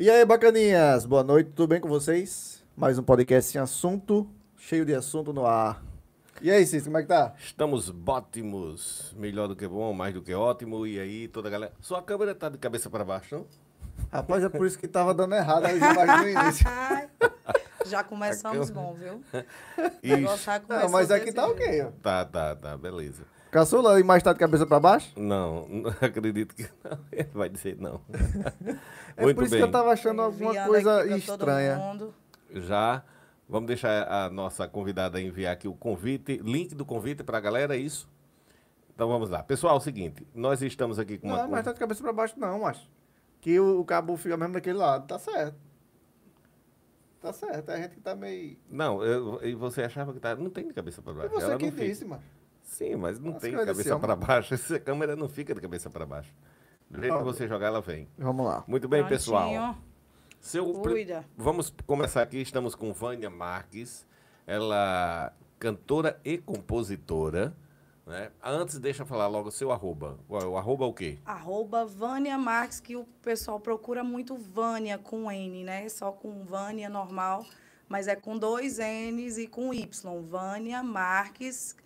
E aí, bacaninhas? Boa noite, tudo bem com vocês? Mais um podcast em assunto, cheio de assunto no ar. E aí, Cícero, como é que tá? Estamos bótimos, melhor do que bom, mais do que ótimo. E aí, toda a galera. Sua câmera tá de cabeça para baixo, não? Rapaz, é por isso que tava dando errado as imagens no início. Já começamos bom, viu? O Ixi. negócio já começou Não, mas aqui tá ok, ó. Tá, tá, tá, beleza. Caçula, a imagem tá de cabeça pra baixo? Não, não acredito que não. Ele vai dizer não. É Muito por isso bem. que eu tava achando alguma Enviando coisa estranha. Já. Vamos deixar a nossa convidada enviar aqui o convite, link do convite para a galera, é isso? Então vamos lá. Pessoal, é o seguinte, nós estamos aqui com uma. Não, mas tá de cabeça pra baixo não, macho. Que o, o cabo fica mesmo daquele lado, tá certo. Tá certo, é a gente que tá meio... Não, eu- e você achava que tá. Não tem de cabeça para E baixo. você Ela que não fica. disse, macho. Sim, mas não As tem cabeça para baixo. Essa câmera não fica de cabeça para baixo. Do jeito que você jogar, ela vem. Vamos lá. Muito bem, Prontinho. pessoal. Seu Cuida. Vamos começar aqui. Estamos com Vânia Marques. Ela cantora e compositora. Né? Antes, deixa eu falar logo o seu arroba. O, o arroba é o quê? Arroba Vânia Marques, que o pessoal procura muito Vânia com N, né? Só com Vânia normal, mas é com dois N's e com Y. Vânia Marques,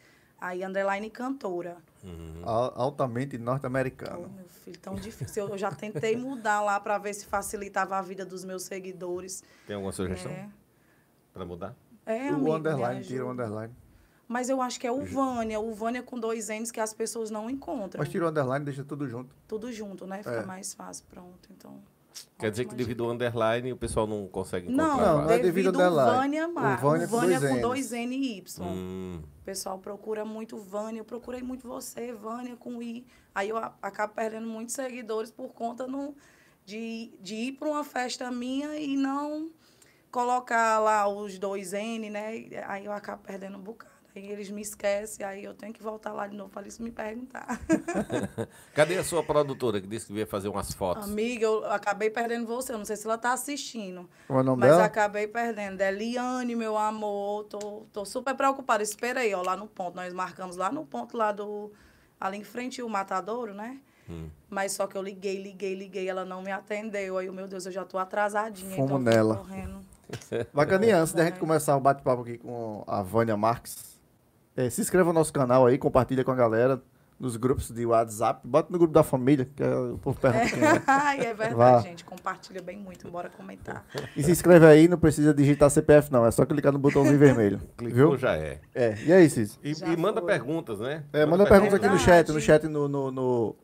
aí underline cantora. Al- Altamente Ô, norte-americano. meu filho, tão difícil. Eu já tentei mudar lá para ver se facilitava a vida dos meus seguidores. Tem alguma sugestão É, para mudar? é o amigo, underline, tira o underline. Mas eu acho que é o Vânia, o Vânia com dois N's que as pessoas não encontram. Mas tira o underline, deixa tudo junto. Tudo junto, né? Fica É. mais fácil, pronto. Então. Quer dizer que devido ao underline o pessoal não consegue encontrar. Não, Não, não é devido devido ao underline. Vânia Mar. Vânia Vânia dois com dois N e Y. Hum, O pessoal procura muito Vânia. Eu procurei muito você, Vânia com I. Aí eu acabo perdendo muitos seguidores por conta no, de, de ir para uma festa minha e não colocar lá os dois N, né? Aí eu acabo perdendo um bocado. Aí eles me esquecem, aí eu tenho que voltar lá de novo para eles me perguntar. Cadê a sua produtora que disse que ia fazer umas fotos? Amiga, eu acabei perdendo você. Eu não sei se ela tá assistindo. É o nome Mas dela? acabei perdendo. É Liane, meu amor. Tô, tô super preocupada. Espera aí, ó, lá no ponto. Nós marcamos lá no ponto lá do. Ali em frente o matadouro, né? Hum. Mas só que eu liguei, liguei, liguei, ela não me atendeu. Aí, meu Deus, eu já tô atrasadinha. Fomos então eu tô nela. correndo. Bacaninha, antes da gente começar o bate-papo aqui com a Vânia Marques, eh, se inscreva no nosso canal aí, compartilha com a galera nos grupos de WhatsApp, bota no grupo da família, que é o povo pergunta é. Ai, é verdade, Vá. gente. Compartilha bem muito. Bora comentar. E se inscreve aí, não precisa digitar CPF não, é só clicar no botãozinho vermelho, Clicou, viu? já é. É, e aí, Cis? E, e manda perguntas, né? É, manda perguntas aqui no chat, no chat no, no, no-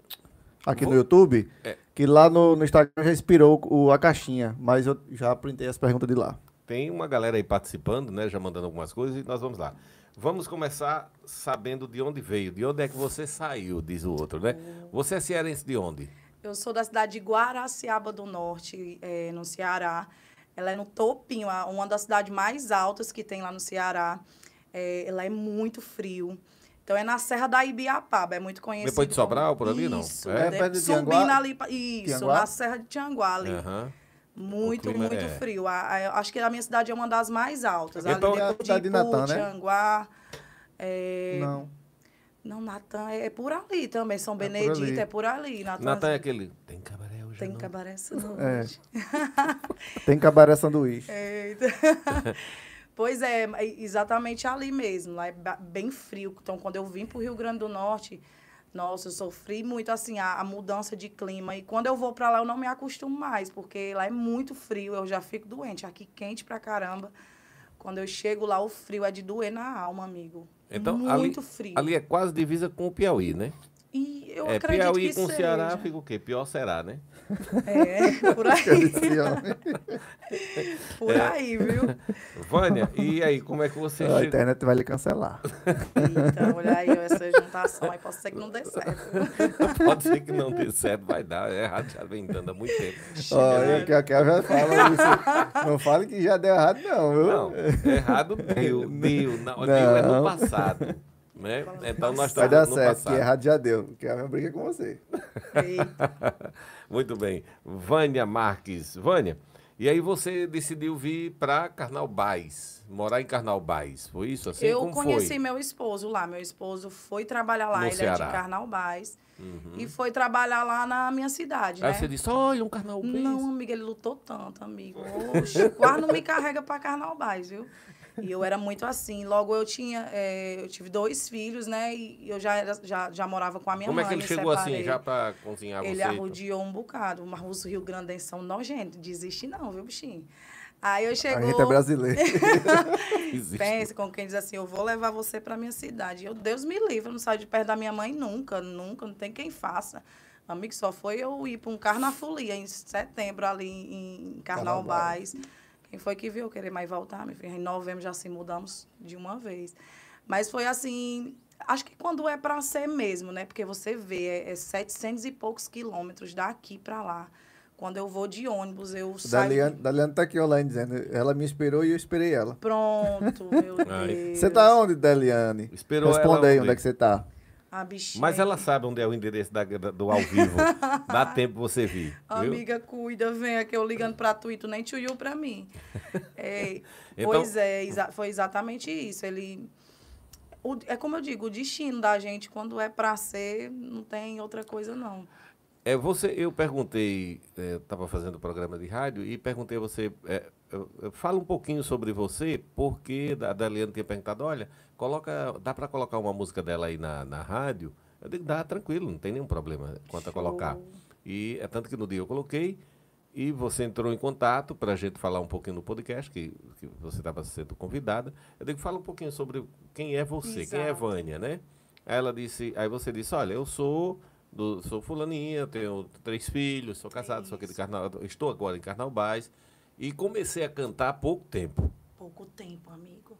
aqui no Vou- YouTube, É. que lá no, no Instagram já inspirou o, a caixinha, mas eu já printei as perguntas de lá. Tem uma galera aí participando, né? Já mandando algumas coisas e nós vamos lá. Vamos começar sabendo de onde veio, de onde é que você saiu, diz o outro, né? Você é cearense de onde? Eu sou da cidade de Guaraciaba do Norte, eh, no Ceará. Ela é no topinho, uma das cidades mais altas que tem lá no Ceará. Eh, ela é muito frio. Então é na Serra da Ibiapaba, é muito conhecido. Depois de Sobral, por ali, não? Isso, É? de- perto de subindo Tianguá? ali, isso, Tianguá? na Serra de Tianguá ali. Aham. Muito, muito é- frio. A- a- eu acho que a minha cidade é uma das mais altas. Então, ali é a depois cidade de Ipu, Natã, né? Tianguá. eh, Não. não, Natan é, é por ali também. São por Benedito ali. é por ali. Natanzinho. Natan é aquele. Tem cabaré hoje? Tem não? cabaré essa noite. É. Tem cabaré sanduíche. Eita. pois é, é exatamente ali mesmo. Lá é bem frio. Então, quando eu vim para o Rio Grande do Norte, nossa, eu sofri muito assim a, a mudança de clima. E quando eu vou para lá, eu não me acostumo mais, porque lá é muito frio. Eu já fico doente. Aqui quente pra caramba. Quando eu chego lá, o frio é de doer na alma, amigo. Então, muito ali, frio. ali é quase divisa com o Piauí, né? E eu é, acredito Piauí que com seja. Ceará fica o quê? Pior será, né? É, por aí, por aí, viu? Vânia, e aí, como é que você A internet vai lhe cancelar. Então, olha aí, essa juntação aí pode ser que não dê certo. Pode ser que não dê certo, vai dar. É errado, já vem dando há muito tempo. Olha, que a Kel já fala isso. Não fale que já deu errado, não, viu? Não, errado deu, deu. Não, deu é no Não. passado. Né? Então nós Vai estamos dar no certo, que passado. errado já deu. Que a briga com você. Eita. Muito bem. Vânia Marques. Vânia, e aí você decidiu vir para Carnaubais, morar em Carnaubais, foi isso? Assim, eu como conheci foi? meu esposo lá. Meu esposo foi trabalhar lá, No ele é Ceará. de Carnaubais. e foi trabalhar lá na minha cidade, Aí né? você disse, olha, um carnal Não, amiga, ele lutou tanto, amigo. Oxe, quase não me carrega pra carnaubais, viu? E eu era muito assim. Logo eu tinha, é, eu tive dois filhos, né? E eu já, era, já, já morava com a minha Como mãe. é que ele chegou assim, separei. já pra cozinhar Ele você? arrodeou um bocado. Mas os Rio Grandenses são nojentos. Desiste não, viu, bichinho? Aí eu chegou... A gente é brasileiro. Pense com quem diz assim, eu vou levar você para minha cidade. Eu, Deus me livre, eu não saio de perto da minha mãe nunca, nunca, não tem quem faça. Amigo, só foi eu ir para um carnafolia em setembro ali em Carnaubais. Quem foi que viu eu querer mais voltar, meu filho? Em novembro já se mudamos de uma vez. Mas foi assim, acho que quando é para ser mesmo, né? Porque você vê, é, é 700 e poucos quilômetros daqui para lá. Quando eu vou de ônibus, eu saio... Daliane, Daliane tá aqui online dizendo, ela me esperou e eu esperei ela. Pronto, meu. Deus. Você tá onde, Daliane? Esperou Responda ela aí onde? onde é que você tá. A bichinha. Mas ela sabe onde é o endereço da- da- do ao vivo. Dá tempo você vir. Viu? Amiga, cuida, vem aqui eu ligando pra tu e tu nem tchuiu pra mim. É, Então- Pois é, exa- foi exatamente isso. Ele. o- é como eu digo, o destino da gente, quando é pra ser, não tem outra coisa, não. É, você, eu perguntei, é, estava fazendo programa de rádio e perguntei a você, é, fala um pouquinho sobre você, porque a Daliane tinha perguntado, olha, coloca, dá para colocar uma música dela aí na, na rádio? Eu digo, dá, tranquilo, não tem nenhum problema quanto a Show. colocar. E é tanto que no dia eu coloquei e você entrou em contato para a gente falar um pouquinho no podcast, que, que você estava sendo convidada. Eu digo, fala um pouquinho sobre quem é você, quem é Exato. Vânia, né? Aí ela disse, aí você disse, olha, eu sou do, sou fulaninha, tenho três filhos, sou casado, sou aqui de. Carnaval, estou agora em Carnaubais e comecei a cantar há pouco tempo. Pouco tempo, amigo.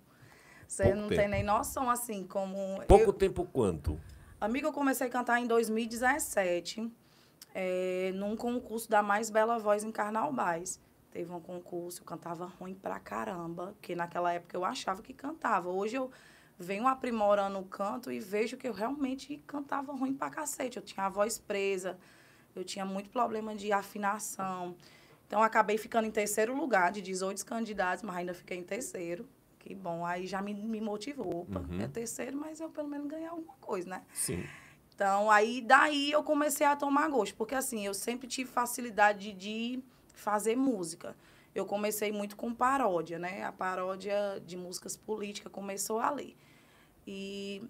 Você Pouco não tempo. tem nem noção, assim, como. Pouco eu- tempo quanto? Amiga, eu comecei a cantar em 2017, é, num concurso da Mais Bela Voz em Carnaubais. Teve um concurso, eu cantava ruim pra caramba, porque naquela época eu achava que cantava. Hoje eu venho aprimorando o canto e vejo que eu realmente cantava ruim pra cacete. Eu tinha a voz presa, eu tinha muito problema de afinação. Então, acabei ficando em terceiro lugar de 18 candidatos, mas ainda fiquei em terceiro. Que bom, aí já me, me motivou. Opa, Uhum. é terceiro, mas eu pelo menos ganhei alguma coisa, né? Sim. Então, aí daí eu comecei a tomar gosto, porque assim, eu sempre tive facilidade de fazer música. Eu comecei muito com paródia, né? A paródia de músicas políticas começou ali. E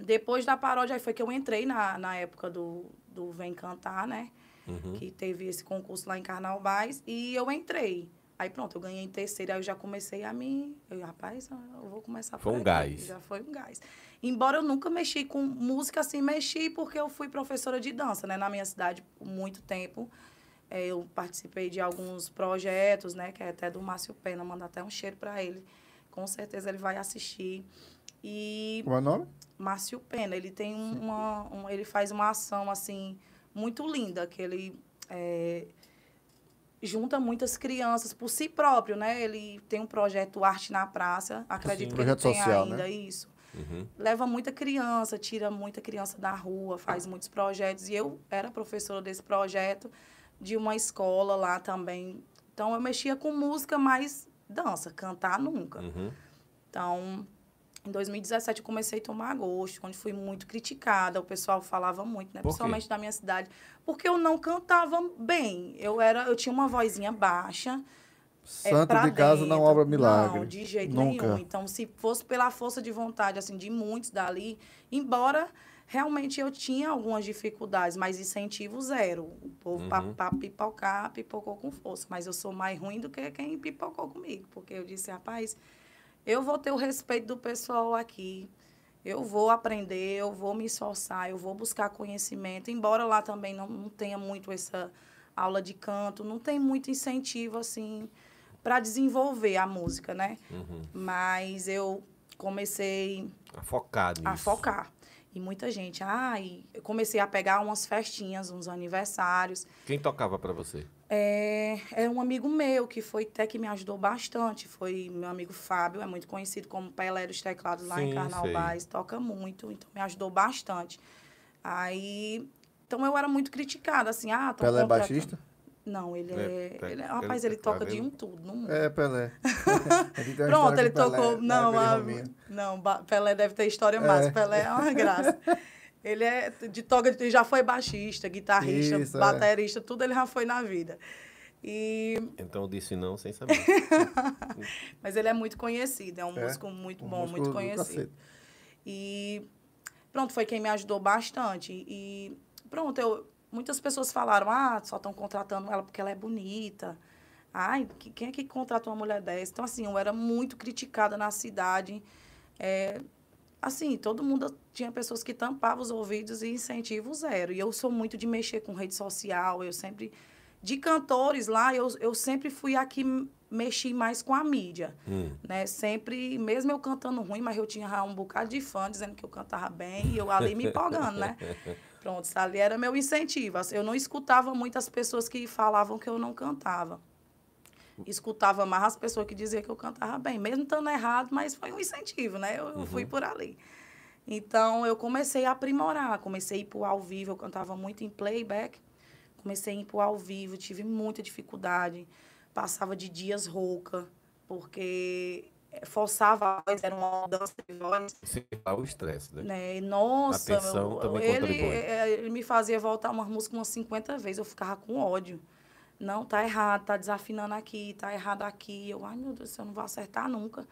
depois da paródia aí foi que eu entrei na, na época do, do Vem Cantar, né? Uhum. que teve esse concurso lá em Carnaubais, e eu entrei. Aí pronto, eu ganhei em terceiro, aí eu já comecei a me... Eu, rapaz, eu vou começar Foi por um aqui. gás. Já foi um gás. Embora eu nunca mexi com música assim, mexi porque eu fui professora de dança, né? Na minha cidade, por muito tempo. Eh, eu participei de alguns projetos, né? Que é até do Márcio Pena, manda até um cheiro para ele. Com certeza ele vai assistir. E Como é o nome? Márcio Pena, ele tem um- uma, um- ele faz uma ação assim muito linda, que ele é, junta muitas crianças por si próprio, né? Ele tem um projeto Arte na Praça, acredito Sim. que ele Projeto tem social, ainda né? isso. Uhum. Leva muita criança, tira muita criança da rua, faz muitos projetos. E eu era professora desse projeto, de uma escola lá também. Então eu mexia com música, mas dança, cantar nunca. Uhum. Então, em 2017 eu comecei a tomar gosto, onde fui muito criticada, o pessoal falava muito, né, principalmente da minha cidade, porque eu não cantava bem. Eu era, eu tinha uma vozinha baixa. é, Santo pra de casa não dentro. obra milagre. Não, de jeito Nunca. nenhum. Então, se fosse pela força de vontade assim de muitos dali, embora realmente eu tinha algumas dificuldades, mas incentivo zero. O povo Uhum. para pipocar, pipocou com força, mas eu sou mais ruim do que quem pipocou comigo, porque eu disse, rapaz, eu vou ter o respeito do pessoal aqui. Eu vou aprender, eu vou me esforçar, eu vou buscar conhecimento. Embora lá também não, não tenha muito essa aula de canto, não tem muito incentivo, assim, para desenvolver a música, né? Uhum. Mas eu comecei A focar nisso. a focar. E muita gente, ai, eu comecei a pegar umas festinhas, uns aniversários. Quem tocava para você? É, é um amigo meu que foi até que me ajudou bastante. Foi meu amigo Fábio, é muito conhecido como Pelé dos Teclados lá Sim, em Carnaubais, toca muito, então me ajudou bastante. Aí, então eu era muito criticada, assim, ah, tô Pelé é baixista? Não, ele É, é, te- ele é- ele rapaz, é ele toca de ele- um tudo. Não, É, Pelé. Pronto, ele Pelé, tocou. na Não, de a- Rominho. não, Pelé deve ter história massa. É. Pelé é uma graça. Ele é de toga, ele já foi baixista, guitarrista, Isso, é. baterista, tudo ele já foi na vida. E, Então disse não sem saber. mas ele é muito conhecido, é um É? músico muito Um bom, músico muito do conhecido. E pronto, foi quem me ajudou bastante. E pronto, eu, muitas pessoas falaram, ah, só estão contratando ela porque ela é bonita. Ai, que- quem é que contrata uma mulher dessa? Então, assim, eu era muito criticada na cidade. É, assim, todo mundo tinha pessoas que tampavam os ouvidos e incentivo zero. E eu sou muito de mexer com rede social, eu sempre... De cantores lá, eu, eu sempre fui aqui mexi mais com a mídia Hum. né? Sempre, mesmo eu cantando ruim, mas eu tinha um bocado de fã dizendo que eu cantava bem e eu ali me empolgando, né? Pronto, ali era meu incentivo. Eu não escutava muitas pessoas que falavam que eu não cantava. Escutava mais as pessoas que diziam que eu cantava bem, mesmo estando errado, mas foi um incentivo, né? Eu, eu fui por ali. Então, eu comecei a aprimorar, comecei a ir para o ao vivo, eu cantava muito em playback, comecei a ir para o ao vivo, tive muita dificuldade, passava de dias rouca, porque forçava a voz, era uma mudança de voz, Sem falar o estresse, né? né? Nossa, eu- também ele, contribui. eh, ele me fazia voltar uma música umas 50 vezes, eu ficava com ódio. Não, tá errado, tá desafinando aqui, tá errado aqui. Eu, ai meu Deus, eu não vou acertar nunca.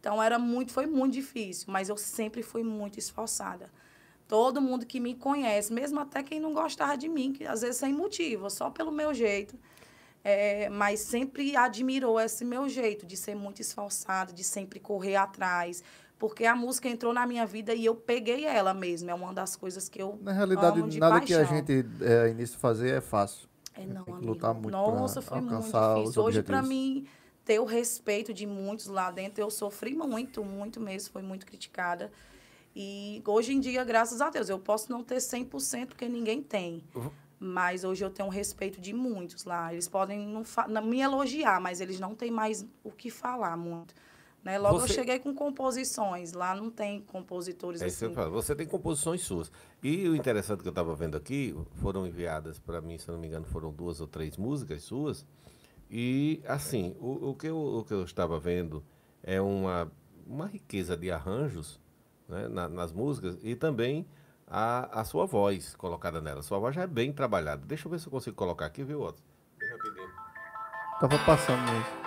Então era muito, foi muito difícil, mas eu sempre fui muito esforçada. Todo mundo que me conhece, mesmo até quem não gostava de mim, que às vezes sem motivo, só pelo meu jeito, é, mas sempre admirou esse meu jeito de ser muito esforçada, de sempre correr atrás, porque a música entrou na minha vida e eu peguei ela mesmo. É uma das coisas que eu Na realidade, nada que a paixão. gente é, inicia a fazer é fácil. É, não, amigo. lutar muito Nossa, foi muito difícil. Hoje, para mim, ter o respeito de muitos lá dentro, eu sofri muito, muito mesmo. Foi muito criticada. E hoje em dia, graças a Deus, eu posso não ter 100% porque ninguém tem. Mas hoje eu tenho um respeito de muitos lá. Eles podem não não me elogiar, mas eles não têm mais o que falar muito. Né? Logo Você- eu cheguei com composições. Lá não tem compositores É assim. falo. Você tem composições suas. E o interessante que eu estava vendo aqui, foram enviadas para mim, se não me engano, foram duas ou três músicas suas. E, assim, o, o que, eu, o que eu estava vendo é uma, uma riqueza de arranjos né, na- nas músicas e também a, a sua voz colocada nela. Sua voz já é bem trabalhada. Deixa eu ver se eu consigo colocar aqui, viu, Otto? Tava passando isso.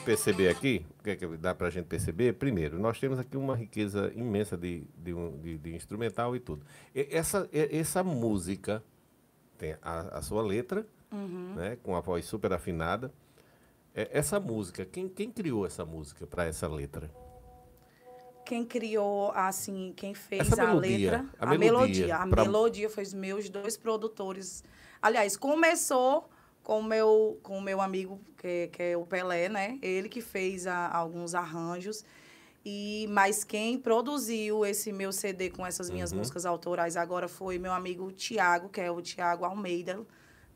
Perceber aqui, o que, é que dá para a gente perceber? Primeiro, nós temos aqui uma riqueza imensa de, de, de- de instrumental e tudo. E- essa, essa música tem a, a sua letra, né, com a voz super afinada. É, essa música, quem, quem criou essa música para essa letra? Quem criou, assim, quem fez Essa a melodia, letra, a a, melodia, melodia. A pra- melodia foi os meus dois produtores. Aliás, começou com o meu, com o meu amigo, que, que é o Pelé, né? Ele que fez a- alguns arranjos. E, mas quem produziu esse meu CD com essas minhas Uhum. músicas autorais agora foi meu amigo Tiago, que é o Tiago Almeida.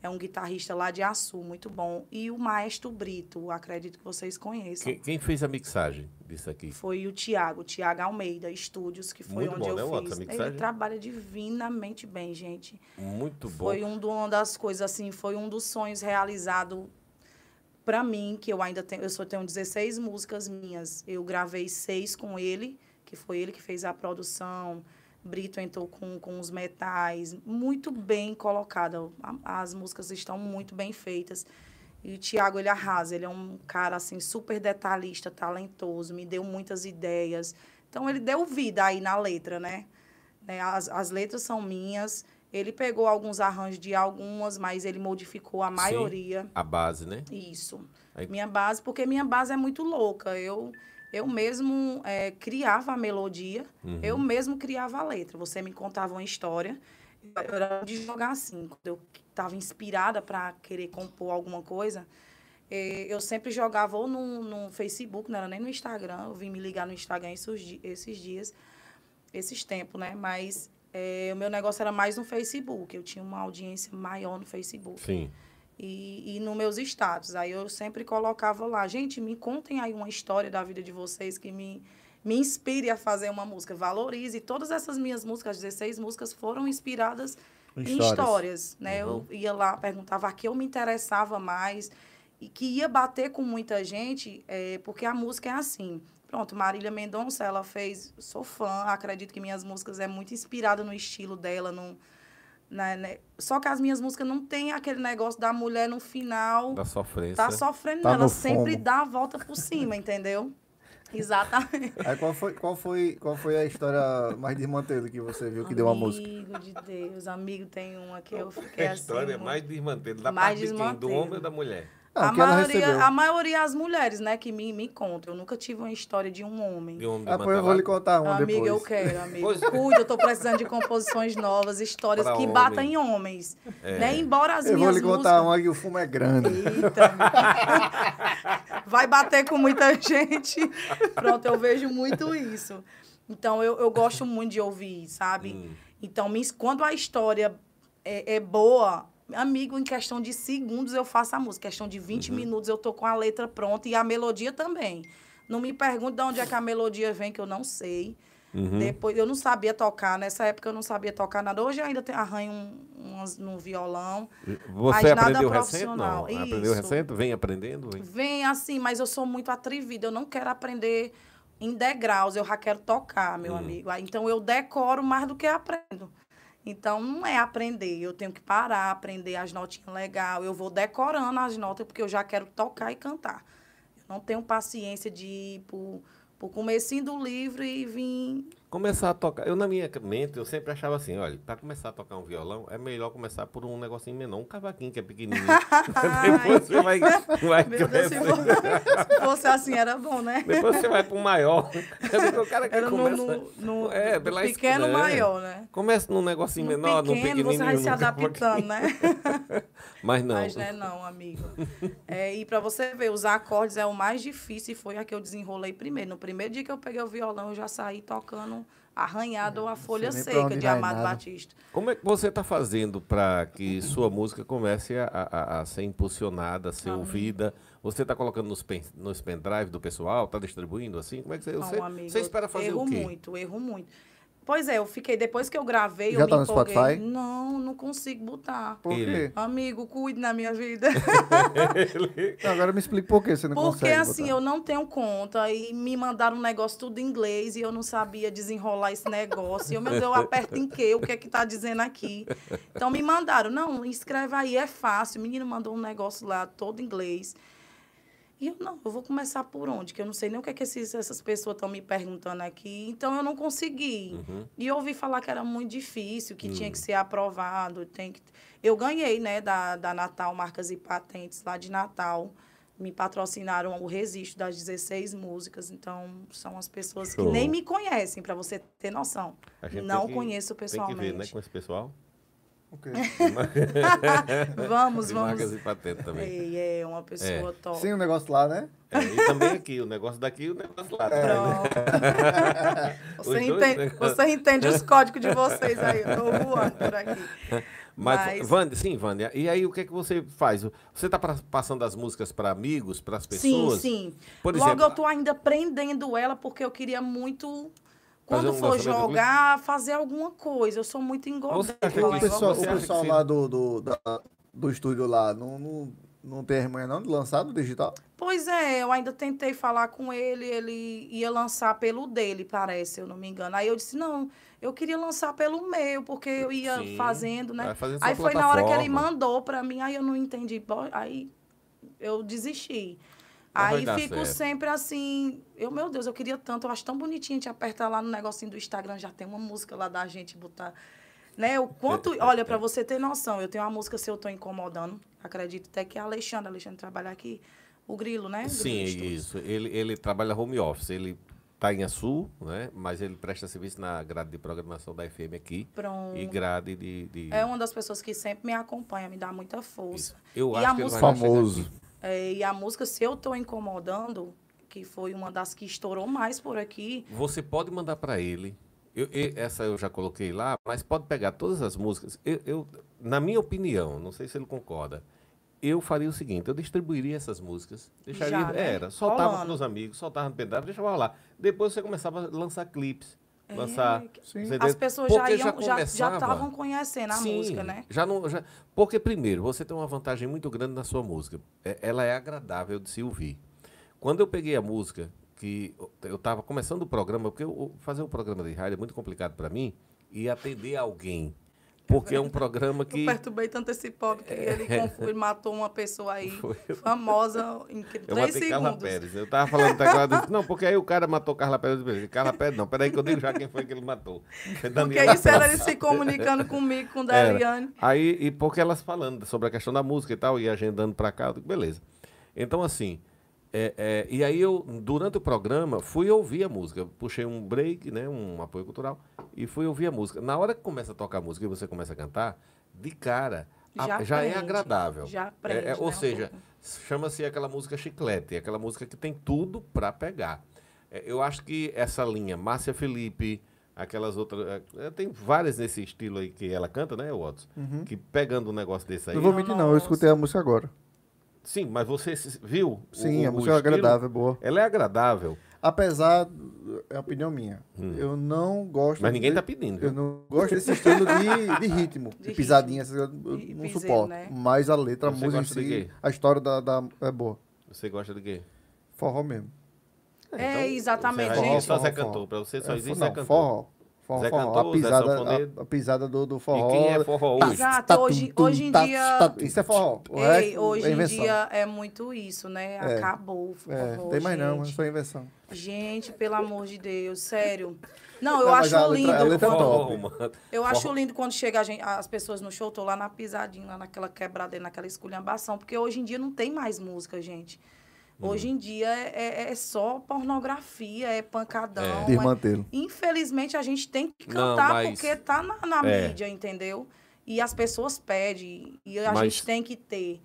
É um guitarrista lá de Açu, muito bom. E o Maestro Brito, acredito que vocês conheçam. Quem, quem fez a mixagem disso aqui? Foi o Tiago, Tiago Almeida Estúdios, que foi Muito onde bom, eu né, fiz. mixagem? Ele trabalha divinamente bem, gente. Muito bom. Foi um do- uma das coisas, assim, foi um dos sonhos realizado para mim, que eu ainda tenho, eu só tenho 16 músicas minhas. Eu gravei seis com ele, que foi ele que fez a produção. Brito entrou com, com os metais, muito bem colocada. As músicas estão muito bem feitas. E o Tiago, ele arrasa. Ele é um cara, assim, super detalhista, talentoso, me deu muitas ideias. Então, ele deu vida aí na letra, né? né? As, as letras são minhas. Ele pegou alguns arranjos de algumas, mas ele modificou a maioria. A base, né? Isso. Aí- Minha base, porque minha base é muito louca. Eu, eu mesmo é, criava a melodia, Uhum. eu mesmo criava a letra. Você me contava uma história, eu era de jogar assim. Quando eu estava inspirada para querer compor alguma coisa, eh, eu sempre jogava ou no, no Facebook, não era nem no Instagram. Eu vim me ligar no Instagram esses, esses dias, esses tempos, né? Mas eh, o meu negócio era mais no Facebook. Eu tinha uma audiência maior no Facebook Sim. E, e nos meus status. Aí eu sempre colocava lá, gente, me contem aí uma história da vida de vocês que me, me inspire a fazer uma música, valorize. Todas essas minhas músicas, 16 músicas, foram inspiradas Em em histórias. histórias. né? Eu ia lá, perguntava a que eu me interessava mais e que ia bater com muita gente, é, porque a música é assim. Pronto, Marília Mendonça, ela fez, sou fã, acredito que minhas músicas é muito inspirada no estilo dela, no, né, né? Só que as minhas músicas não tem aquele negócio da mulher no final Da sofrência. tá sofrendo, Tá não. ela sempre fomo. dá a volta por cima, entendeu? Exatamente. Aí qual foi, qual, foi, qual foi a história mais desmantelo que você viu que deu uma música? Amigo de Deus, amigo tem uma que eu fiquei a assim. história é muito- mais desmantelo. Da Mais parte de quem? Do homem ou da mulher? A, maioria, a maioria as mulheres, né, que me, me contam. Eu nunca tive uma história de um homem. De homem Ah, pois eu vou lhe contar uma amigo, depois. eu quero, amigo. Pois- Cuide, eu tô precisando de composições novas, histórias Pra que homem. batem em homens. Né? Embora as Eu vou minhas lhe contar músicas... uma que o fumo é grande. Eita. Vai bater com muita gente. Pronto, eu vejo muito isso. Então, eu, eu gosto muito de ouvir, sabe? Hum. Então, quando a história é, é boa, amigo, em questão de segundos eu faço a música. Em questão de 20 Uhum. minutos eu tô com a letra pronta e a melodia também. Não me pergunte de onde é que a melodia vem, que eu não sei. Uhum. Depois, eu não sabia tocar. Nessa época eu não sabia tocar nada. Hoje eu ainda tenho, arranho um, umas no violão. Você Mas nada aprendeu recente? Não. profissional. Aprendeu recente? Vem aprendendo? Vem. Vem assim, mas eu sou muito atrevida. Eu não quero aprender em degraus. Eu já quero tocar, meu amigo. Aí, Então eu decoro mais do que aprendo. Então não é aprender. Eu tenho que parar, aprender as notinhas legal. Eu vou decorando as notas porque eu já quero tocar e cantar. Eu não tenho paciência de ir pro, pro comecinho do livro e vir. Começar a tocar. Eu, na minha mente, eu sempre achava assim: olha, para começar a tocar um violão, é melhor começar por um negocinho menor, um cavaquinho que é pequenininho. Depois você vai, vai Deus, se fosse, se fosse assim era bom, né? Depois você vai para um maior. o cara que Era começa. no, no- é, pela pequeno é. maior, né? Começa num negocinho No menor, num pequeno, pequenininho. você vai se adaptando, né? Mas não. Mas né, não, amigo. É, e para você ver, os acordes é o mais difícil e foi a que eu desenrolei primeiro. No primeiro dia que eu peguei o violão, eu já saí tocando arranhado ou a folha nem pra seca de Amado nada. Batista. Como é que você está fazendo para que sua música comece a, a- a ser impulsionada, a ser Amigo. ouvida? Você está colocando nos, pen, nos pendrive do pessoal? Está distribuindo assim? Como é que você, Não, você, amigo, você espera fazer erro o quê? muito, erro muito. Pois é, eu fiquei, depois que eu gravei, Já eu tá me no empolguei. Spotify? Não, não consigo botar. Por Ele. quê? Amigo, cuide na minha vida. Não, agora me explica por que você não Porque consegue assim, botar. eu não tenho conta e me mandaram um negócio tudo em inglês e eu não sabia desenrolar esse negócio. E eu, meu Deus, eu aperto em quê? O que é que tá dizendo aqui? Então me mandaram, não, escreve aí, é fácil. O menino mandou um negócio lá todo em inglês. E eu, não, eu vou começar por onde? Que eu não sei nem o que, é que esses, essas pessoas estão me perguntando aqui. Então eu não consegui. E eu ouvi falar que era muito difícil, que tinha que ser aprovado. Tem que... Eu ganhei, né, da, da Natal Marcas e Patentes, lá de Natal. Me patrocinaram o registro das 16 músicas. Então, são as pessoas Show. que nem me conhecem, para você ter noção. Não que- conheço Tem que pessoalmente. ver, né, com esse pessoal. Ok. Vamos, de vamos. marcas e patentes também. Ei, é uma pessoa top. Sim, o negócio lá, né? É, e também aqui, o negócio daqui e o negócio lá. também, né? Pronto. Você, entende, negócios. você entende os códigos de vocês aí. Eu tô voando por aqui. Mas, Mas- sim, Vânia. E aí, o que é que você faz? Você está passando as músicas para amigos, para as pessoas? Sim, sim. Por Logo exemplo, eu tô ainda prendendo ela porque eu queria muito, quando um for jogar, fazer alguma coisa. Eu sou muito engordada. O pessoal, o pessoal lá do, do, da- do estúdio lá não, não, não tem vergonha não de lançar no digital? Pois é, eu ainda tentei falar com ele, ele ia lançar pelo dele, parece, se eu não me engano. Aí eu disse, não, eu queria lançar pelo meu, porque eu ia Sim, fazendo, né? fazendo Aí foi na hora que ele plataforma. mandou pra mim, aí eu não entendi, aí eu desisti. Aí fico certo. sempre assim, eu, meu Deus, eu queria tanto, eu acho tão bonitinho te apertar lá no negocinho do Instagram, já tem uma música lá da gente botar. Né? O quanto, olha, para você ter noção, eu tenho uma música Se Eu Tô Incomodando, acredito até que é a Alexandre, Alexandre trabalha aqui, O Grilo, né? Sim, Grilo isso. Ele, ele trabalha home office. Ele está em Açu, né? mas ele presta serviço na grade de programação da FM aqui. Pronto. E grade de. de- É uma das pessoas que sempre me acompanha, me dá muita força. Isso. Eu E acho a que música- Famoso. É, e a música, se eu tô incomodando, que foi uma das que estourou mais por aqui, Você pode mandar para ele. Eu- e- essa eu já coloquei lá, mas pode pegar todas as músicas. Eu, eu- na minha opinião, não sei se ele concorda, eu faria o seguinte: eu distribuiria essas músicas, deixaria. Já, né? Era, soltava para os amigos, soltava no pendrive, deixava rolar. Depois você começava a lançar clipes. Lançar. É, Sim. você as pessoas já Porque iam, já começava- estavam conhecendo a Sim, música, né? Já não, já, porque, primeiro, você tem uma vantagem muito grande na sua música. É- ela é agradável de se ouvir. Quando eu peguei a música, que eu estava começando o programa, porque eu- fazer um programa de rádio é muito complicado para mim, e atender alguém. Porque é um programa Eu que. perturbei tanto esse pobre que ele, confu- ele matou uma pessoa aí, Foi. famosa, em Eu três matei Carla segundos. Pérez. Eu tava falando eu não, porque aí o cara matou Carla Pérez. Eu disse, Carla Pérez, não, peraí que eu digo já quem foi que ele matou. Porque isso era ele se comunicando comigo, com Era. Deliane. Aí, e porque elas falando sobre a questão da música e tal, e agendando pra cá, eu digo, beleza. Então, assim, é, é, e aí eu, durante o programa, fui ouvir a música. Puxei um break, né, um apoio cultural, e fui ouvir a música. Na hora que começa a tocar a música e você começa a cantar, de cara, a- Já já, é agradável. já É, prende, é, ou né, seja, chama-se aquela música chiclete, aquela música que tem tudo pra pegar. É, eu acho que essa linha, Márcia Felipe, aquelas outras. é, tem várias nesse estilo aí que ela canta, né, Watson? Que pegando um negócio desse aí. Não vou mentir, não. Eu escutei a música agora. Sim, mas você viu? Sim, o- a música é agradável, é boa. Ela é agradável, Apesar, é a opinião minha, eu não gosto... Hum. mas ninguém de- tá pedindo. Eu não gosto desse estilo de, de ritmo, de, De pisadinha, essas eu não piseiro, suporto. né? Mas a letra, a Você música em si, a história da, da- é boa. Você gosta de quê? Forró mesmo. É, exatamente, Você, gente. só Zé Forró, Cantor, pra você só É, existe não, Zé Cantor. forró. Forró, Zé forró. Cantor, a Zé pisada, Sanfoneiro. a, a pisada do, do forró. E quem é forró Tá, hoje? Exato, tá, hoje- tum, hoje em tá, dia- tá, isso é forró. O Ei, resto hoje é em dia é muito isso, né? É. Acabou o É, forró, tem mais não, é gente. só invenção. Gente, pelo amor de Deus, sério. Não, eu Não, mas acho letra- lindo. é quando- top. Eu acho Forró. lindo quando chega a gente- as pessoas no show, tô lá na pisadinha, lá naquela quebradeira, naquela esculhambação, porque hoje em dia não tem mais música, gente. Uhum. Hoje em dia é, é- é só pornografia, é pancadão. é- Desmantelo. Infelizmente a gente tem que Não, cantar mas- porque tá na, na É. mídia, entendeu? E as pessoas pedem, e a Mas- gente tem que ter.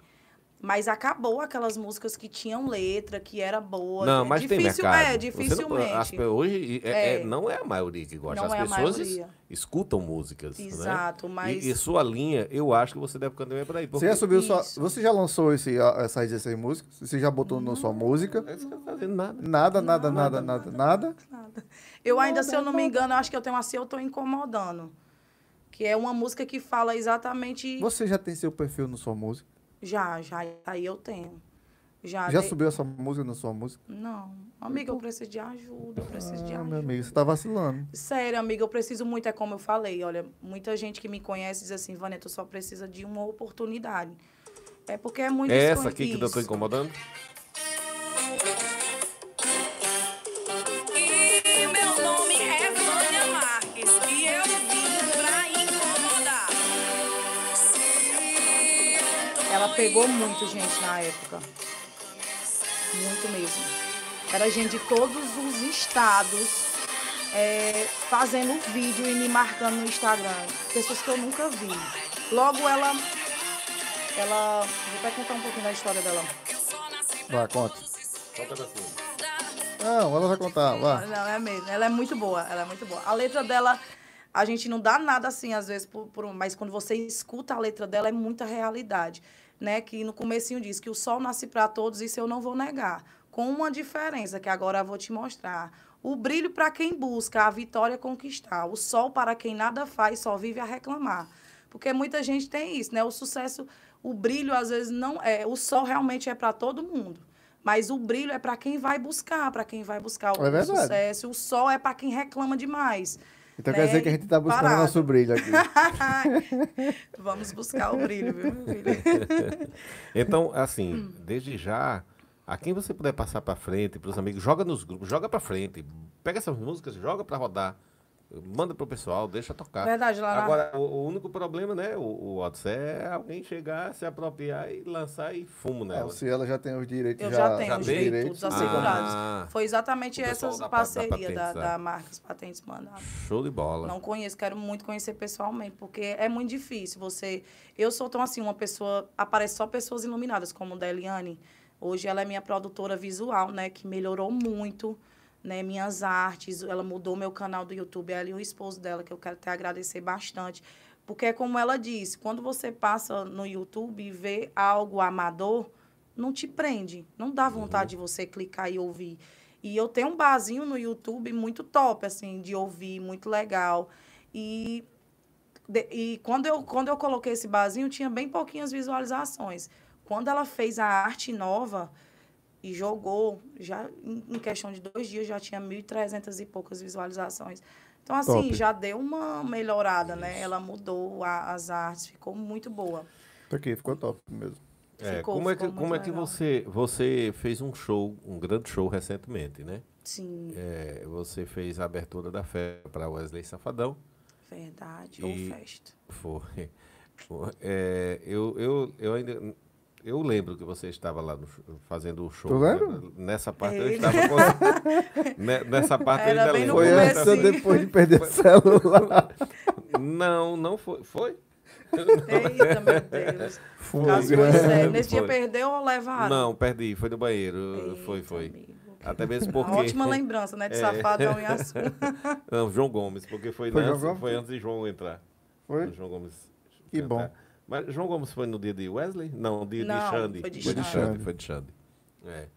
Mas acabou aquelas músicas que tinham letra, que era boa. Não, é mas tem difícil, mercado. É, Você não- dificilmente. as hoje é- é- É. não é a maioria que gosta. Não As é a pessoas es- escutam músicas. né? Exato, mas- E, e sua linha, eu acho que você deve cantar por aí. Você já subiu sua, Isso. Você já lançou esse, essas 16 músicas? Você já botou na sua música? Você não tá fazendo nada. Nada, nada, nada, nada, nada. Nada. Eu ainda, se eu não me engano, eu acho que eu tenho assim, eu tô incomodando. Que é uma música que fala exatamente. Você já tem seu perfil na sua música? Já, já, aí eu tenho. Já, Já dei- subiu essa música na sua música? Não. Amiga, eu preciso de ajuda, eu preciso de Ah, ajuda. meu amigo, você tá vacilando. Sério, amiga, eu preciso muito, é como eu falei. Olha, muita gente que me conhece diz assim, Vanessa, tu só precisa de uma oportunidade. É porque é muito É essa aqui que eu tô Isso. incomodando? Pegou muito gente na época. Muito mesmo. Era gente de todos os estados é, fazendo vídeo e me marcando no Instagram. Pessoas que eu nunca vi. Logo ela. Ela. Vou até contar um pouquinho da história dela. Vai, conta. Só um pedacinho. Não, ela vai contar, vai. Não, é mesmo. Ela é muito boa. Ela é muito boa. A letra dela, a gente não dá nada assim, às vezes, por, por mas quando você escuta a letra dela, é muita realidade. Né? Que no comecinho diz que o sol nasce para todos, isso eu não vou negar. Com uma diferença que agora eu vou te mostrar. O brilho para quem busca, a vitória conquistar. O sol para quem nada faz, só vive a reclamar. Porque muita gente tem isso, né? O sucesso, o brilho às vezes não é, o sol realmente é para todo mundo. Mas o brilho é para quem vai buscar, para quem vai buscar o, É sucesso. O sol é para quem reclama demais. Então né? quer dizer que a gente tá buscando Parado. nosso brilho aqui. Vamos buscar o brilho, viu, meu filho? Então, assim, desde já, a quem você puder passar pra frente, pros amigos, joga nos grupos, joga pra frente. Pega essas músicas, joga pra rodar. Manda pro pessoal, deixa tocar. Verdade, lá na- Agora, o, o único problema, né, o, o é alguém chegar, se apropriar e lançar e fumo Ah, nela. se ela já tem os direitos, Eu já, já tenho já os direitos assegurados. Ah. Foi exatamente pessoal essas da da da, é. Marcas Patentes mandaram. Show de bola. Não conheço, quero muito conhecer pessoalmente, porque é muito difícil. Você, eu sou tão assim, uma pessoa, aparece só pessoas iluminadas, como da Eliane. Hoje ela é minha produtora visual, né, que melhorou muito, né, minhas artes. Ela mudou meu canal do YouTube, ela e o esposo dela, que eu quero até agradecer bastante. Porque é como ela disse, quando você passa no YouTube e vê algo amador, não te prende, não dá vontade de você clicar e ouvir. E eu tenho um barzinho no YouTube muito top, assim, de ouvir, muito legal. E, de- e quando, eu, quando eu coloquei esse barzinho, tinha bem pouquinhas visualizações. Quando ela fez a arte nova e jogou, já em, questão de dois dias, já tinha 1.300 e poucas visualizações. Então, assim, Top. já deu uma melhorada, né? Ela mudou a- as artes, ficou muito boa. Tá aqui, ficou top mesmo. É, Ficou- como é que, como é que legal. você, você fez um show, um grande show recentemente, né? Sim, É, você fez a abertura da festa para Wesley Safadão. verdade. E- Ou festa. Foi. Foi. É, eu, eu, eu ainda. Eu lembro que você estava lá no fazendo o show. Tu né? lembra? Nessa parte eu Ele. estava Nessa parte Era eu ainda lembro. Foi antes ou comecinho. depois de perder o celular? Não, não foi. Foi? Eita, meu Deus. Foi Caso foi sério. Nesse dia Foi. perdeu ou levaram? Não, perdi. Foi no banheiro. foi, Eita, foi. amigo. Até mesmo Uma porque. ótima lembrança, né? De É. Safadão e Açu. Não, João Gomes, porque foi, Foi antes, foi antes de João entrar. Foi? João Gomes. Que cantar. bom. Mas João Gomes foi no dia de Wesley? Não, dia de Não, Xande. foi de Foi de Xande. Xande. Foi de Xande. É.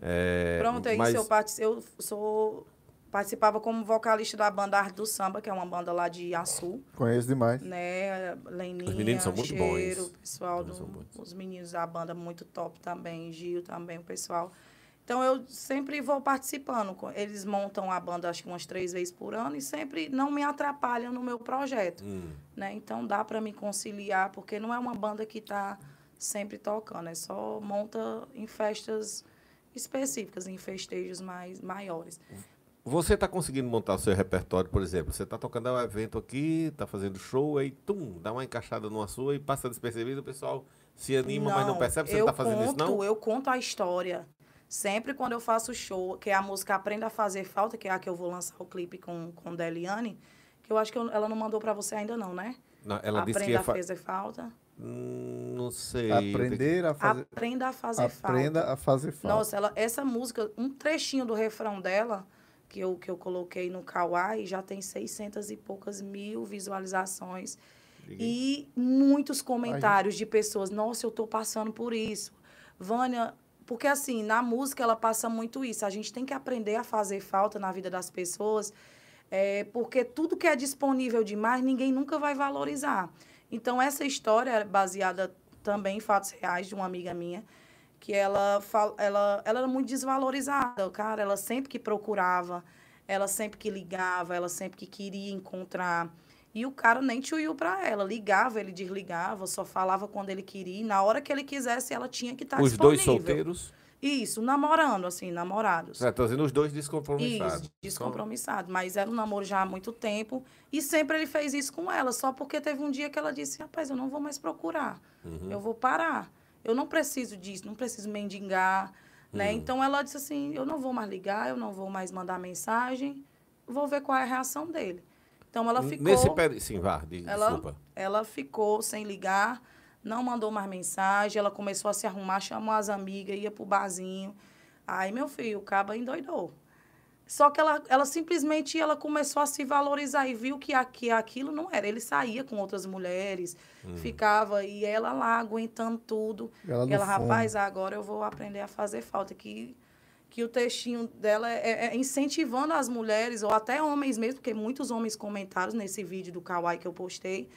É, Pronto, é mas, isso. Eu, eu sou, participava como vocalista da banda Arte do Samba, que é uma banda lá de Açu. Conheço demais. Né? Leninha, Os meninos são muito Cheiro, bons. o pessoal, do, são bons. os meninos da banda muito top também, Gil também, o pessoal. Então, eu sempre vou participando. Eles montam a banda, acho que umas três vezes por ano, e sempre não me atrapalham no meu projeto. Hum, né? Então dá para me conciliar, porque não é uma banda que está sempre tocando, é só monta em festas específicas, em festejos mais maiores. Você está conseguindo montar o seu repertório, por exemplo? Você está tocando um evento aqui, está fazendo show, aí tum, dá uma encaixada numa sua e passa despercebido, o pessoal se anima, mas não percebe que você não está fazendo isso, não? Eu conto a história. Sempre quando eu faço show, que é a música Aprenda a Fazer Falta, que é a que eu vou lançar o clipe com, com Deliane, que eu acho que eu- ela não mandou para você ainda não, né? Não, ela disse que Aprenda ia a fa... Fazer Falta. Hum, não sei. Aprender a fazer. Aprenda a Fazer Falta. Aprenda a fazer falta. Nossa, ela, essa música, um trechinho do refrão dela, que eu, que eu coloquei no Kawaii, já tem 600 e poucas mil visualizações. E muitos comentários de pessoas, nossa, eu tô passando por isso. Vânia, porque assim, na música ela passa muito isso. A gente tem que aprender a fazer falta na vida das pessoas, é, porque tudo que é disponível demais, ninguém nunca vai valorizar. Então, essa história é baseada também em fatos reais de uma amiga minha, que ela, ela, ela era muito desvalorizada, cara. Ela sempre que procurava, ela sempre que ligava, ela sempre que queria encontrar. E o cara nem tchuiu pra ela. Ligava, ele desligava, só falava quando ele queria. E na hora que ele quisesse, ela tinha que estar Os disponível. dois solteiros? Isso, namorando, assim, namorados. Está dizendo os dois descompromissados. Isso, descompromissado. Mas era um namoro já há muito tempo. E sempre ele fez isso com ela, só porque teve um dia que ela disse: rapaz, eu não vou mais procurar. Uhum. Eu vou parar. Eu não preciso disso, não preciso mendigar. Né? Uhum. Então ela disse assim: eu não vou mais ligar, eu não vou mais mandar mensagem, vou ver qual é a reação dele. Então ela ficou. Nesse período. Sim, vá, de- Ela, desculpa. ela ficou sem ligar, não mandou mais mensagem, ela começou a se arrumar, chamou as amigas, ia pro barzinho. Aí, meu filho, o caba endoidou. Só que ela, ela simplesmente ela começou a se valorizar e viu que, aqui, aquilo não era. Ele saía com outras mulheres, ficava, e ela lá aguentando tudo. Ela e ela, rapaz, agora eu vou aprender a fazer falta. Que, que o textinho dela é, é incentivando as mulheres, ou até homens mesmo, porque muitos homens comentaram nesse vídeo do Kawaii que eu postei,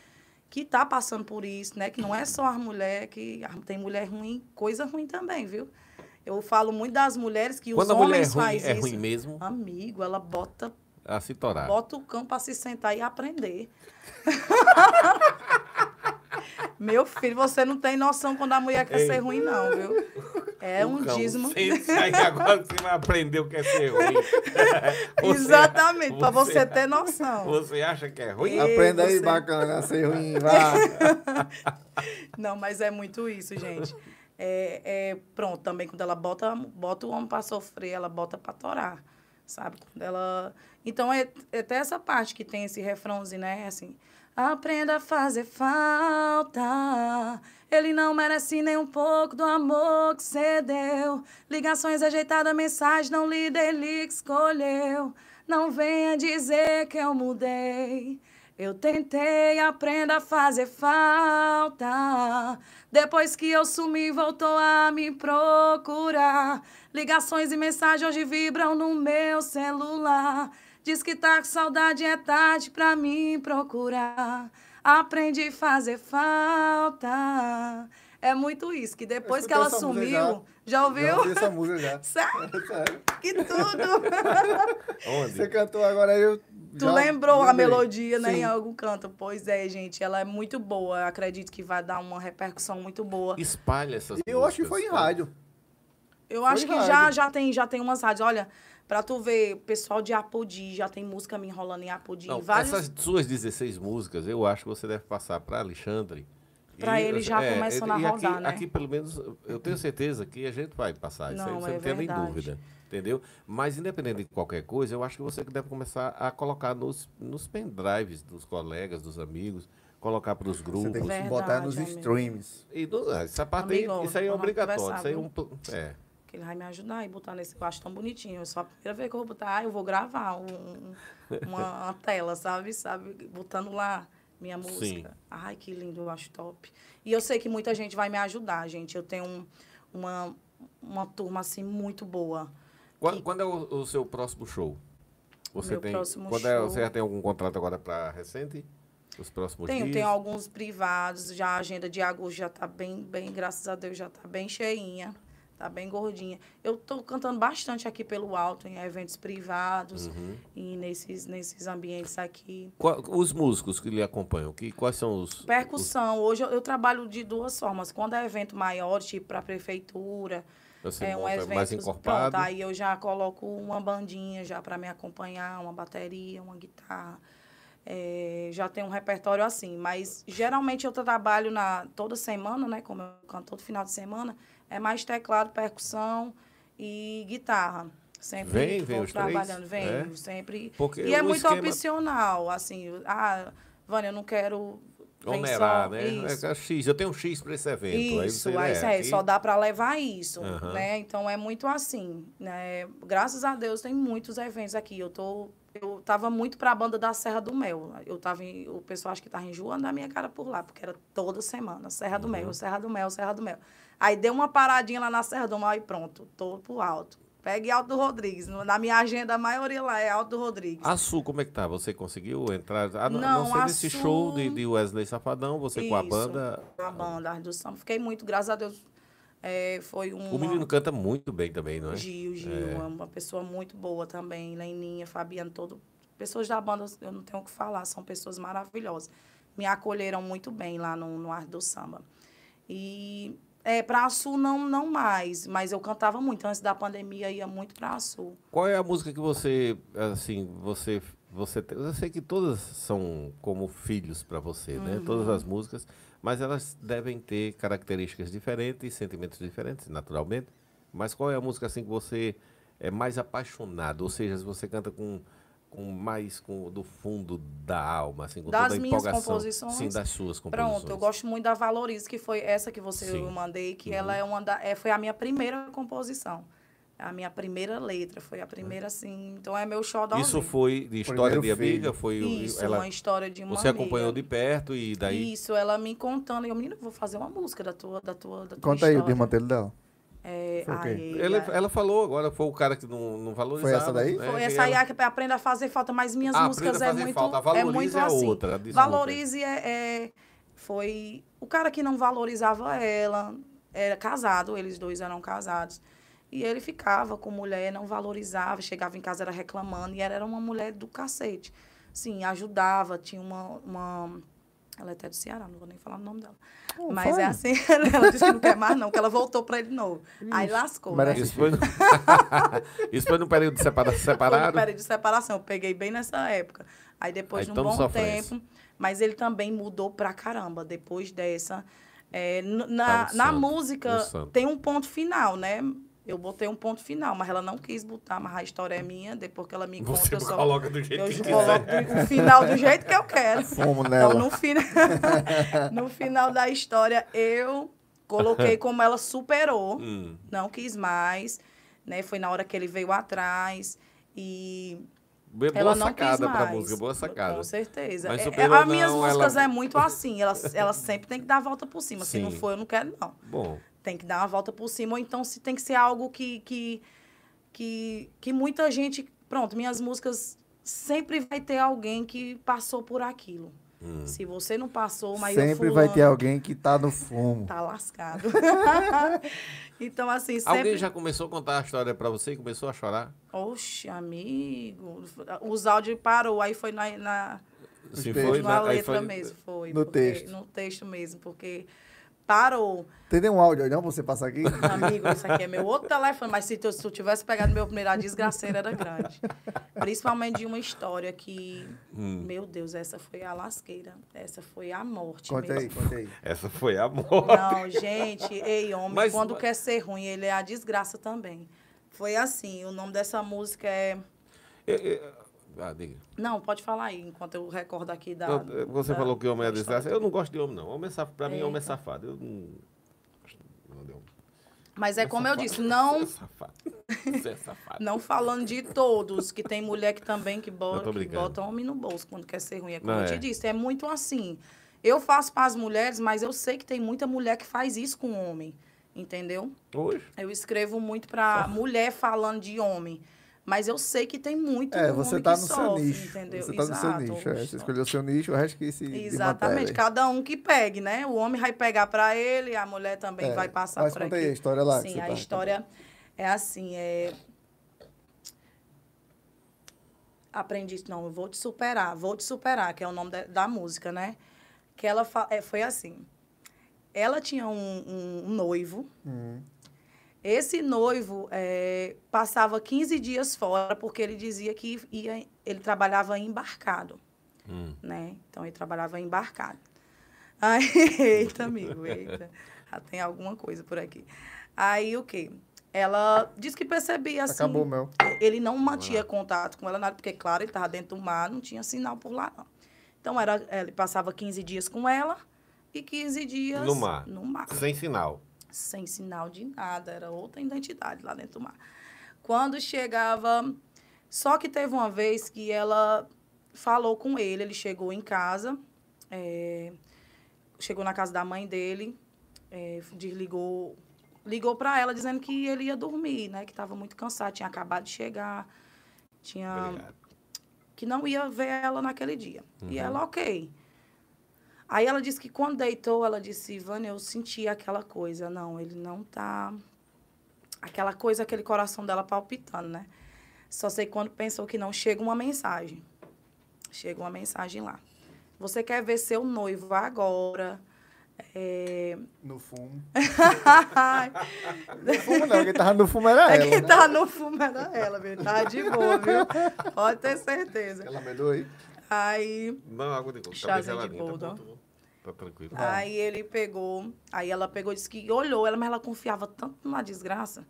que tá passando por isso, né? Que não é só as mulheres, que tem mulher ruim, coisa ruim também, viu? Eu falo muito das mulheres que Quando os a mulher é homens ruim, fazem é isso. ruim mesmo, Amigo, ela bota, a se torar. bota o cão para se sentar e aprender. Meu filho, você não tem noção quando a mulher quer ser ruim, não, viu? É o um cão. dízimo. Aí agora você vai aprender o que é ser ruim. Você- Exatamente, para você ter noção. Você acha que é ruim? E- Aprenda aí, você- bacana, a ser ruim, vá. Não, mas é muito isso, gente. É, é, pronto, também quando ela bota, bota o homem para sofrer, ela bota para torar, sabe? Quando ela... Então, é, é até essa parte que tem esse refrãozinho, né? Assim, aprenda a fazer falta. Ele não merece nem um pouco do amor que você deu. Ligações ajeitadas, mensagem não lida, ele que escolheu. Não venha dizer que eu mudei. Eu tentei, aprenda a fazer falta. Depois que eu sumi, voltou a me procurar. Ligações e mensagens hoje vibram no meu celular. Diz que tá com saudade, é tarde pra mim procurar. Aprendi a fazer falta. É muito isso, que depois que ela sumiu. Já, ouviu? Já ouvi essa música já. Sério? Sério. Que tudo! Onde? Você cantou agora, eu. Tu já lembrou a lembrei. melodia, né, Sim. em algum canto? Pois é, gente, ela é muito boa. Eu acredito que vai dar uma repercussão muito boa. Espalha essas eu acho que foi em músicas. rádio. Eu acho que rádio. já, já, tem, já tem umas rádios. Olha, pra tu ver, o pessoal de Apodi, já tem música me enrolando em Apodi. Não, vários... Essas suas 16 músicas, eu acho que você deve passar para Alexandre. Pra E, ele já é, começando e a aqui, rodar, né? Aqui, pelo menos, eu tenho certeza que a gente vai passar. Isso aí Não, você é não tem nem dúvida. Entendeu? Mas, independente de qualquer coisa, eu acho que você deve começar a colocar nos, nos pendrives dos colegas, dos amigos, colocar para os Você grupos. tem que Verdade, botar nos amigo. streams. E no- essa parte aí, Amigo, isso aí é obrigatório. Isso aí é um. É. Que ele vai me ajudar e botar nesse. Eu acho tão bonitinho. Eu só a primeira vez que eu vou botar, ah, eu vou gravar um- uma, uma tela, sabe? Sabe? Botando lá minha música. Sim. Ai, que lindo, eu acho top. E eu sei que muita gente vai me ajudar, gente. Eu tenho um- uma, uma turma assim muito boa. Quando, quando é o, o seu próximo show? Você Meu tem. próximo quando é- show- você já tem algum contrato agora para recente? Os próximos Tenho, dias? tenho alguns privados, já a agenda de agosto já tá bem, bem, graças a Deus, já tá bem cheinha, tá bem gordinha. Eu tô cantando bastante aqui pelo alto, em eventos privados Uhum. e nesses, nesses ambientes aqui. Qual- os músicos que lhe acompanham, que, quais são os. os- Percussão, hoje eu, eu trabalho de duas formas. Quando é evento maior, tipo para prefeitura, Você é um evento mais encorpado? Pronto, aí eu já coloco uma bandinha já para me acompanhar, uma bateria, uma guitarra. É, já tem um repertório assim, mas geralmente eu trabalho na toda semana, né? Como eu canto todo final de semana, é mais teclado, percussão e guitarra. Sempre Vem, vem os três? trabalhando, vem, É? sempre. Porque e é muito esquema- opcional, assim, ah, Vânia, eu não quero Onerar, né? Isso. É, é X, eu tenho um X para esse evento. aí Isso, você, aí, é, aí, aqui- só dá para levar isso, Aham. né? Então é muito assim, né? Graças a Deus tem muitos eventos aqui. Eu tô eu tava muito para a banda da Serra do Mel. Eu tava em, o pessoal acho que tava enjoando da minha cara por lá, porque era toda semana, Serra do Uhum. Mel, Serra do Mel, Serra do Mel. Aí deu uma paradinha lá na Serra do Mel e pronto, tô pro alto. Pegue Alto Rodrigues. Na minha agenda, a maioria lá é Alto Rodrigues. A Sul, como é que tá? Você conseguiu entrar? Ah, não, Não, não sei a Sul- show de, de Wesley Safadão, você com a Isso, banda. A banda do Samba. Fiquei muito, graças a Deus. é, foi um. O menino canta muito bem também, não é? Gil, Gil, É. é uma pessoa muito boa também. Leninha, Fabiano, todo. Pessoas da banda, eu não tenho o que falar, são pessoas maravilhosas. Me acolheram muito bem lá no, no Arte do Samba. E é, para a Sul não, não mais, mas eu cantava muito. Antes da pandemia, ia muito para a Sul. Qual é a música que você, assim, você, você, tem- eu sei que todas são como filhos para você, né? Uhum. Todas as músicas, mas elas devem ter características diferentes, sentimentos diferentes, naturalmente. Mas qual é a música assim que você é mais apaixonado? Ou seja, se você canta com com mais com do fundo da alma, assim, com Das toda a minhas composições? Sim, das suas composições. Pronto, eu gosto muito da Valorize, que foi essa que você Sim. eu mandei, que Uhum. ela é uma da, é, foi a minha primeira composição. A minha primeira letra, foi a primeira, assim. Então é meu xodó. Isso foi de história Primeiro de amiga? Foi o- Isso, ela, uma história de uma você acompanhou de amiga. perto e daí Isso, ela me contando. Eu, menina, eu vou fazer uma música da tua, da tua, da tua Conta aí o história. desmantelo dela. É, Foi aí, Ela, ela falou agora, foi o cara que não, não valorizava. essa daí? né? Foi essa aí ela- aprenda a fazer falta, mas minhas Ah, músicas é muito, Falta. é Valorize muito é assim. outra, desculpa. Valorize é, é- foi o cara que não valorizava ela, era casado, eles dois eram casados. E ele ficava com mulher, não valorizava, chegava em casa era reclamando, e ela era uma mulher do cacete. Sim, ajudava, tinha uma, uma, Ela é até do Ceará, não vou nem falar o nome dela. Oh, Mas fala. é assim, ela disse que não quer mais não, que ela voltou pra ele de novo. Aí lascou, né? Isso foi, no... Isso foi no período de separa... Foi no separado? período de separação, eu peguei bem nessa época. Aí depois Aí de um bom tempo, mas ele também mudou pra caramba depois dessa. É, Tá na, no na santo, música santo. tem um ponto final, né? Eu botei um ponto final, mas ela não quis botar, mas a história é minha, depois que ela me conta, Você eu só... coloca do jeito Eu que coloco quiser. o final do jeito que eu quero. Fomos nela. Então, no, fina... no final da história, eu coloquei como ela superou, Hum. não quis mais, né? Foi na hora que ele veio atrás e Boa ela não quis sacada pra mais. música, boa sacada. Com certeza. Mas É, as minhas não, músicas ela- é muito assim, elas, elas sempre tem que dar a volta por cima. Se não Sim. for, eu não quero, não. Bom, Tem que dar uma volta por cima, ou então se tem que ser algo que, que, que, que muita gente. Pronto, minhas músicas sempre vai ter alguém que passou por aquilo. Hum. Se você não passou, mas Sempre vai ter alguém que tá no fumo. Tá lascado. então, assim, sempre. alguém já começou a contar a história pra você e começou a chorar? Oxe, amigo. Os áudios parou, aí foi na, na, Se textos. foi, na né? Aí letra foi- mesmo. Foi. No porque- texto. No texto mesmo, porque parou. Tem nenhum áudio aí não pra você passar aqui? Amigo, isso aqui é meu outro telefone, mas se tu, se tu tivesse pegado meu primeiro, a desgraceira era grande. Principalmente de uma história que, Hum. meu Deus, essa foi a lasqueira. Essa foi a morte Conta aí, mesmo. conta aí. Essa foi a morte. Não, gente, ei, homem, Mas- quando mas- quer ser ruim, ele é a desgraça também. Foi assim, o nome dessa música é... Eu- eu- Ah, diga. Não, pode falar aí, enquanto eu recordo aqui da... Eu- Você da- falou que homem é desgraça. Eu não gosto de homem, não. Homem é saf... Pra mim, homem é safado. Eu não. Não. Mas é como eu safado. disse, não... Você é safado. Você é safado. Não falando de todos, que tem mulher que também que Eu bota, que bota homem no bolso quando quer ser ruim. É como Não, eu é. te disse, é muito assim. Eu faço para as mulheres, mas eu sei que tem muita mulher que faz isso com homem, entendeu? Hoje? Eu escrevo muito para mulher falando de homem, mas eu sei que tem muito É, homem você tá no seu sofre, nicho. entendeu? Você tá no seu nicho. É. Você escolheu o seu nicho, o resto que se. Exatamente, cada um que pegue, né? O homem vai pegar para ele, a mulher também É, vai passar mas por conta aqui. aí a história lá Sim, a tá- história é assim, é... Aprendi, não, eu vou te superar, vou te superar, que é o nome da, da música, né? Que ela fa... é, foi assim, ela tinha um, um- noivo, Hum. Esse noivo é, passava 15 dias fora, porque ele dizia que ia, ele trabalhava embarcado Hum. né? Então ele trabalhava embarcado. Aí, eita, amigo, eita. Já tem alguma coisa por aqui. Aí o quê? Ela disse que percebia assim. Acabou o mel. Ele não mantinha contato com ela nada, porque, claro, ele estava dentro do mar, não tinha sinal por lá, não. Então era, ele passava 15 dias com ela e 15 dias No mar. no mar Sem sinal. Sem sinal de nada, era outra identidade lá dentro do mar. Quando chegava. Só que teve uma vez que ela falou com ele, ele chegou em casa, é, chegou na casa da mãe dele, é, desligou, ligou para ela dizendo que ele ia dormir, né? Que estava muito cansado, tinha acabado de chegar, tinha Obrigado. que não ia ver ela naquele dia. E Uhum. ela, ok. Aí ela disse que quando deitou, ela disse, Ivana, eu senti aquela coisa. Não, ele não tá... Aquela coisa, aquele coração dela palpitando, né? Só sei quando pensou que não, chega uma mensagem. Chega uma mensagem lá. Você quer ver seu noivo agora? É... No fumo. No fumo não, quem tava no fumo era É ela. quem né? tá no fumo era ela, viu? Tá de boa, viu? Pode ter certeza. Ela melhorou aí. Aí... Não, água de coco. Tá bem Chazinho de tá boldo, tá bom. Tá tranquilo. Aí ele pegou, aí ela pegou e disse que olhou ela, mas ela confiava tanto na desgraça.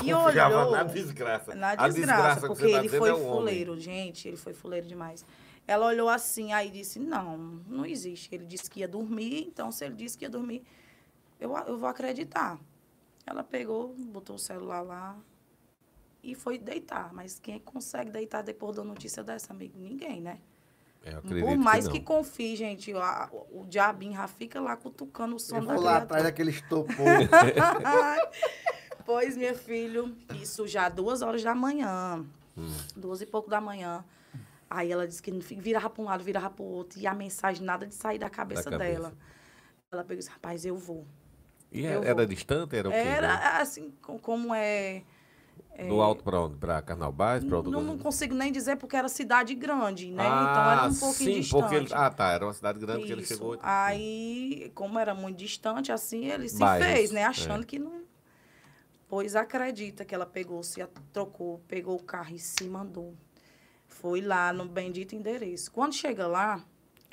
Que Confiava olhou na desgraça. na desgraça, que porque tá ele foi é um homem. fuleiro, gente, ele foi fuleiro demais. Ela olhou assim, aí disse, não, não existe. Ele disse que ia dormir, então se ele disse que ia dormir, eu, eu vou acreditar. Ela pegou, botou o celular lá e foi deitar. Mas quem que consegue deitar depois da notícia dessa, amigo? Ninguém, né? Eu acredito Por mais que, que, confie, gente, o, o diabinho já fica lá cutucando o Eu sono da vou lá atrás daquele estopor. pois, meu filho, isso já duas horas da manhã, Hum. duas e pouco da manhã. Aí ela disse que virava para um lado, virava para o outro, e a mensagem nada de sair da cabeça, cabeça. dela. Ela pegou e disse, rapaz, eu vou. E Eu era, vou. distante? Era o quê? Era assim, co- como é, Do alto para onde? Para Carnaubais? Para outro Não, não consigo nem dizer porque era cidade grande, né? então Ah, era um pouquinho sim, distante. porque ele, ah, tá, era uma cidade grande que ele Isso. chegou. Aí, como era muito distante, assim, ele se Bairros, fez, né? é. Achando que não. Pois acredita que ela pegou, se trocou, pegou o carro e se mandou. Foi lá no bendito endereço. Quando chega lá,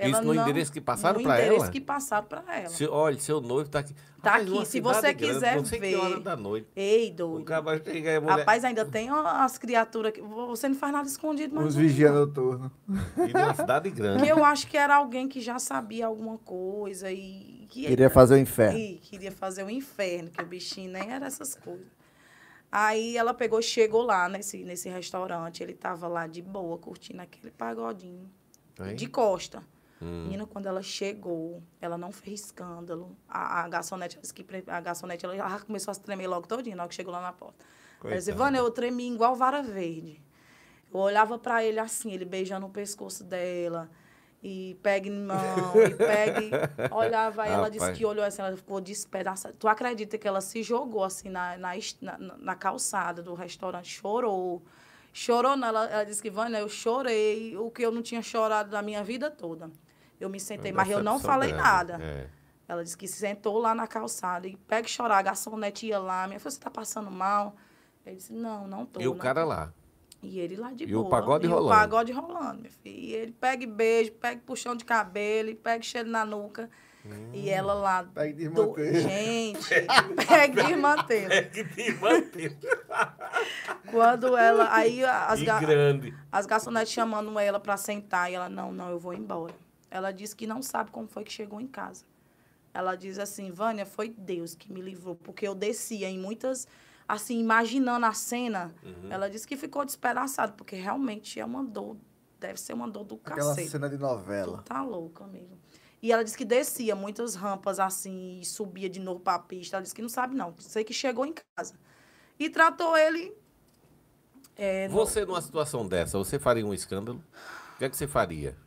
ela Isso no não, endereço que passaram no pra endereço ela? que passaram para ela. Se- olha, seu noivo tá aqui. Tá Rapaz, aqui, se você grande, quiser não sei que ver. hora da noite. Ei, O doido. cara chega e a mulher... Rapaz, ainda tem as criaturas que. Você não faz nada escondido, mas. Uns não- vigia noturno. E numa cidade grande. Que eu acho que era alguém que já sabia alguma coisa e. Que Queria fazer o inferno. Ih, queria fazer o inferno, que o bichinho nem era essas coisas. Aí ela pegou, chegou lá nesse, nesse restaurante, ele tava lá de boa, curtindo aquele pagodinho. Hein? De costa. Hum. Menina, quando ela chegou, ela não fez escândalo. A, a garçonete, a garçonete, ela começou a se tremer logo todinha, na hora que chegou lá na porta. Ela disse, Coitada. Vânia, eu tremi igual vara verde. Eu olhava pra ele assim, ele beijando o pescoço dela. E pega em mão, e pega e olhava. Ela disse que olhou assim, ela ficou despedaçada. Tu acredita que ela se jogou assim na, na, na, na- calçada do restaurante, chorou. Chorou, ela, ela disse que, Vânia, eu chorei o que eu não tinha chorado na minha vida toda. Eu me sentei, Uma mas eu não falei grande. nada. É. Ela disse que se sentou lá na calçada e pega e chorar. A garçonete ia lá. Minha filha, você tá passando mal? Ele disse, não, não tô. E o não cara tô." lá. E ele lá de E o boa. pagode e rolando. o pagode rolando, minha filha. E ele pega e beijo, pega e puxão de cabelo, e pega e cheiro na nuca. E ela lá... Pega e do... Gente, pega e desmanteve. que te manteve. Quando ela... Aí as, E ga- grande. as garçonetes chamando ela pra sentar. E ela, não, não, eu vou embora. Ela disse que não sabe como foi que chegou em casa. Ela diz assim, Vânia, foi Deus que me livrou. Porque eu descia em muitas... Assim, imaginando a cena. Uhum. Ela disse que ficou despedaçada. Porque realmente é uma dor... Deve ser uma dor do Aquela cacete. cena de Tu novela. tá louco, amigo. E ela disse que descia muitas rampas assim e subia de novo pra pista. Ela disse que não sabe, não. Sei que chegou em casa. E tratou ele. é, no- Você, numa situação dessa, você faria um escândalo? O que é que você faria?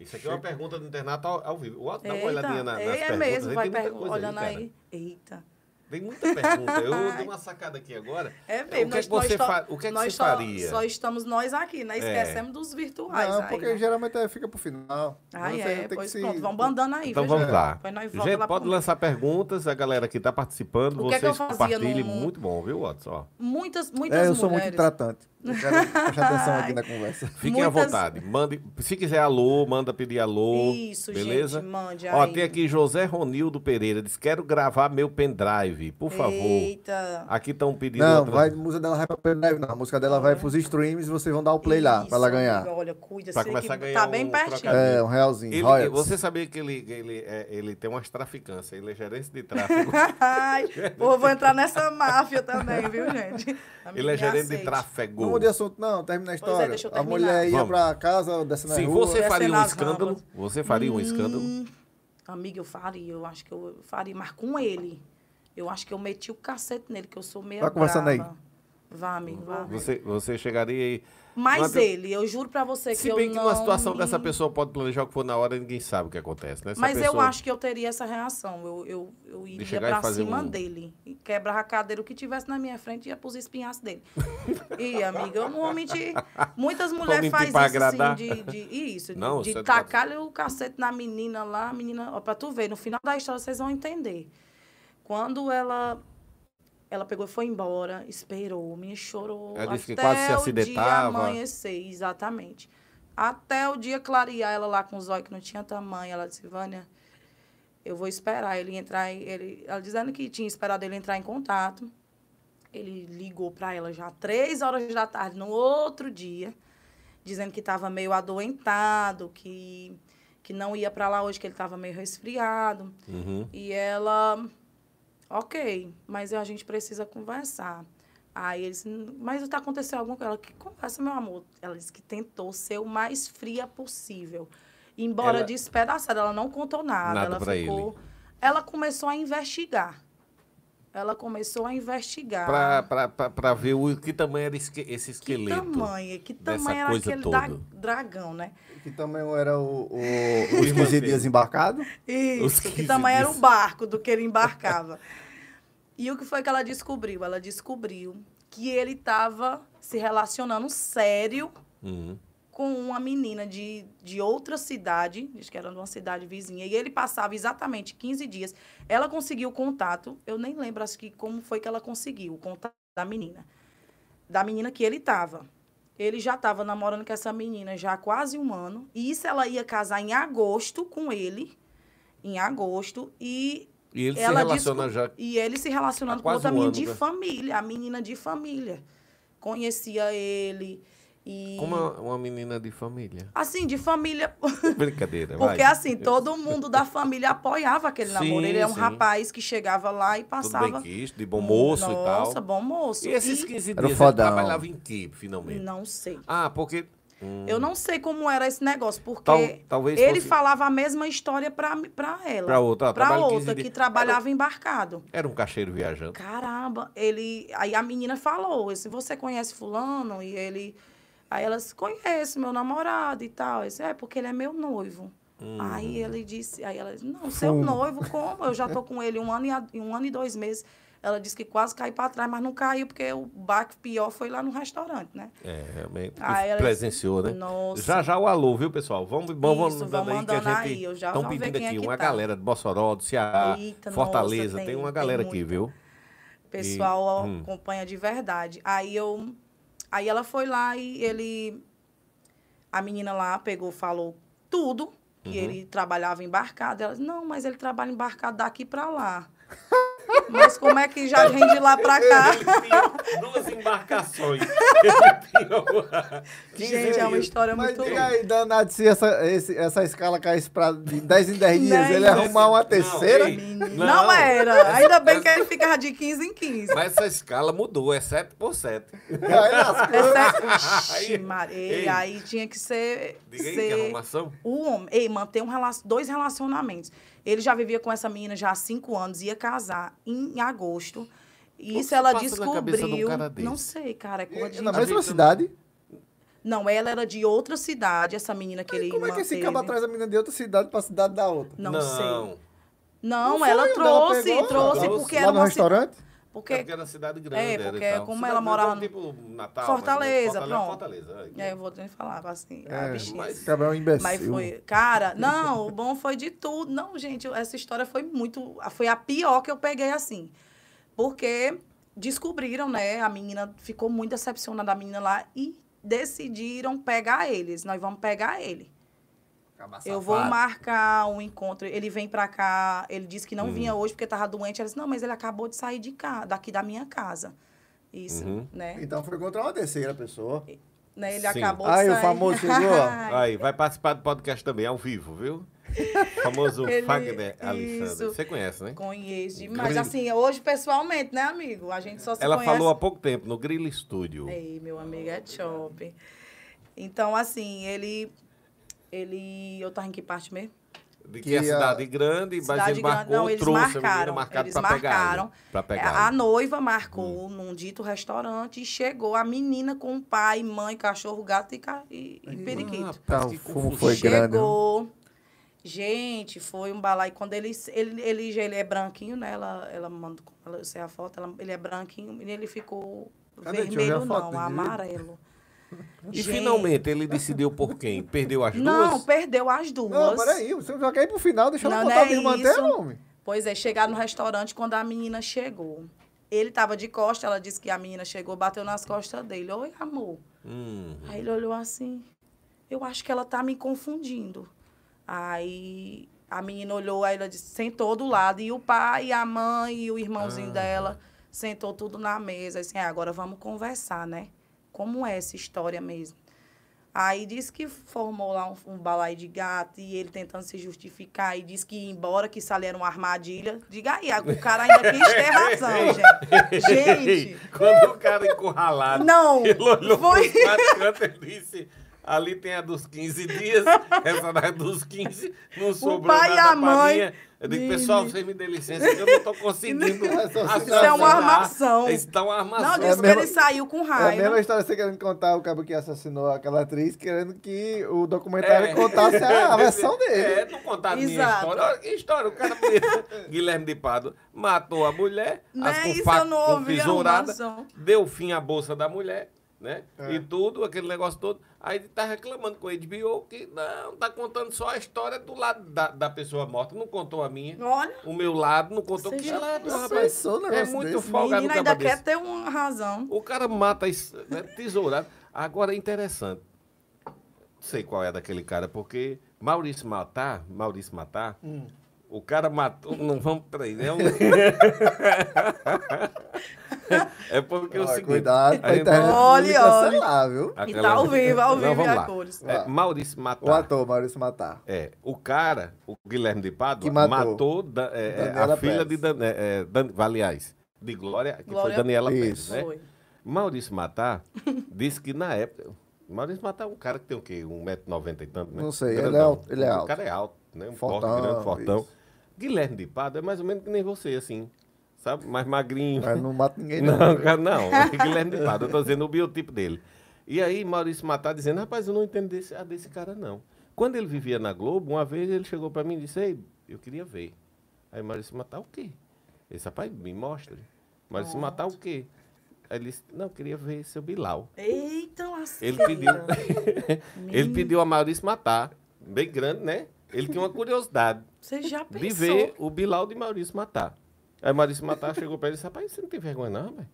Isso aqui é uma pergunta do internato ao, ao vivo. Dá uma Eita, olhadinha na, nas é, perguntas. é mesmo, vai pergu- olhando aí, aí. Eita. Tem muita pergunta. Eu dei uma sacada aqui agora. É o mesmo. que é que você, fa- o que é que nós você só, faria? Só estamos nós aqui, né? Esquecemos dos virtuais. Não, aí, porque né? geralmente é, fica pro final. Ah, é. tem que Pois se- pronto, vamos bandando aí. Então viu, vamos gente? lá. Nós Gente, lá pode lançar perguntas. A galera que está participando, O que é que eu vocês fazia compartilhem. no- Muito bom, viu, Watson? Ó, Muitas, muitas É, eu sou muito mulheres. tratante. Eu quero prestar atenção aqui na conversa. Fiquem à Muitas- vontade. Mande, se quiser alô, manda pedir alô. Isso, beleza? gente, mande Ó, aí. tem aqui José Ronildo Pereira. Diz: Quero gravar meu pendrive, por favor. Eita. Aqui estão pedindo. Não, outra- vai, a música dela vai pra pendrive, não. A música dela vai pros streams e vocês vão dar o play lá, pra ela Isso, ganhar. amiga, olha, cuida. Pra começar a ganhar Tá bem um pertinho. trocadinho. É, um realzinho. Ele, você sabia que ele, ele, é, ele tem umas traficâncias, ele é gerente de tráfego. Ai, pô, vou entrar nessa máfia também, viu, gente? Amigo, ele é gerente de aceite. tráfego. Vamos de assunto, não, termina a Pois é, história. deixa eu a mulher ia Vamos. pra casa, desce na Sim, rua. você faria um escândalo? rampas. Você faria um escândalo? Hum, amiga, eu faria, eu acho que eu faria, mas com ele. Eu acho que eu meti o cacete nele, que eu sou meio Vai conversando aí. Vá, amigo, vá. Você, você chegaria aí. Mas Não, ele, eu juro pra você que Se eu bem que não numa situação me- dessa pessoa pode planejar o que for na hora, ninguém sabe o que acontece, né? Se a Mas eu pessoa- acho que eu teria essa reação. Eu, eu, eu iria chegar e pra fazer cima um- dele. E quebrava a cadeira, o que tivesse na minha frente, ia pros espinhaços dele. e, amiga, eu não vou mentir. Muitas mulheres mentir fazem pra isso agradar. assim, de, de isso, Não, de, você de tá- tacar o cacete na menina lá, a menina, ó, pra tu ver, no final da história vocês vão entender. Quando ela ela pegou e foi embora, esperou, me chorou. Ela disse que até quase se o acidentava. dia amanhecer, exatamente. Até o dia clarear, ela lá com os olhos que não tinha tamanho. Ela disse, Vânia, eu vou esperar ele entrar. Ele, ela dizendo que tinha esperado ele entrar em contato. Ele ligou para ela já três horas da tarde, no outro dia, dizendo que estava meio adoentado, que, que não ia para lá hoje, que ele estava meio resfriado. Uhum. E ela, ok, mas a gente precisa conversar. Aí eles, mas está acontecendo alguma coisa? Ela, que conversa, meu amor? Ela disse que tentou ser o mais fria possível. Embora Ela- despedaçada, ela não contou nada. Nada ela pra ficou. Ela começou a investigar. Ela começou a investigar. Pra ver o que tamanho era esque- esse que esqueleto. tamanho, que tamanho era aquele toda. dragão, né? Que também era o, o, os 15 dias embarcado. Isso, que 15 tamanho era o barco do que ele embarcava. E o que foi que ela descobriu? Ela descobriu que ele estava se relacionando sério Uhum. com uma menina de, de outra cidade, diz que era de uma cidade vizinha, e ele passava exatamente 15 dias. Ela conseguiu o contato, eu nem lembro acho que como foi que ela conseguiu o contato da menina. Da menina que ele estava. Ele já estava namorando com essa menina já há quase um ano. E isso ela ia casar em agosto com ele. Em agosto. E E ele ela se relaciona disse- já. E ele se relacionando com outra um menina ano, de né? família. A menina de família. Conhecia ele. E... Como uma, uma menina de família. Assim, de família. Brincadeira. Porque vai. assim, todo mundo da família apoiava aquele Sim, namoro. Ele é um sim. rapaz que chegava lá e Tudo passava. bem quisto, de bom moço e tal. Nossa, bom moço. E esses E- 15 Era dias ele trabalhava em que, finalmente? Não sei. Ah, porque... hum, Eu não sei como era esse negócio, porque Tal- ele fosse- falava a mesma história pra, pra ela. Pra outra, 15 outra, que trabalhava embarcado. Era um cacheiro viajante. Caramba, ele. Aí a menina falou: se você conhece fulano? E ele. Aí ela disse, conhece meu namorado e tal. Eu disse, é, porque ele é meu noivo. Hum. Aí ele disse, aí ela disse, não, seu noivo, como? Eu já tô com ele um ano e, um ano e dois meses. Ela disse que quase caiu para trás, mas não caiu, porque o baque pior foi lá no restaurante, né? É, realmente. Aí ela- presenciou, né? Nossa. Já já o alô, viu, pessoal? Vamos, vamos, Isso, mandando vão aí que a mandando gente. aí, eu já Estão pedindo é aqui que uma tá. galera de Mossoró, do Ceará, Eita, Fortaleza. nossa, tem, tem- uma tem galera aqui, muito. viu? Pessoal hum. acompanha de verdade. Aí eu. Aí ela foi lá e ele. A menina lá pegou, falou tudo, que Uhum. ele trabalhava embarcado. Ela disse, não, mas ele trabalha embarcado daqui pra lá. mas como é que já vem de lá pra cá? Duas embarcações. Ele tinha uma- 15 Gente, é uma história Mas muito. diga aí, danado, se essa, esse- essa escala caísse pra de 10 em 10 dias, Não, ele não. ia arrumar uma terceira? ei, Não, Não. era. Ainda bem que ele ficava de 15 em 15. Mas essa escala mudou, é 7 por 7. Aí. Ixi, Aí- aí tinha que ser. Diga aí, ser... que arrumação. O homem, ei, manter um dois relacionamentos. Ele já vivia com essa menina já há cinco anos, ia casar em agosto. E isso ela de um descobriu. não sei, cara, é coisa de. Na A mesma cidade? Não, ela era de outra cidade, essa menina que ele Como é que esse cabo traz a menina de outra cidade pra cidade da outra? Não, sei. Não Não, Não ela trouxe, pegou? trouxe, Trouxe. porque Lá era no uma ci- restaurante? É Porque porque era cidade grande. É, era e porque tal. como Cidade ela grande, morava no- Tipo Natal. Fortaleza, mas pronto. Fortaleza. É, eu vou te falar assim, a É, bichinha. mas- é um imbecil. Mas foi, cara, não, o bom foi de tudo. Não, gente, essa história foi muito, foi a pior que eu peguei assim. Porque descobriram, né, a menina ficou muito decepcionada a menina lá e decidiram pegar eles. Nós vamos pegar ele. Eu vou marcar um encontro. Ele vem pra cá, ele disse que não Hum. vinha hoje porque tava doente. Ela disse: "Não, mas ele acabou de sair de cá, daqui da minha casa". Isso, Uhum. né? Então foi contra uma terceira pessoa. né? Ele Sim. acabou de Aí, sair. o famoso chegou. Aí, vai participar do podcast também, ao vivo, viu? O famoso Ele- Fagner Alexandre. isso. Você conhece, né? Conheço demais. Assim, hoje pessoalmente, né, amigo? A gente só se Ela conhece. falou há pouco tempo, no Grill Studio. Ei, meu amigo, é shopping. Então, assim, ele. Ele. Eu tava em que parte mesmo? De que, Que é a- cidade grande, mas Cidade ele marcou, grande. Não, eles trouxe marcaram. marcado eles pra pegar marcaram. ele, Pra É, pegar A ele. noiva marcou Hum. num dito restaurante e chegou a menina com pai, mãe, cachorro, gato e, e, e periquito. rapaz, Tá, o fumo confusão. foi grande. viu? Chegou. Gente, foi um balai. Quando ele, ele, ele, já- ele é branquinho, né? Ela, ela manda, ela, eu sei a foto, ela- ele é branquinho e ele ficou Cadê? A vermelho, não, direito? amarelo. E Gente, finalmente ele decidiu por quem? Perdeu as Não, duas? perdeu as duas. Não, peraí, você já quer ir pro final, deixa ela Não, contar não a é mesma isso. antena, homem. Pois é, chegaram no restaurante quando a menina chegou. Ele tava de costa, ela disse que a menina chegou, bateu nas costas dele. Oi, amor. Hum. Aí ele olhou assim, eu acho que ela tá me confundindo. Aí a menina olhou, aí ela disse, sentou do lado, e o pai, a mãe e o irmãozinho Ah. dela sentou tudo na mesa, assim, "Ah, agora vamos conversar, né? Como é essa história mesmo? Aí disse que formou lá um, um balai de gato e ele tentando se justificar e disse que ia embora, que isso ali era uma armadilha. Diga aí, o cara ainda quis ter razão, gente. Gente, Quando o cara encurralado, não, ele olhou foi... pros quatro cantos e disse... Ali tem a dos 15 dias, essa da dos 15, não sobrou pai e a mãe minha. Eu digo, pessoal, vocês me dêem licença, que eu não estou conseguindo. Isso é uma armação. Isso tá uma armação. Não, É disse que mesmo- ele saiu com É a mesma raiva. história você querendo contar o cabo que assassinou aquela atriz, querendo que o documentário É. contasse a, a versão dele. É, não contar a minha história. Olha que história. O cara, Guilherme de Pado, matou a mulher, Né, as com isso faca, eu não com deu fim à bolsa da mulher, né? É. E tudo, aquele negócio todo. Aí ele tá reclamando com o HBO que não, tá contando só a história do lado da, da pessoa morta. Não contou a minha. Olha, O meu lado não contou. Você Que já lado, pensou rapaz? um É muito desse? folgado menina no ainda quer ter uma razão. O cara mata isso, né, tesourado. Agora é interessante. Não sei qual é daquele cara, porque Maurício Matar, Maurício Matar, Hum. o cara matou. Não vamos peraí, né? é porque é o Ó, seguinte. cuidado a internet Olhe, me cancelar, viu? E aquela- tá ao vivo, ao Não, vivo e vamos a lá. cores. É, Maurício O Matar. ator Maurício Matar. É, o cara, o Guilherme de Pádua, Que matou. matou, da- é, é, Daniela a filha Pérez. de Dan, é, é, Dan- aliás, de Glória, que foi Glória- Daniela Pérez, Isso. né? Foi. Maurício Matar disse que na época. Maurício Matar é um cara que tem o quê? 1,90m e tanto, né? Não sei, ele é alto, ele é O alto. cara é alto, né? Um Fortão, forte, grande, fortão. isso. Guilherme de Pado é mais ou menos que nem você, assim. Sabe? Mais magrinho. Mas não mata ninguém, não. Não, cara, não. É Guilherme de Pado. Eu tô dizendo o biotipo dele. E aí, Maurício Matar dizendo, rapaz, eu não entendo desse, ah, desse cara, não. Quando ele vivia na Globo, uma vez ele chegou pra mim e disse, ei, eu queria ver. Aí Maurício Matar, o quê? Esse rapaz, me mostra. Maurício Matar, o quê? Aí ele disse, não, eu queria ver seu Bilal. Eita, Ele lasqueira. pediu, ele pediu a Maurício Matar, bem grande, né? Ele tinha uma curiosidade Você já pensou? de ver o Bilal de Maurício Matar. Aí Maurício Matar chegou pra ele e disse, rapaz, você não tem vergonha não, rapaz?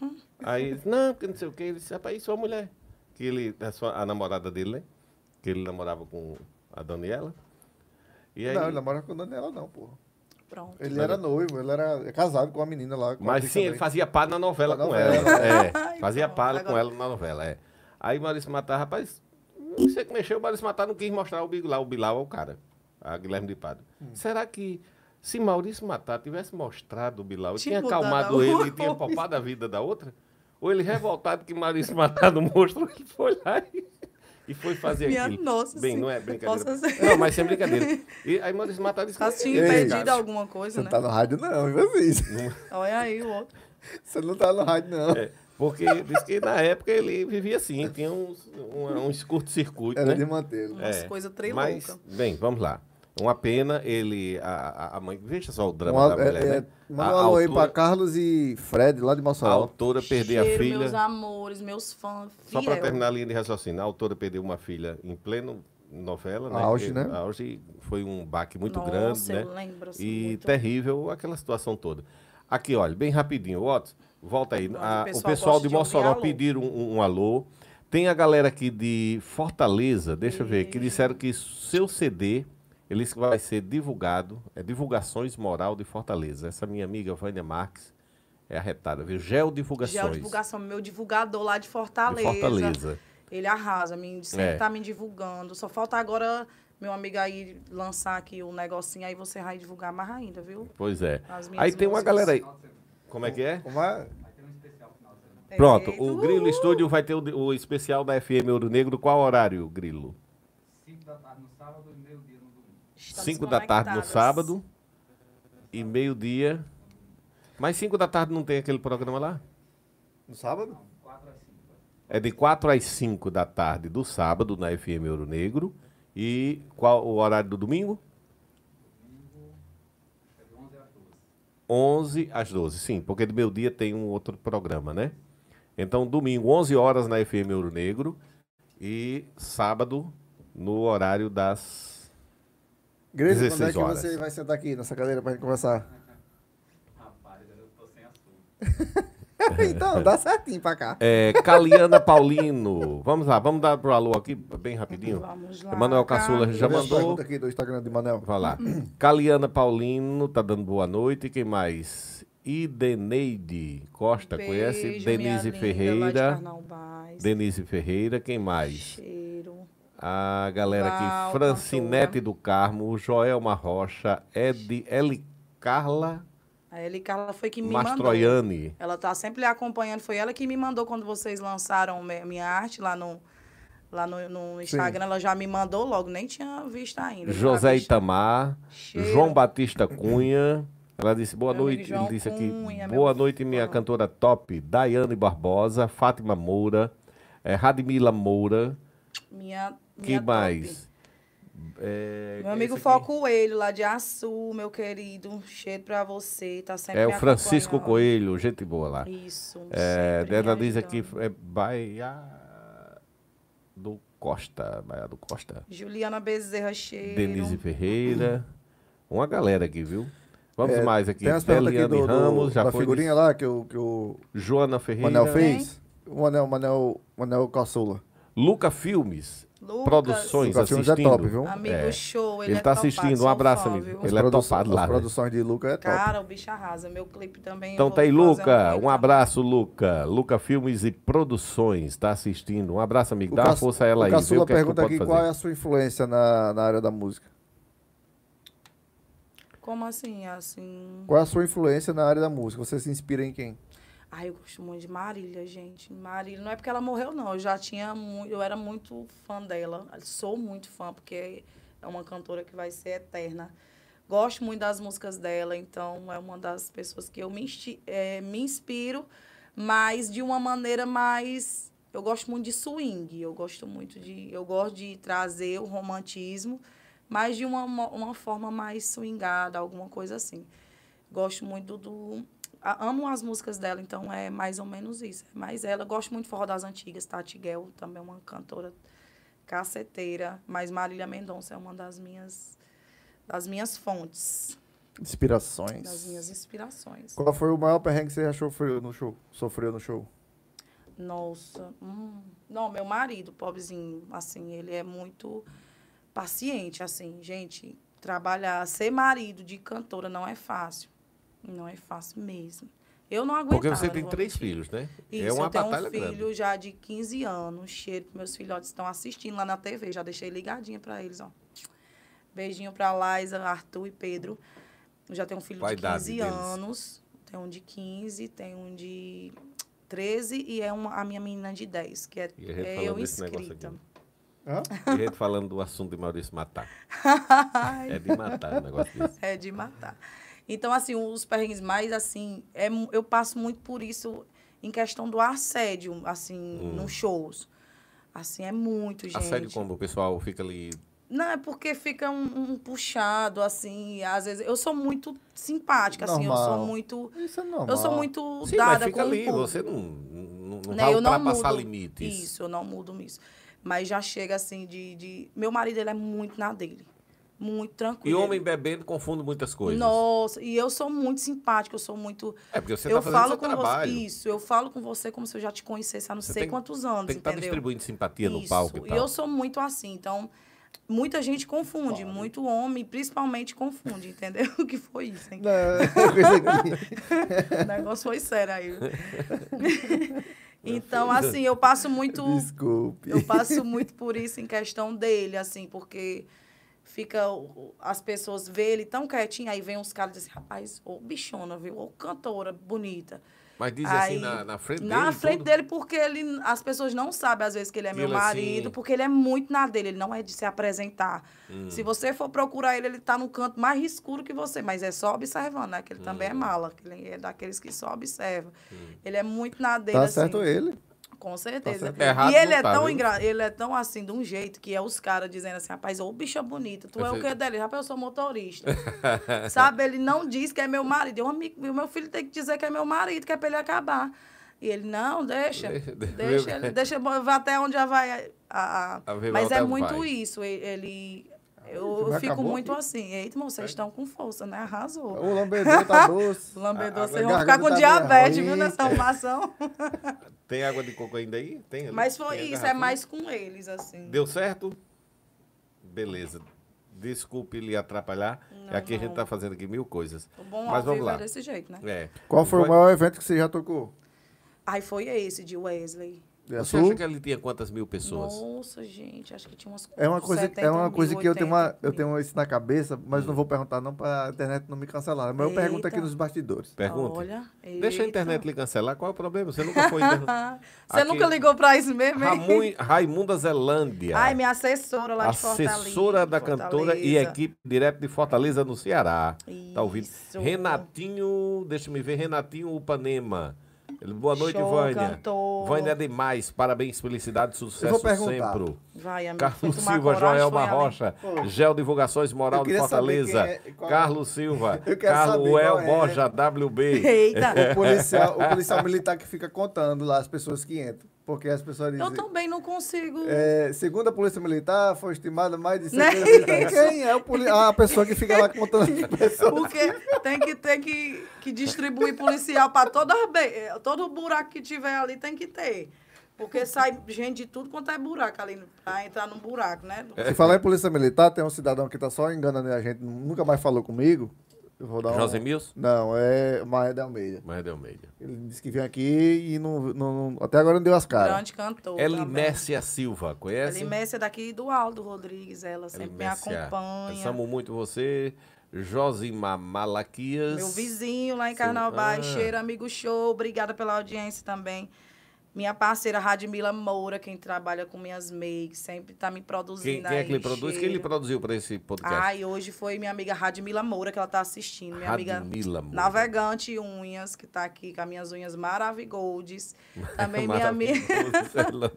Uhum. Aí ele disse, não, porque não sei o quê. Ele disse, rapaz, sua mulher. Que ele, a, sua- a namorada dele, né? Que ele namorava com a Daniela. E aí, Não, ele namora com a Daniela, não, porra. Pronto. Ele era noivo, ele era casado com a menina lá. com mas sim, ele também. fazia par na novela Na com novela. ela. É, Ai, fazia par com agora- ela na novela, é. Aí Maurício Matar, rapaz, não sei que mexeu, o Maurício Matar não quis mostrar o Bilal. O Bilal é o cara, a Guilherme de Pado. Hum. Será que se Maurício Matar tivesse mostrado o Bilal, Tinha acalmado ele e tinha poupado a vida da outra? Ou ele revoltado que Maurício Matar não mostrou, ele foi lá e, e foi fazer Minha aquilo. nossa Bem, senhora. não é brincadeira. Não, mas sem brincadeira. E aí Maurício Matar disse Tá que... tinha cara, alguma coisa, Você né? não tá no rádio, não, viu, Cis? Olha aí o outro. Você não tá no rádio, não. É, porque diz que na época ele vivia assim, tinha uns, um, uns curto-circuito, Era né? de mantê-lo. Umas coisas Mas, triloucas. bem, vamos lá. Uma pena ele, a, a- a mãe, veja só o drama Uma, da mulher, é, é, né? manda A um alô aí pra Carlos e Fred, lá de A Mossoró. autora perder a filha, meus amores, meus fãs. só para terminar a linha de raciocínio, a autora perdeu uma filha em pleno novela, né? Auge, né? Auge foi um baque muito Nossa, grande, eu né? lembro, assim, e muito. terrível aquela situação toda. Aqui, olha, bem rapidinho, Otto, volta aí. Pronto, A- o o pessoal pessoal gosta de de Mossoró alô. pediram um, um alô. Tem a galera aqui de Fortaleza, deixa eu ver, que disseram que seu CD, ele vai ser divulgado, é Divulgações Moral de Fortaleza. Essa minha amiga Vânia Marques é arretada, viu? Geo Divulgações. Geo Divulgação, meu divulgador lá de de Fortaleza. Fortaleza. Ele arrasa, me, sempre É. tá me divulgando. Só falta agora meu amigo aí lançar aqui o negocinho, aí você vai divulgar mais ainda, viu? Pois é. Aí tem uma galera aí. Como é que é? Como é? Pronto, Eita, o Grilo. Estúdio vai ter o, o especial da FM Ouro Negro. Qual horário, Grilo? 5 da tarde no sábado e meio-dia no domingo. Estamos 5 da tarde no sábado e meio-dia. Mas 5 da tarde não tem aquele programa lá? No sábado? 4 às 5. É de 4 às 5 da tarde do sábado na FM Ouro Negro. E qual o horário do domingo? É de 11 às 12. 11 às 12. Sim, porque de meio-dia tem um outro programa, né? Então, domingo, 11 horas na FM Ouro Negro. E sábado, no horário das. Grace, quando é 16 que horas. você vai sentar aqui nessa cadeira pra gente conversar? Rapaz, eu tô sem assunto. então, dá certinho pra cá. É, Caliana Paulino. Vamos lá, vamos dar pro alô aqui, bem rapidinho. Vamos lá. Emanuel Caçula já mandou. perguntas aqui do Instagram de Manel. Vai lá. Caliana Paulino tá dando boa noite. Quem mais? Ideneide Costa, conhece? Beijo, minha Denise linda, lá de Ferreira. Carnaubais. Denise Ferreira, quem mais? Cheiro. A galera aqui, Val, Francinete cantora. do Carmo, Joelma Rocha, Ed, Eli Carla A Eli Carla foi que me mandou. Mastroianni. Ela tá sempre acompanhando. Foi ela que me mandou quando vocês lançaram minha arte lá no, lá no, no Instagram, ela já me mandou logo, nem tinha visto ainda. José Itamar, Cheiro. João Batista Cunha. Ela disse boa Meu noite. Ele disse aqui Cunha, boa noite, minha fã. cantora top, Daiane Barbosa, Fátima Moura, é, Radmila Moura. Minha, Que mais? É, Meu amigo Foco Coelho, lá de Açu, meu querido. Um cheiro pra você, tá sempre É o Francisco. Coelho, gente boa lá. Isso. É, me diz aqui, é Baia do Costa, Baia do Costa. Juliana Bezerra Cheiro. Denise Ferreira. Uma galera aqui, viu? Vamos É, mais aqui. Tem as aqui do, do- Ramos, já da foi. figurinha lá que o, que o Joana Ferreira. Manel fez. O Manel, Manel, Manel Caçula. Luca Filmes. Lucas, Produções Lucas Filmes é assistindo. top, viu? Amigo É. show, ele, Ele é tá topado, assistindo. Um abraço, fã, amigo. viu? Ele é topado lá, As né? produções de Luca é top. Cara, o bicho arrasa. Meu clipe também. Então eu tá Luca. Um também. abraço, Luca. Luca Filmes e Produções. Tá assistindo. Um abraço, amigo. Dá força a ela aí. O Caçula é pergunta aqui fazer. qual é a sua influência na, na área da música. Como assim? Assim. Qual é a sua influência na área da música? Você se inspira em quem? Ai, eu gosto muito de Marília, gente. Marília, não é porque ela morreu, não. Eu já tinha muito. Eu era muito fã dela. Sou muito fã, porque é uma cantora que vai ser eterna. Gosto muito das músicas dela, então é uma das pessoas que eu me, eh, me inspiro, mas de uma maneira mais. Eu gosto muito de swing, eu gosto muito de. Eu gosto de trazer o romantismo, mas de uma, uma, uma forma mais swingada, alguma coisa assim. Gosto muito do. Amo as músicas dela, então é mais ou menos isso. Mas ela, gosto muito de forró das antigas, Tati Guel, também é uma cantora caceteira, mas Marília Mendonça é uma das minhas das minhas fontes, Inspirações. das minhas inspirações. Qual foi o maior perrengue que você sofreu no show? Sofreu no show? Nossa, hum. não, meu marido, pobrezinho, assim, ele é muito paciente, assim, gente, trabalhar, ser marido de cantora não é fácil, não é fácil mesmo. Eu não aguentava. Porque você tem três mentir. filhos, né? Isso, é uma eu tenho batalha um filho grande. já de 15 anos, cheiro, meus filhotes estão assistindo lá na TV, já deixei ligadinha para eles, ó. Beijinho para Laisa, Arthur e Pedro. Eu já tenho um filho Qual a de idade 15 deles? anos, tem um de 15, tem um de 13 e é uma, a minha menina de 10, que é, E a gente é eu inscrita. Hã? E a gente falando do assunto de Maurício matar. É de matar o negócio desse. É de matar. Então, assim, os perrengues mais, assim, é, eu passo muito por isso em questão do assédio, assim, nos shows. Assim, é muito, gente. Hum. Assédio como o pessoal fica ali. Não, é porque fica um, um puxado, assim, às vezes. Eu sou muito simpática, assim, eu Normal. sou muito. Isso é normal. Eu sou muito Sim, mas dada fica com ali. o público. Você não, não, não né? vai eu não ultrapassar mudo. limites. Isso, eu não mudo isso. Mas já chega assim de, de. Meu marido, ele é muito na dele. Muito E tranquilo. homem bebendo confunde muitas coisas. Nossa, e eu sou muito simpática, eu sou muito. É porque você eu está fazendo falo seu com trabalho. você. Isso, eu falo com você como se eu já te conhecesse há não Você sei tem- quantos anos, Tem que estar entendeu? distribuindo simpatia no Isso, palco e E tal. eu sou muito assim, então muita gente confunde, muito homem, principalmente confunde, entendeu? O que foi isso, hein? Não, aqui. O negócio foi sério aí. então, assim, eu passo muito. Desculpe. Eu passo muito por isso em questão dele, assim, porque fica as pessoas vê ele tão quietinho, aí vem uns caras e dizem, rapaz, ô bichona, viu? Ô cantora bonita. Mas diz Aí, assim na, na frente dele. Na e frente tudo. dele, porque ele, as pessoas não sabem, às vezes, que ele é Que meu ele marido, assim- porque ele é muito na dele, ele não é de se apresentar. Hum. Se você for procurar ele, ele tá no canto mais escuro que você, mas é só observando, né? Que ele Hum. também é mala, que ele é daqueles que só observa. Ele é muito na dele, Tá assim. certo ele. Com certeza. e ele é tá, tão engra... ele é tão assim, de um jeito, que é os caras dizendo assim, rapaz, ô bicha bonita, tu é o que dele? Rapaz, eu sou motorista. Sabe, ele não diz que é meu marido. Eu, amigo, o meu filho tem que dizer que é meu marido, que é pra ele acabar. E ele, não, deixa. Deixa- Deixa, ele, deixa vai até onde já vai. A, a- Mas é muito vai. isso. Ele. Eu, o fico muito aqui? assim. Eita, irmão, vocês estão com força, né? Arrasou. O lambedor tá doce. Lambedor, a- a vocês vão ficar com tá diabetes, viu, nessa arrumação. Tem água de coco ainda aí? Tem ali? Mas foi Tem isso, é mais com eles, assim. Deu certo? Beleza. Desculpe lhe atrapalhar. Não, aqui a gente não. tá fazendo aqui mil coisas. O bom Mas vamos vivo lá. é desse jeito, né? É. Qual foi o Vai- maior evento que você já tocou? Aí foi esse de Wesley. É Você acha que ele tinha quantas mil pessoas? Nossa, gente, acho que tinha umas É uma coisa, 70 é uma mil, coisa que eu tenho, uma, 80 eu mil. tenho isso na cabeça, mas não vou perguntar não para a internet não me cancelar. Mas eu pergunto aqui nos bastidores. Pergunta. Olha, Deixa a internet lhe cancelar. Qual é o problema? Você nunca foi. Você Aqui- nunca ligou pra isso mesmo, hein? Raimunda Zelândia. Ai, minha assessora lá de Fortaleza. Assessora da cantora e Fortaleza. equipe direto de Fortaleza, no Ceará. Tá ouvindo? Isso. Renatinho, deixa me ver, Renatinho Upanema. Boa noite, Show, Vânia. cantor. Vânia é demais. Parabéns, felicidade, sucesso sempre. Vai, amigo. Carlos Silva, coragem, Joelma. Rocha, Gel Divulgações Moral de Fortaleza, é- qual é. Carlos Silva, Carlos qual é. Borja, WB. Eita. O policial, o policial militar que fica contando lá as pessoas que entram. Porque as pessoas dizem. Eu também não consigo. É, segundo a Polícia Militar, foi estimada mais de 100 Né? militares. Quem é o poli- a pessoa que fica lá contando as pessoas? Porque tem que ter que, que distribuir policial para todo, todo buraco que tiver ali, tem que ter. Porque sai gente de tudo quanto é buraco ali, pra entrar num buraco, né? Se falar em Polícia Militar, tem um cidadão que tá só enganando a gente, nunca mais falou comigo. Eu vou dar um... José Mills? Não, é Maia de Almeida. Mas deu meio. Ele disse que vinha aqui e não, não- não- até agora não deu as caras. Grande cantor. Elimécia Silva, conhece? Elimécia daqui do Aldo Rodrigues, ela sempre Elimécia, me acompanha. Amo muito você. Josimar Malaquias. Meu vizinho lá em Carnaval, Ah. cheiro, amigo show. Obrigada pela audiência também. Minha parceira Radmila Moura, quem trabalha com minhas makes, sempre tá me produzindo Quem, quem é que aí, lhe produz? Quem lhe cheiro. produziu para esse podcast? Ai, hoje foi minha amiga Radmila Moura que ela tá assistindo. Minha amiga Radmila Moura. Navegante Unhas, que tá aqui com as minhas unhas Maravigoldes. Também minha amiga,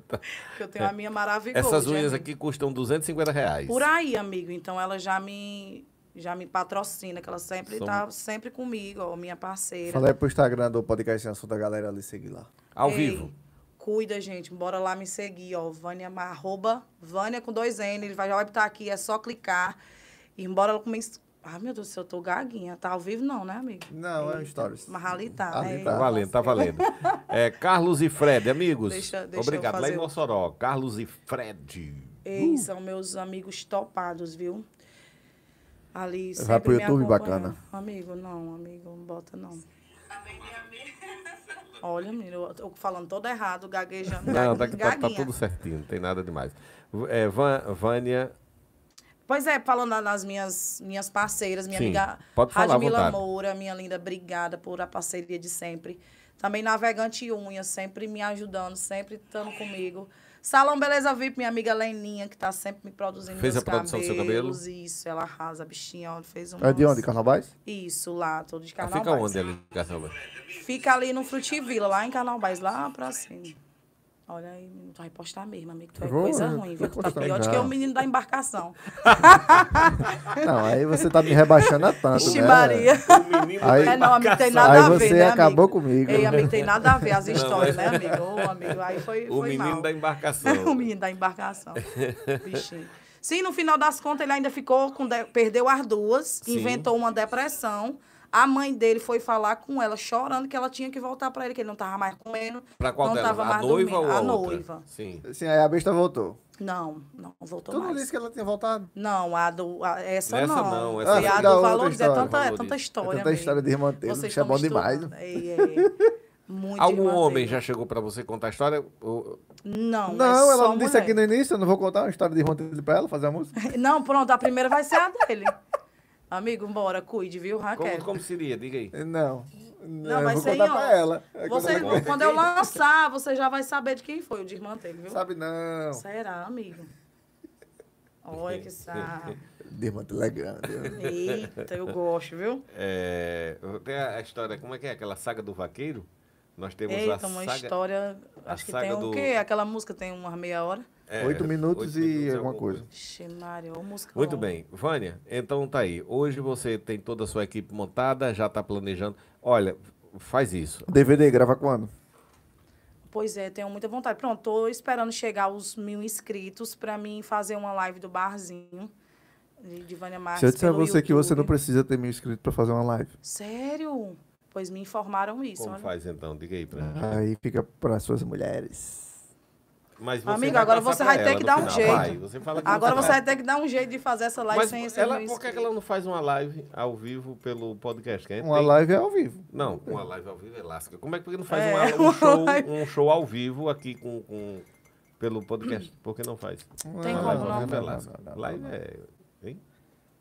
tá- que eu tenho a minha Maravigold. Essas unhas amigo. aqui custam 250 reais. Por aí, amigo. Então ela já me já me patrocina, que ela sempre São- tá sempre comigo, ó, minha parceira. Fala aí pro Instagram do podcast assunto da galera ali seguir lá. Ao Ei, vivo. Cuida, gente. Bora lá me seguir, ó. Vânia, arroba Vânia com dois N. Ele vai, estar aqui, é só clicar. E bora lá comer. Ai, meu Deus do céu, eu tô gaguinha. Tá ao vivo não, né, amigo? Não, é um Eita. stories. Mas ali tá, Ali né? tá Tá valendo, tá valendo. É, Carlos e Fred, amigos. Deixa- deixa eu obrigado. Lá em Mossoró. Carlos e Fred. Ei, são meus amigos topados, viu? Ali Vai pro YouTube, bacana. Amigo, não, amigo, não bota não. Olha, menino, eu falando todo errado, gaguejando, Não, tá, gaguinha. tá- tá tudo certinho, não tem nada demais. É, Van- Vânia, Pois é, falando na- nas minhas, minhas parceiras, minha Sim, amiga Radmila. Moura, minha linda, obrigada por a parceria de sempre. Também Navegante Unha, sempre me ajudando, sempre estando comigo. Salão Beleza VIP, minha amiga Leninha, que tá sempre me produzindo Fez meus a produção do seu cabelo? cabelos. Isso, ela arrasa, a bichinha, ó, fez um... É de onde? Carnavais? Isso, lá, todo de ela Carnaval. fica onde ali, Caçamba? Fica ali no Frutivila, lá em Carnaubais, lá pra cima. Olha aí, menino, tu vai postar mesmo, amigo. Tu é Vou, coisa eu ruim, viu? Tu tá pior do que o menino da embarcação. Não, aí você tá me rebaixando a tanto, Ixi, né? Maria. Aí, É, não, amigo, tem nada aí a ver, você né, acabou amigo? comigo. Ei, amigo, tem nada a ver as histórias, mas- né, amigo? Ô, amigo, aí foi, O foi menino mal. da embarcação. o menino da embarcação. Bichinho. Sim, no final das contas, ele ainda ficou com... de- Perdeu as duas, Sim. inventou uma depressão. A mãe dele foi falar com ela, chorando, que ela tinha que voltar pra ele, que ele não tava mais comendo. Pra qual não delas? tava A mais noiva dormindo. ou a, A outra? noiva. Sim. Sim, aí a besta voltou. Não, não voltou Tu não mais. disse que ela tinha voltado? Não, a do. a- essa, Essa não. não, essa não. a do Valores. É história. tanta, é tanta É história. tanta amigo. história de irmã Vocês bicho é bom demais. É, é. Muito Algum homem já chegou pra você contar a história? Ou- Não, Não, é ela só não disse mulher. aqui no início, eu não vou contar uma história de irmã dele pra ela, fazer a música. Não, pronto, a primeira vai ser a dele. Amigo, bora, cuide, viu, Como, Raquel? como seria? Diga aí. Não. Não, eu vai vou ser contar pra ela. Quando Você, ela- quando eu lançar, você já vai saber de quem foi o de irmã dele, viu? Sabe não. Será, amigo? Olha que sabe. De irmã elegante. Eita, eu gosto, viu? É, tem a a história, como é que é? Aquela saga do vaqueiro? Nós temos a Eita, uma saga... história. a Acho que saga tem o do- quê? Aquela música tem umas meia hora. É, Oito minutos oito e minutos alguma coisa. Ô música. Muito bem. Vânia, então tá aí. Hoje você tem toda a sua equipe montada, já está planejando. Olha, faz isso. DVD, grava quando? Pois é, tenho muita vontade. Pronto, tô esperando chegar os mil inscritos pra mim fazer uma live do barzinho de, Vânia Marques. Se eu disser a você que você não YouTube. precisa ter mil inscritos pra fazer uma live, Sério? Pois me informaram isso. Como olha. faz então? Diga aí pra aí fica para suas mulheres. Mas você Amigo, agora você vai ter que dar um final. jeito. Vai, você fala Agora você vai. ter que dar um jeito de fazer essa live Mas sem esse ela, por que, ela não faz uma live ao vivo pelo podcast? Uma tem- live é ao vivo. Não, uma live ao vivo é lasca. Como é que não faz É, uma- um, uma show, live. um show ao vivo aqui com, com- pelo podcast? Por que não faz? Tem Não, como live não? ao vivo é não, lasca. não, não, Live não. é... Hein?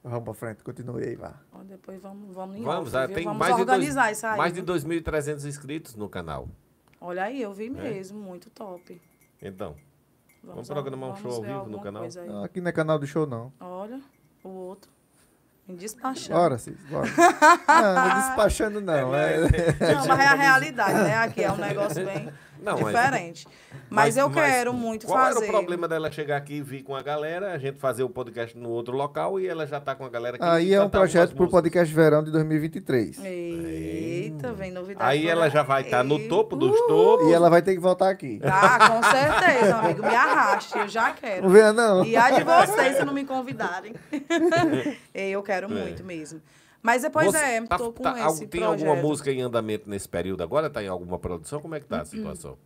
Vamos pra frente, continue aí, vá. Depois vamos, vamos em Vamos, off, ah, tem vamos mais de, organizar dois, isso aí. mais de 2.300 inscritos no canal. Olha aí, eu É. vi mesmo, muito top. Então, Vamos programar um show ao vivo no canal? Ah, Aqui não é canal de show, não. Olha, o outro. Me despachando. Bora, Cis, bora. Não, não é despachando, não. É, Não, mas é a realidade, né? Aqui é um negócio bem Não, mas- diferente. Mas, eu quero muito qual fazer. era o problema dela chegar aqui e vir com a galera, a gente fazer o podcast no outro local e ela já tá com a galera aqui. Aí é um projeto pro músicas. podcast verão de 2023. Eita, vem novidade. Aí ela já vai estar no aí. topo dos Uh! topos. E ela vai ter que voltar aqui. Ah, com certeza, amigo. Me arraste, eu já quero. Não venha, não. E a de vocês se não me convidarem. eu quero muito mesmo. Mas depois Você é, tá- tô com tá- esse Tem projeto. alguma música em andamento nesse período agora? Tá em alguma produção? Como é que tá a situação?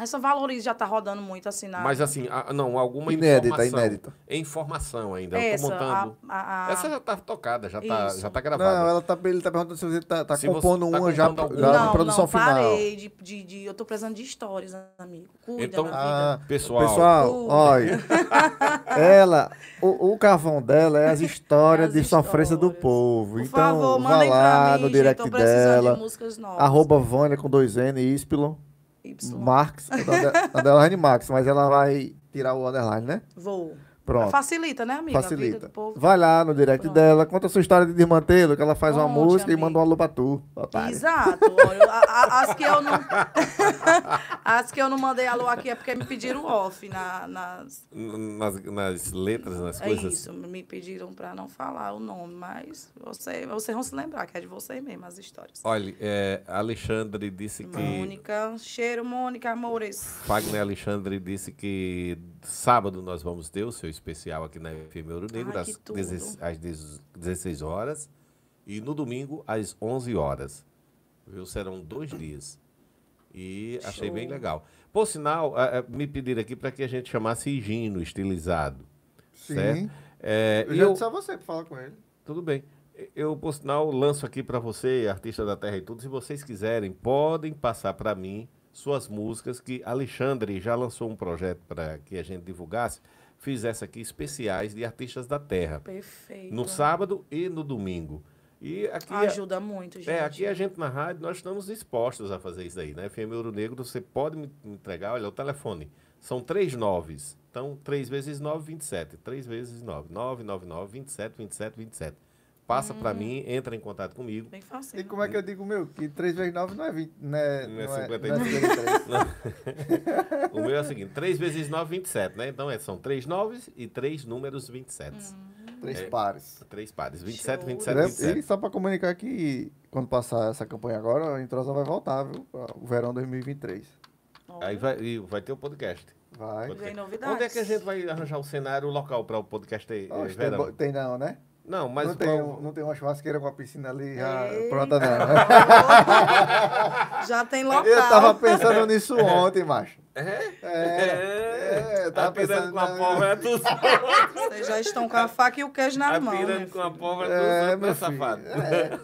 Essa Valorize já tá rodando muito assim na... Mas assim, a- não, alguma Inédita, informação. inédita. É informação ainda. eu tô Essa, montando. a- a- a- Essa já tá tocada, já tá, Isso. já tá gravada. Não, ela tá, ele tá perguntando se você tá, tá Se você compondo tá uma já, compondo já em produção não, final. parei de, de, de- Eu tô precisando de histórias, amigo. Cuida Então- Ah, vida. Pessoal, Pessoal, olha. ela, o, o carvão dela é as histórias As de sofrência do histórias. povo. Por então, favor, vá lá pra mim, no direct dela. de músicas novas. Arroba Vânia com dois N, Ispilon, Y. Marx, underline Max, mas ela vai tirar o underline, né? Vou. Pronto. Facilita, né, amiga? A vida Facilita. do povo. Vai lá no direct Pronto. dela, conta a sua história de desmantelo, que ela faz uma música e amigo. manda um alô pra tu. otário. Exato. Olha, a- a- as que eu não. as que eu não mandei alô aqui é porque me pediram off na, nas. nas, nas letras, nas É coisas. isso, me pediram pra não falar o nome, mas você, vocês vão se lembrar que é de vocês mesmo as histórias. Olha, é, Alexandre disse que. Mônica, cheiro, Mônica, amores. Fagner Alexandre disse que sábado nós vamos ter o seu especial aqui na FM Ouro Negro, Ai, às, que tudo. 16 às 16 horas, e no domingo às 11 horas. Viu? Serão dois dias. E achei Show. bem legal. Por sinal, me pediram aqui para que a gente chamasse Higino, estilizado. Sim. Certo? É, Eu e já eu- disse a você pra falar com ele. tudo bem. Eu, por sinal, lanço aqui para você, artista da terra e tudo. Se vocês quiserem, podem passar para mim suas músicas, que Alexandre já lançou um projeto para que a gente divulgasse, fizesse aqui especiais de artistas da terra, Perfeito. no sábado e no domingo. E aqui, Ajuda muito, gente. é, aqui a gente na rádio, nós estamos dispostos a fazer isso aí, né? FM Ouro Negro, você pode me entregar, olha, o telefone. São três noves. Então, 3 vezes 9, 27. 3 vezes 9. 9, 9, 9, 27, 27, 27. Passa para mim, entra em contato comigo. Bem fácil. E como é que eu digo, meu? Que 3 vezes 9 não é 20, né? Não é não é 53. 53. O meu é o seguinte: 3 vezes 9, 27, né? Então é, são 3 noves e 3 números 27. Três É. pares. 3 pares. 27, Show. 27, E 27. só pra comunicar que quando passar essa campanha agora, a Introsa vai voltar, viu? O verão 2023. Aí vai, e vai ter o podcast. Vai. Vem novidades. Onde é que a gente vai arranjar o cenário local para o podcast Oxe, tem, tem não, né? Não, mas não, tem, qual- não tem uma churrasqueira com a piscina ali já pronta, não. Já tem local. Eu tava pensando nisso ontem, macho. É? É, eu tava Apirando pensando com a pólvora dos Vocês já estão com a faca e o queijo na mão. Apirando né? com a pólvora dos É, outros, meu né, safado? É.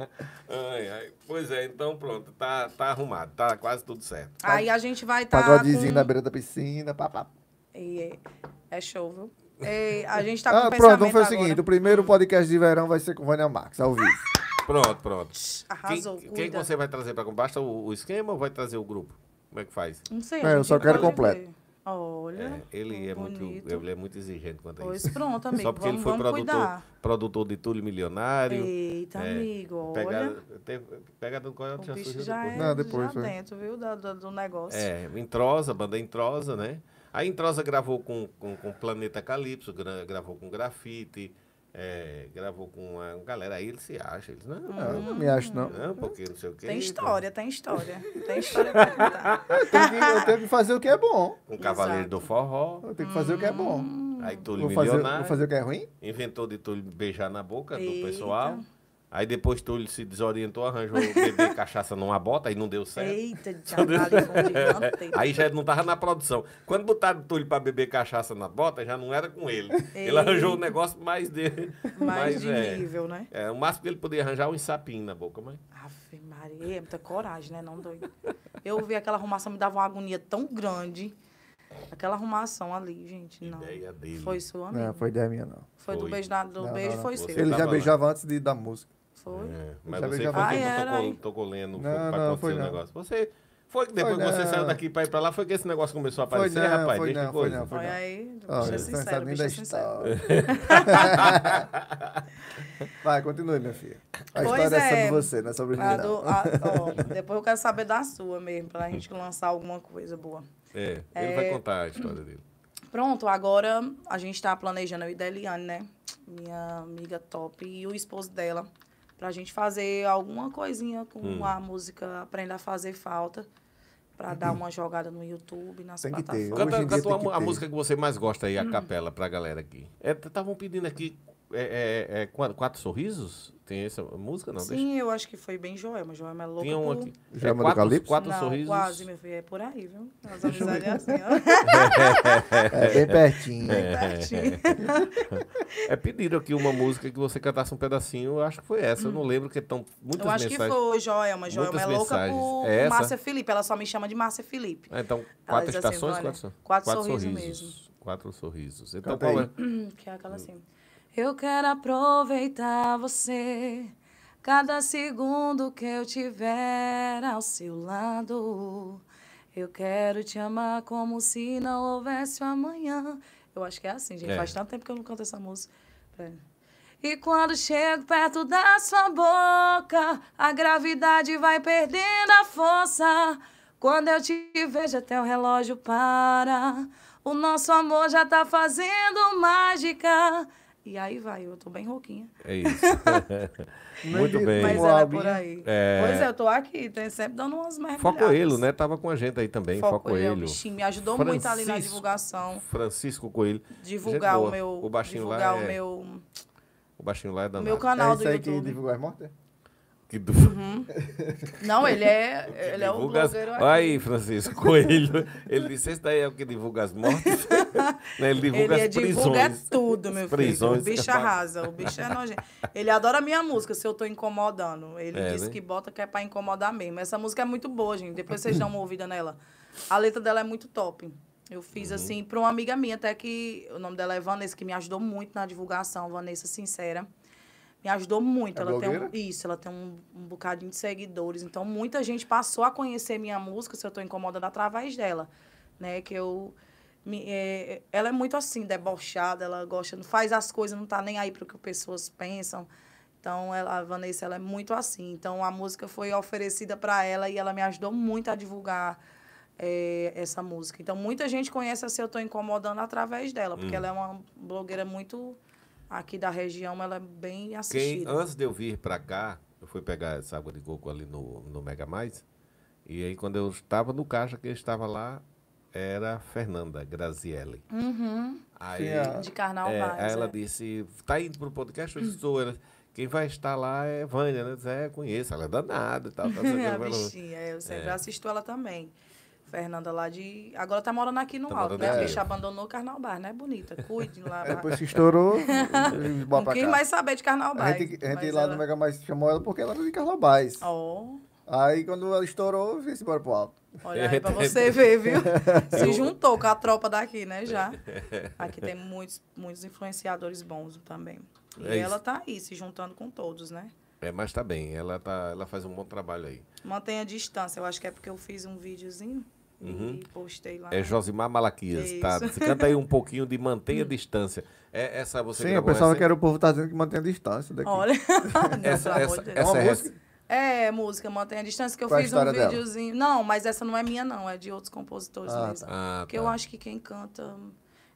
Ai, ai. Pois é, então pronto, tá, tá arrumado, tá quase tudo certo. Aí a gente vai estar. Pagodezinho com... na beira da piscina, papá. E é, é show, viu? A gente tá com Ah, pronto, então foi o agora. seguinte: o primeiro podcast de verão vai ser com Vânia Marques, ao vivo. Pronto, pronto. Arrasou, quem, quem você vai trazer para Basta o, o esquema ou vai trazer o grupo? Como é que faz? Não sei. É, eu só quero completo. ver. Olha. É, ele, é muito, ele é muito exigente quanto a Pois isso. pronto, amigo. Só porque vamos, ele foi produtor, cuidar. produtor de Túlio Milionário. Eita, É, amigo, olha. Pegada, teve, pegada do qual O já surgiu já depois. é Não, depois já foi. dentro, viu, da- do negócio. É, Entrosa, banda Entrosa, né? A Entrosa gravou com, com, com Planeta Calypso, gra- gravou com Grafite, é, gravou com a galera. Aí eles se acham, eles não, Eu não me acho, não. não, porque não sei o quê. Tem história, tem história. Tem história pra contar. Eu tenho, que, eu tenho que fazer o que é bom. Com Cavaleiro Exato. do Forró, Eu tenho que fazer o que é bom. Hum. aí Túlio Vou fazer, Milionário, vou fazer o que é ruim? inventou de Túlio beijar na boca do Eita. pessoal. Aí depois Túlio se desorientou, arranjou bebê cachaça numa bota, aí não deu certo. Eita, um gigante. Aí já não tava na produção. Quando botaram o Túlio pra beber cachaça na bota, já não era com ele. Ele arranjou o negócio mais dele. Mais de é, nível, né? É, o máximo que ele podia arranjar um sapinho na boca, mas. Ave Maria, é muita coragem, né? Não doido. Eu vi aquela arrumação, me dava uma agonia tão grande. Aquela arrumação ali, gente, não. Ideia dele. Foi sua, Não, amigo. foi ideia minha, não. Foi do Foi. beijo, na, do Não, beijo não, não. foi Você seu. Ele já beijava antes de, da música. Foi. É, mas Já você beijava foi antes. que Ah, era, tocou, tocou lendo Não, pra não, acontecer foi o não. negócio. Você foi que depois Foi que você não. saiu daqui pra ir pra lá, foi que esse negócio começou a Foi aparecer, não, rapaz? foi Deixa não, que foi não, foi Olha aí, bicho é sincero, é sincero. história. Vai, continue, minha filha. A Pois história é é. sobre você, não é sobre mim, não. a- ó, depois eu quero saber da sua mesmo, pra gente lançar alguma coisa boa. É, ele vai contar a história dele. Pronto, agora a gente tá planejando, eu e da Eliane, né? Minha amiga top e o esposo dela. Pra gente fazer alguma coisinha com Hum. a música Aprenda a Fazer Falta. Pra dar uma jogada no YouTube, nas Tem plataformas. Canta, canta tem a, que mu- a ter. música que você mais gosta aí, a Hum. capela, pra galera aqui. Estavam pedindo aqui é, é, é, quatro, Quatro Sorrisos? Tem essa música? Não, deixa. Sim, eu acho que foi bem Joelma. Joelma é louca Tinha um por... aqui. Já é, é do quatro, Calypso? quatro Não, sorrisos. quase, meu filho. É por aí, viu? As amizades é assim, ó. É bem pertinho. Bem pertinho. É pediram aqui uma música que você cantasse um pedacinho, eu acho que foi essa. Eu não lembro, que estão muitas Eu acho que mensagens. foi Joelma. Joelma Muitas é louca mensagens. por É essa? Márcia Felipe. Ela só me chama de Márcia Felipe. Ah, então, quatro assim, estações, olha, quatro, so- quatro sorrisos mesmo. Quatro sorrisos. Então, qual aí. é? Que é aquela assim. Eu quero aproveitar você, cada segundo que eu tiver ao seu lado. Eu quero te amar como se não houvesse o amanhã. Eu acho que é assim, gente. É. Faz tanto tempo que eu não canto essa música. Pera. E quando chego perto da sua boca, a gravidade vai perdendo a força. Quando eu te vejo, até o relógio para. O nosso amor já tá fazendo mágica. E aí vai, eu tô bem rouquinha. É isso. Muito bem. Mas é Albinha. por aí. É. Pois é, eu tô aqui, tem sempre dando umas mergulhadas. Focoelho, né? Tava com a gente aí também. Foco Focoelho. Coelho, é o bichinho, me ajudou muito ali na Francisco. divulgação. Francisco Coelho. Divulgar Gente o meu. O baixinho lá divulgar é- o meu, O baixinho lá é o danado. meu canal é do isso aí que YouTube. divulgou as mortes? Que do... Não, ele é, ele é o divulga as- blogueiro. Olha aí, Francisco Coelho. Ele disse, esse daí é o que divulga as mortes. Né, Ele divulga Ele as prisões. divulga é tudo, meu filho. prisões. O bicho arrasa, o bicho é nojento. Ele adora minha música, se eu tô incomodando. Ele É, disse né? que bota que é pra incomodar mesmo. Essa música é muito boa, gente. Depois vocês dão uma ouvida nela. A letra dela é muito top. Eu fiz Uhum. assim pra uma amiga minha, até que o nome dela é Vanessa, que me ajudou muito na divulgação, Vanessa Sincera. Me ajudou muito. É ela tem um, blogueira? isso, ela tem um, um bocadinho de seguidores. Então, muita gente passou a conhecer minha música, se eu tô incomodando, através dela. Né? Que eu. me- é, ela é muito assim, debochada, ela gosta, não faz as coisas, não tá nem aí para o que as pessoas pensam. Então, ela, a Vanessa, ela é muito assim. Então, a música foi oferecida para ela e ela me ajudou muito a divulgar é, essa música. Então, muita gente conhece a Se Eu Tô Incomodando através dela, porque ela é uma blogueira muito aqui da região, ela é bem Quem, assistida. antes de eu vir pra cá, eu fui pegar essa água de coco ali no, no Mega Mais. E aí, quando eu estava no caixa, quem estava lá era a Fernanda Grazielli. Uhum. Aí, Sim, a- De carnal é, mais, aí ela é. disse, tá indo pro podcast? Eu estou. Ela, quem vai estar lá é Vânia, né? Eu disse, É, conheço, ela é danada e tal. tal, tal, a bichinha, é, eu sempre É. assisto ela também. Fernanda lá de. Agora tá morando aqui no Tá alto, né? A bicha abandonou o Carnal Bar, né? Bonita. Cuide lá. É, Depois que estourou, Não quis cá. mais saber de Carnal Bar. A gente, a gente lá ela- no Mega Mais chamou ela porque ela era de Carlobás. Ó, Aí quando ela estourou, veio embora pro alto. olha aí pra você ver, viu? Se juntou com a tropa daqui, né? Já. Aqui tem muitos, muitos influenciadores bons também. E É ela isso. tá aí, se juntando com todos, né? É, mas tá bem, ela, tá, ela faz um bom trabalho aí. Mantenha a distância. Eu acho que é porque eu fiz um videozinho e postei lá. Uhum. É Josimar Malaquias, tá? Isso. Você canta aí um pouquinho de Mantenha a Distância. É, essa você Sim, eu pensava essa- que era o povo tá dizendo que mantém a distância daqui. Olha. Essa, essa, de essa É é música? É, música, Mantenha a Distância, que eu Qual é fiz um história dela? videozinho. Não, mas essa não é minha, não. É de outros compositores Ah, mesmo. Ah, Porque tá. eu acho que quem canta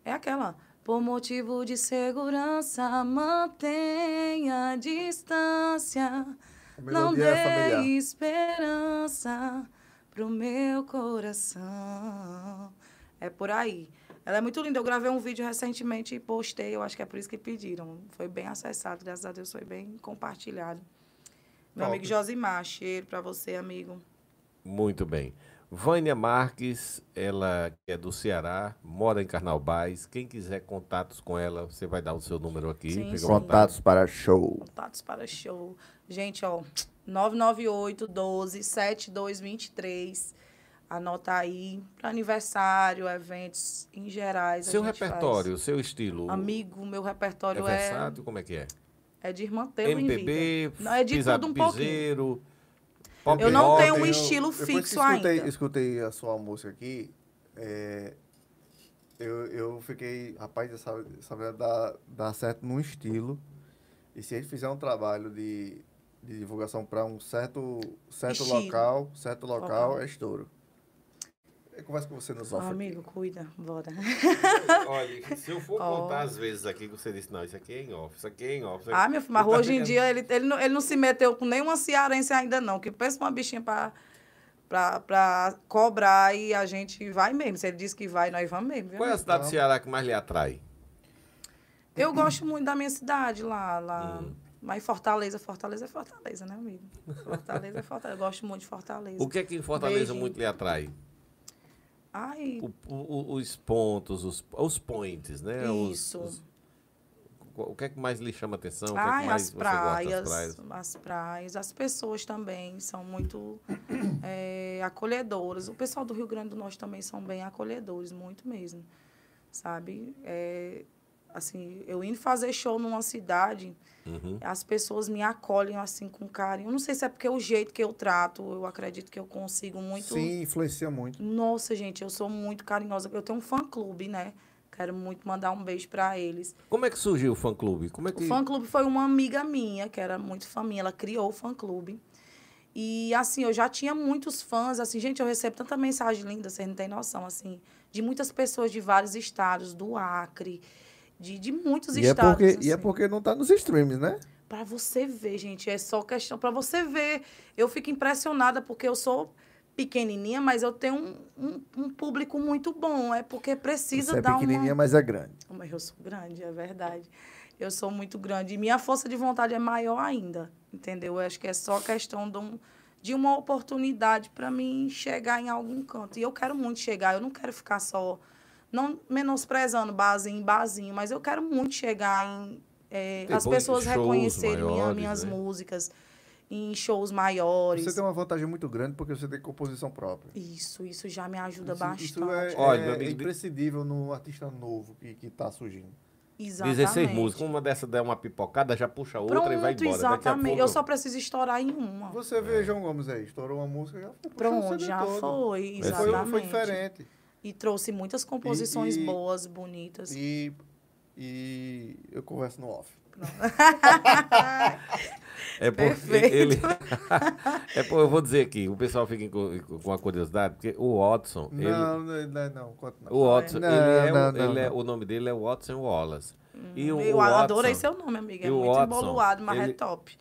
é aquela. Por motivo de segurança, mantenha a distância. A Não é dê familiar. esperança pro meu coração. É por aí. Ela é muito linda. Eu gravei um vídeo recentemente e postei. Eu acho que é por isso que pediram. Foi bem acessado, graças a Deus foi bem compartilhado. Meu Top. amigo Josimar, cheiro pra você, amigo. Muito bem. Vânia Marques, ela é do Ceará, mora em Carnaubais. Quem quiser contatos com ela, você vai dar o seu número aqui. Sim, sim. Contatos para show. Contatos para show. Gente, ó, 998 12 7223. Anota aí. Para aniversário, eventos em gerais. Seu repertório, seu estilo. faz. Amigo, meu é repertório é, versátil? Como é que é? é de irmã teu em MPB, vida. Não, é de pisa- tudo um pouquinho. piseiro, pop Eu não rock. tenho um estilo depois fixo que escutei, ainda. escutei a sua música aqui, é, eu, eu fiquei, rapaz, essa, essa dá, dá certo num estilo. E se ele fizer um trabalho de, de divulgação para um certo, certo Estilo. local, certo local, é estouro. Eu converso com você nos off. aqui. amigo, cuida, bora. Olha, se eu for Ó. contar as vezes aqui que você disse, não, isso aqui é em off, isso aqui é em off. aqui- Ah, meu filho, mas tá hoje em dia ele, ele, não, ele não se meteu com nenhuma cearense ainda, não. Que pensa uma bichinha pra, pra, pra cobrar e a gente vai mesmo. Se ele disse que vai, nós vamos mesmo. viu? Qual é a cidade do Ceará que mais lhe atrai? Eu gosto muito da minha cidade lá. lá Hum. Mas Fortaleza, Fortaleza é Fortaleza, né, amigo? Fortaleza é Fortaleza. Eu gosto muito de Fortaleza. O que é que em Fortaleza Beijinho. muito lhe atrai? Ai, O- o- os pontos, os, os points, né? Os- isso. os- o que é que mais lhe chama atenção? o que é que mais as gosta das praias, praias? as praias, as pessoas também são muito eh, acolhedoras. O pessoal do Rio Grande do Norte também são bem acolhedores, muito mesmo, sabe? É, assim, eu indo fazer show numa cidade, Uhum. as pessoas me acolhem assim com carinho. Eu não sei se é porque o jeito que eu trato, eu acredito que eu consigo muito Sim, influencia muito. Nossa, gente, eu sou muito carinhosa. Eu tenho um fã-clube, né? Quero muito mandar um beijo para eles. Como é que surgiu o fã-clube? Como é O que... fã-clube foi uma amiga minha, que era muito fã minha. Ela criou o fã-clube. E, assim, eu já tinha muitos fãs. Assim, gente, eu recebo tanta mensagem linda, vocês não têm noção, assim. De muitas pessoas de vários estados, do Acre, de, de muitos E é, estados. porque, e é assim. porque não tá nos streams, né? Pra você ver, gente, é só questão para você ver. Eu fico impressionada porque eu sou pequenininha, mas eu tenho um, um, um público muito bom. É porque precisa Você é dar pequenininha, uma... mas é grande. Mas eu sou grande, é verdade. Eu sou muito grande. E minha força de vontade é maior ainda, entendeu? Eu acho que é só questão de, um, de uma oportunidade para mim chegar em algum canto. E eu quero muito chegar. Eu não quero ficar só... Não menosprezando barzinho em barzinho, mas eu quero muito chegar em... é, as pessoas reconhecerem minha- maiores, minhas né? músicas em shows maiores. Você tem uma vantagem muito grande porque você tem composição própria. Isso, isso já me ajuda Isso- bastante. Isso é, Olha, é amigo, imprescindível no artista novo que, que tá surgindo. Exatamente. 16 músicas, uma dessa der uma pipocada, já puxa outra Pronto, e vai embora. Exatamente. pouco... Eu só preciso estourar em uma. Você vê João Gomes aí, estourou uma música, já foi Pronto, já todo. foi, exatamente. Foi, foi diferente. E trouxe muitas composições e- boas, bonitas. E, e eu converso no off. É porque Perfeito. ele. é porque eu vou dizer aqui, o pessoal fica com, com a curiosidade, porque o Watson. ele- Não, não, não, não, conta não. O Watson, Não, ele é, o- não, não, ele é- não. o nome dele é Watson Wallace. E o, eu o Watson, adorei seu nome, amiga. É e muito Watson, emboluado, mas ele- é top.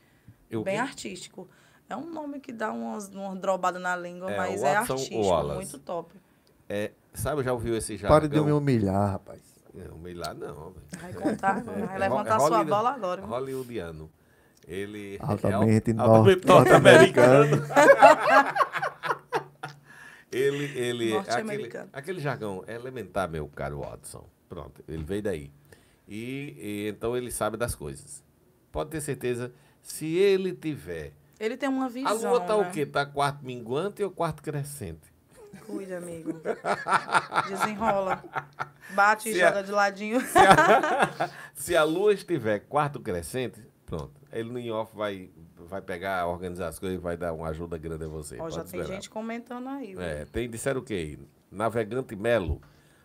e Bem artístico. É um nome que dá umas, umas drobadas na língua, É, mas é Watson artístico, Wallace. muito top. É, sabe, já ouviu esse jargão? Pare de me humilhar, rapaz. Não, meio lá não. velho. Vai contar, É, vai é levantar é sua Hollywood- bola agora. viu? Hollywoodiano. Ele Altamente é altamente norte-americano. ele, ele, aquele, aquele jargão é elementar, meu caro Watson. Pronto, ele veio daí. E, e então ele sabe das coisas. Pode ter certeza, se ele tiver. Ele tem uma visão. a lua tá né? o quê? Tá quarto minguante ou quarto crescente? Cuida, amigo. Desenrola. Bate e Se a- joga de ladinho. Se a lua estiver quarto crescente, pronto. Ele no in-off vai, vai pegar, organizar as coisas e vai dar uma ajuda grande a você. Ó, já tem esperar. gente comentando aí. viu? É, tem, disseram o quê? Navegante Melo.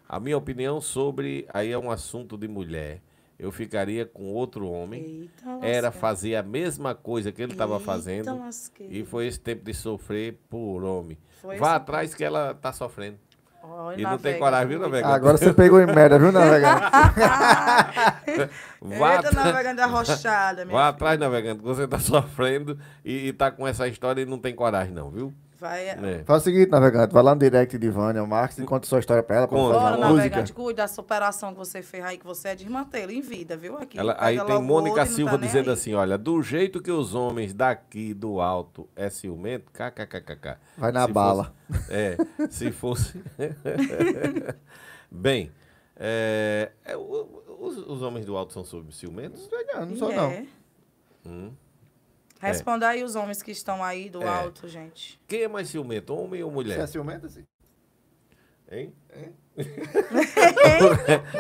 A minha opinião sobre. Aí é um assunto de mulher. Eu ficaria com outro homem. Eita, Era fazer a mesma coisa que ele estava fazendo. lasqueira. E foi esse tempo de sofrer por homem. Foi Vá esse atrás que ela tá sofrendo. Olha, E não tem coragem, viu, navegante? Agora você pegou em merda, viu, navegante? Vá, Eita, navegando arrochada, minha vá filha. atrás, navegante, que você tá sofrendo e, e tá com essa história e não tem coragem, não, viu? Vai. É. Faz o seguinte, navegante, vai lá no direct de Vânia Marques e conta sua história pra ela, Bora, navegante, cuida da superação que você fez aí, que você é desmantelo em vida, viu? Aqui. Ela- aí tem Mônica não Silva tá dizendo assim, olha, do jeito que os homens daqui do alto é ciumento, kkkk. Vai na Se bala. fosse- é, se fosse... Bem, é, é, os, os homens do alto são sob ciumentos? Não, não sou é. não. Hum. Responda aí os homens que estão aí do É. alto, gente. Quem é mais ciumento, homem ou Você é mulher? ciumento, assim? Hein?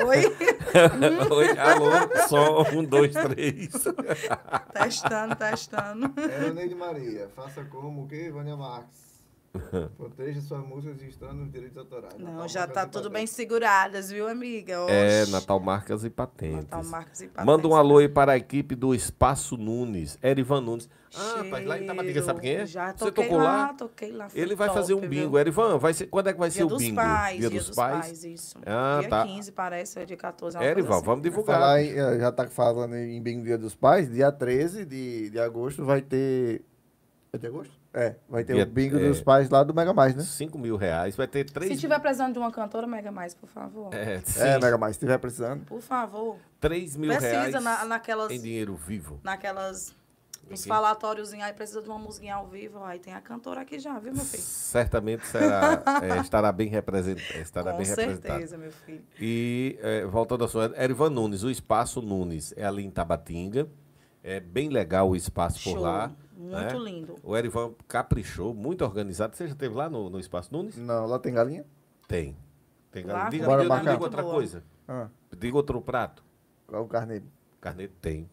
Oi? Oi, alô, só um, dois, três. testando, testando. É Neide Maria, faça como o quê, Vânia Marques? Proteja suas músicas estando nos direitos autorais. Não, Natal, já Marcas tá e tudo bem seguradas, viu, amiga? É, Oxe. Natal Marcas e Patentes. Natal Marcas e Patentes. Manda um alô aí para a equipe do Espaço Nunes, Erivan Nunes. Ah, rapaz, lá em Tabatinga, sabe quem é? Já Você toquei tocou lá? toquei lá. Ele vai top, fazer um viu? bingo. Erivan, vai ser, quando é que vai Dia ser o dos bingo? pais, dia dos pais? isso. Ah, dia tá. 15, parece, é dia 14. uma É, coisa Erivan, assim. vamos divulgar. Falar eh, já tá falando em Bingo Dia dos Pais, dia 13 de, de agosto vai ter. É de agosto? É, vai ter o Bingo é. dos Pais lá do Mega Mais, né? 5 mil reais, vai ter três... Se tiver precisando de uma cantora, Mega Mais, por favor. É, sim, É, Mega Mais, se tiver precisando. Por favor. 3 mil reais Precisa na, naquelas. em dinheiro vivo. Naquelas. Nos falatórios aí, precisa de uma musiquinha ao vivo. Aí tem a cantora aqui já, viu, meu filho? Certamente será, é, estará bem representado. Estará Com bem representado. certeza, meu filho. E, é, voltando ao assunto, Erivan Nunes, o Espaço Nunes é ali em Tabatinga. É bem legal o espaço por Show. lá. Muito né? lindo. O Erivan caprichou, muito organizado. Você já esteve lá no, no Espaço Nunes? Não, lá tem galinha? Tem. Tem Lá galinha. Diga, Bora diga- marcar. diga outra boa. coisa. Ah, Diga outro prato. qual o carneiro? Carneiro tem.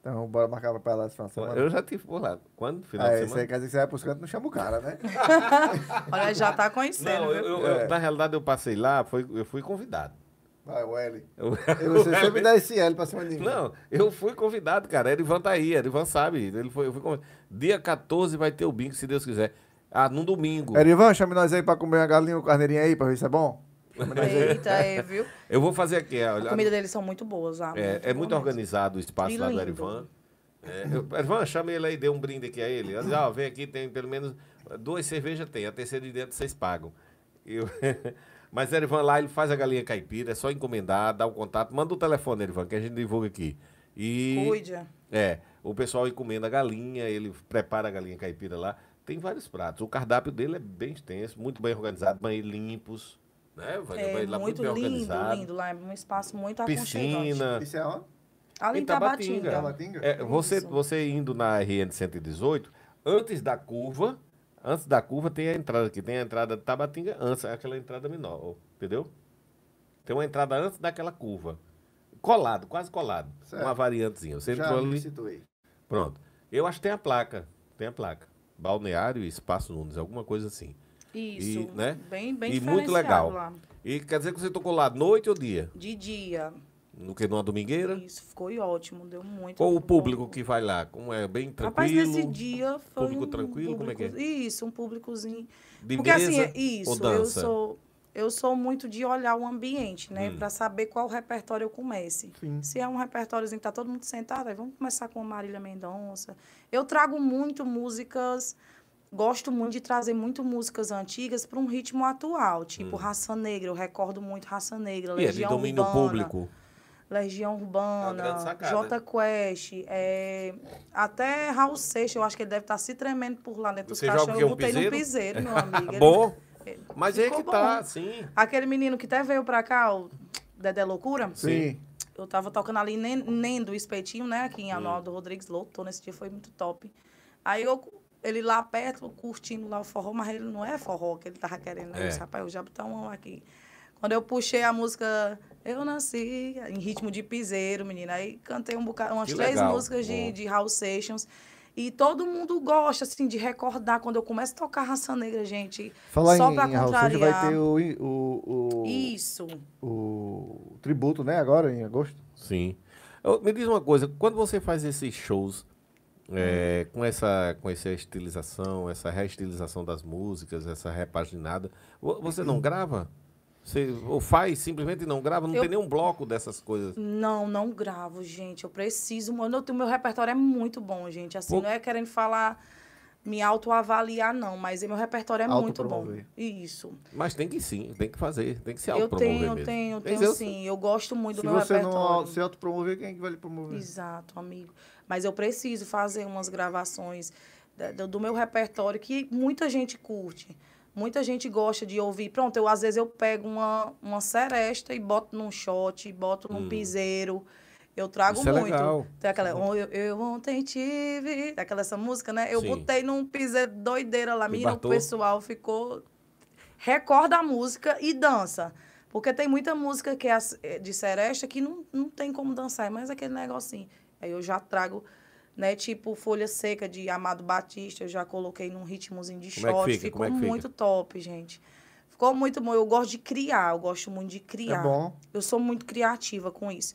Então, bora marcar pra lá esse final de semana. Eu já tive por lá. Quando? Final Ah, de esse semana? aí quer dizer que você vai pros cantos e não chama o cara, né? Olha, já tá conhecendo, Não, eu, viu? eu- eu- na realidade eu passei lá, foi, eu fui convidado. Vai, o L. Eu- E você sempre dá esse L pra cima de mim. Não, eu fui convidado, cara. Erivan tá aí, Erivan sabe. Ele foi, eu fui convidado. Dia 14 vai ter o bingo, se Deus quiser. Ah, num domingo. Erivan, chame nós aí pra comer uma galinha ou carneirinho aí, pra ver se é bom. Chame. Eita, é, viu? Eu vou fazer aqui. A olha, comida deles são muito boas lá. É, é boa muito organizado o espaço E lá do. Erivan. É, eu- Erivan, chama ele aí, dê um brinde aqui a ele. Diz, ó, vem aqui, tem pelo menos duas cervejas tem, a terceira de dentro vocês pagam. Eu- Mas Erivan lá, ele faz a galinha caipira, é só encomendar, dá o contato, manda o telefone, Erivan, que a gente divulga aqui. E Cuide. é, o pessoal encomenda a galinha, ele prepara a galinha caipira lá. Tem vários pratos. O cardápio dele é bem extenso, muito bem organizado, banheiros limpos, né? Vai- É banheiro lá muito bem lindo, organizado. lindo. Lá é um espaço muito aconchegante. Piscina. Isso é onde? Ali em Tabatinga. É, você, você indo na RN 118, antes da curva, antes da curva tem a entrada aqui, tem a entrada de Tabatinga, antes, aquela entrada menor, entendeu? Tem uma entrada antes daquela curva. Colado, quase colado. Certo. Uma variantezinha. Você Já entrou me ali. situei. Pronto. Eu acho que tem a placa. Tem a placa. Balneário e Espaço Nunes, alguma coisa assim. Isso. E, né? Bem, bem E muito legal. lá. E quer dizer que você tocou lá noite ou dia? De dia. No que? Numa domingueira? Isso, ficou ótimo. Deu muito. Ou o bom. público que vai lá? Como é? Bem tranquilo? Rapaz, nesse dia foi Público um tranquilo, como é que é? público- Isso, um públicozinho. De Porque assim, mesa é isso, ou eu dança? sou eu sou muito de olhar o ambiente, né, Hum. Pra saber qual repertório eu comece. Sim. Se é um repertóriozinho que tá todo mundo sentado, aí vamos começar com a Marília Mendonça. Eu trago muito músicas Gosto muito de trazer muito músicas antigas para um ritmo atual, tipo Raça Negra, eu recordo muito Raça Negra, Hum. E é de Legião domínio Urbana, público. Legião É Urbana, sacada. Jota Quest, é, até Raul Seixas, eu acho que ele deve estar se tremendo por lá dentro dos Você quê? Eu Um botei piseiro? no piseiro, meu amigo. Bom, ele- mas é que tá, bom. sim. Aquele menino que até veio pra cá, o Dedé Loucura, Sim. eu tava tocando ali nem, nem do espetinho, né? Aqui Hum. em Arnaldo Rodrigues, lotou nesse dia, foi muito top. Aí eu, ele lá perto, curtindo lá o forró, mas ele não é forró que ele tava querendo. É. Eu disse, rapaz, eu já botar um aqui. Quando eu puxei a música Eu Nasci, em ritmo de piseiro, menina, aí cantei um bocado, umas Que três legal, músicas bom. de, de Raul Seixas. E todo mundo gosta, assim, de recordar. Quando eu começo a tocar Raça Negra, gente, Falar só em, pra em Raul contrariar. vai ter o, o, o, Isso. o tributo, né? Agora, em agosto. Sim. Eu- me diz uma coisa, quando você faz esses shows é, com, essa, com essa estilização, essa reestilização das músicas, essa repaginada, vo- você não grava? Você ou faz simplesmente não grava? Não Eu- tem nenhum bloco dessas coisas? Não, não gravo, gente. Eu preciso. O meu, meu repertório é muito bom, gente. Assim, Pô. não é querendo falar me autoavaliar, não, mas meu repertório é muito bom. Autopromover. Isso. Mas tem que sim, tem que fazer, tem que se Eu autopromover tenho, mesmo. tenho, Mas tenho eu- sim. Eu gosto muito Se do meu você não repertório. se autopromover, quem é que vai lhe promover? Exato, amigo. Mas eu preciso fazer umas gravações do meu repertório que muita gente curte. Muita gente gosta de ouvir. Pronto, eu às vezes eu pego uma, uma seresta e boto num shot, boto num piseiro. Eu trago Isso é muito. legal. Tem aquela, "Oh, eu, eu ontem tive, aquela essa música, né? Eu Sim. botei num piseiro doideira lá, menina, o pessoal ficou recorda a música e dança. Porque tem muita música que é é de seresta que não, não tem como dançar, é mais aquele negocinho. Aí eu já trago, né, tipo Folha Seca de Amado Batista, eu já coloquei num ritmozinho de Como é que shot, fica? ficou Como é que fica? muito top, gente. Ficou muito bom. Eu gosto de criar, eu gosto muito de criar. É bom. Eu sou muito criativa com isso.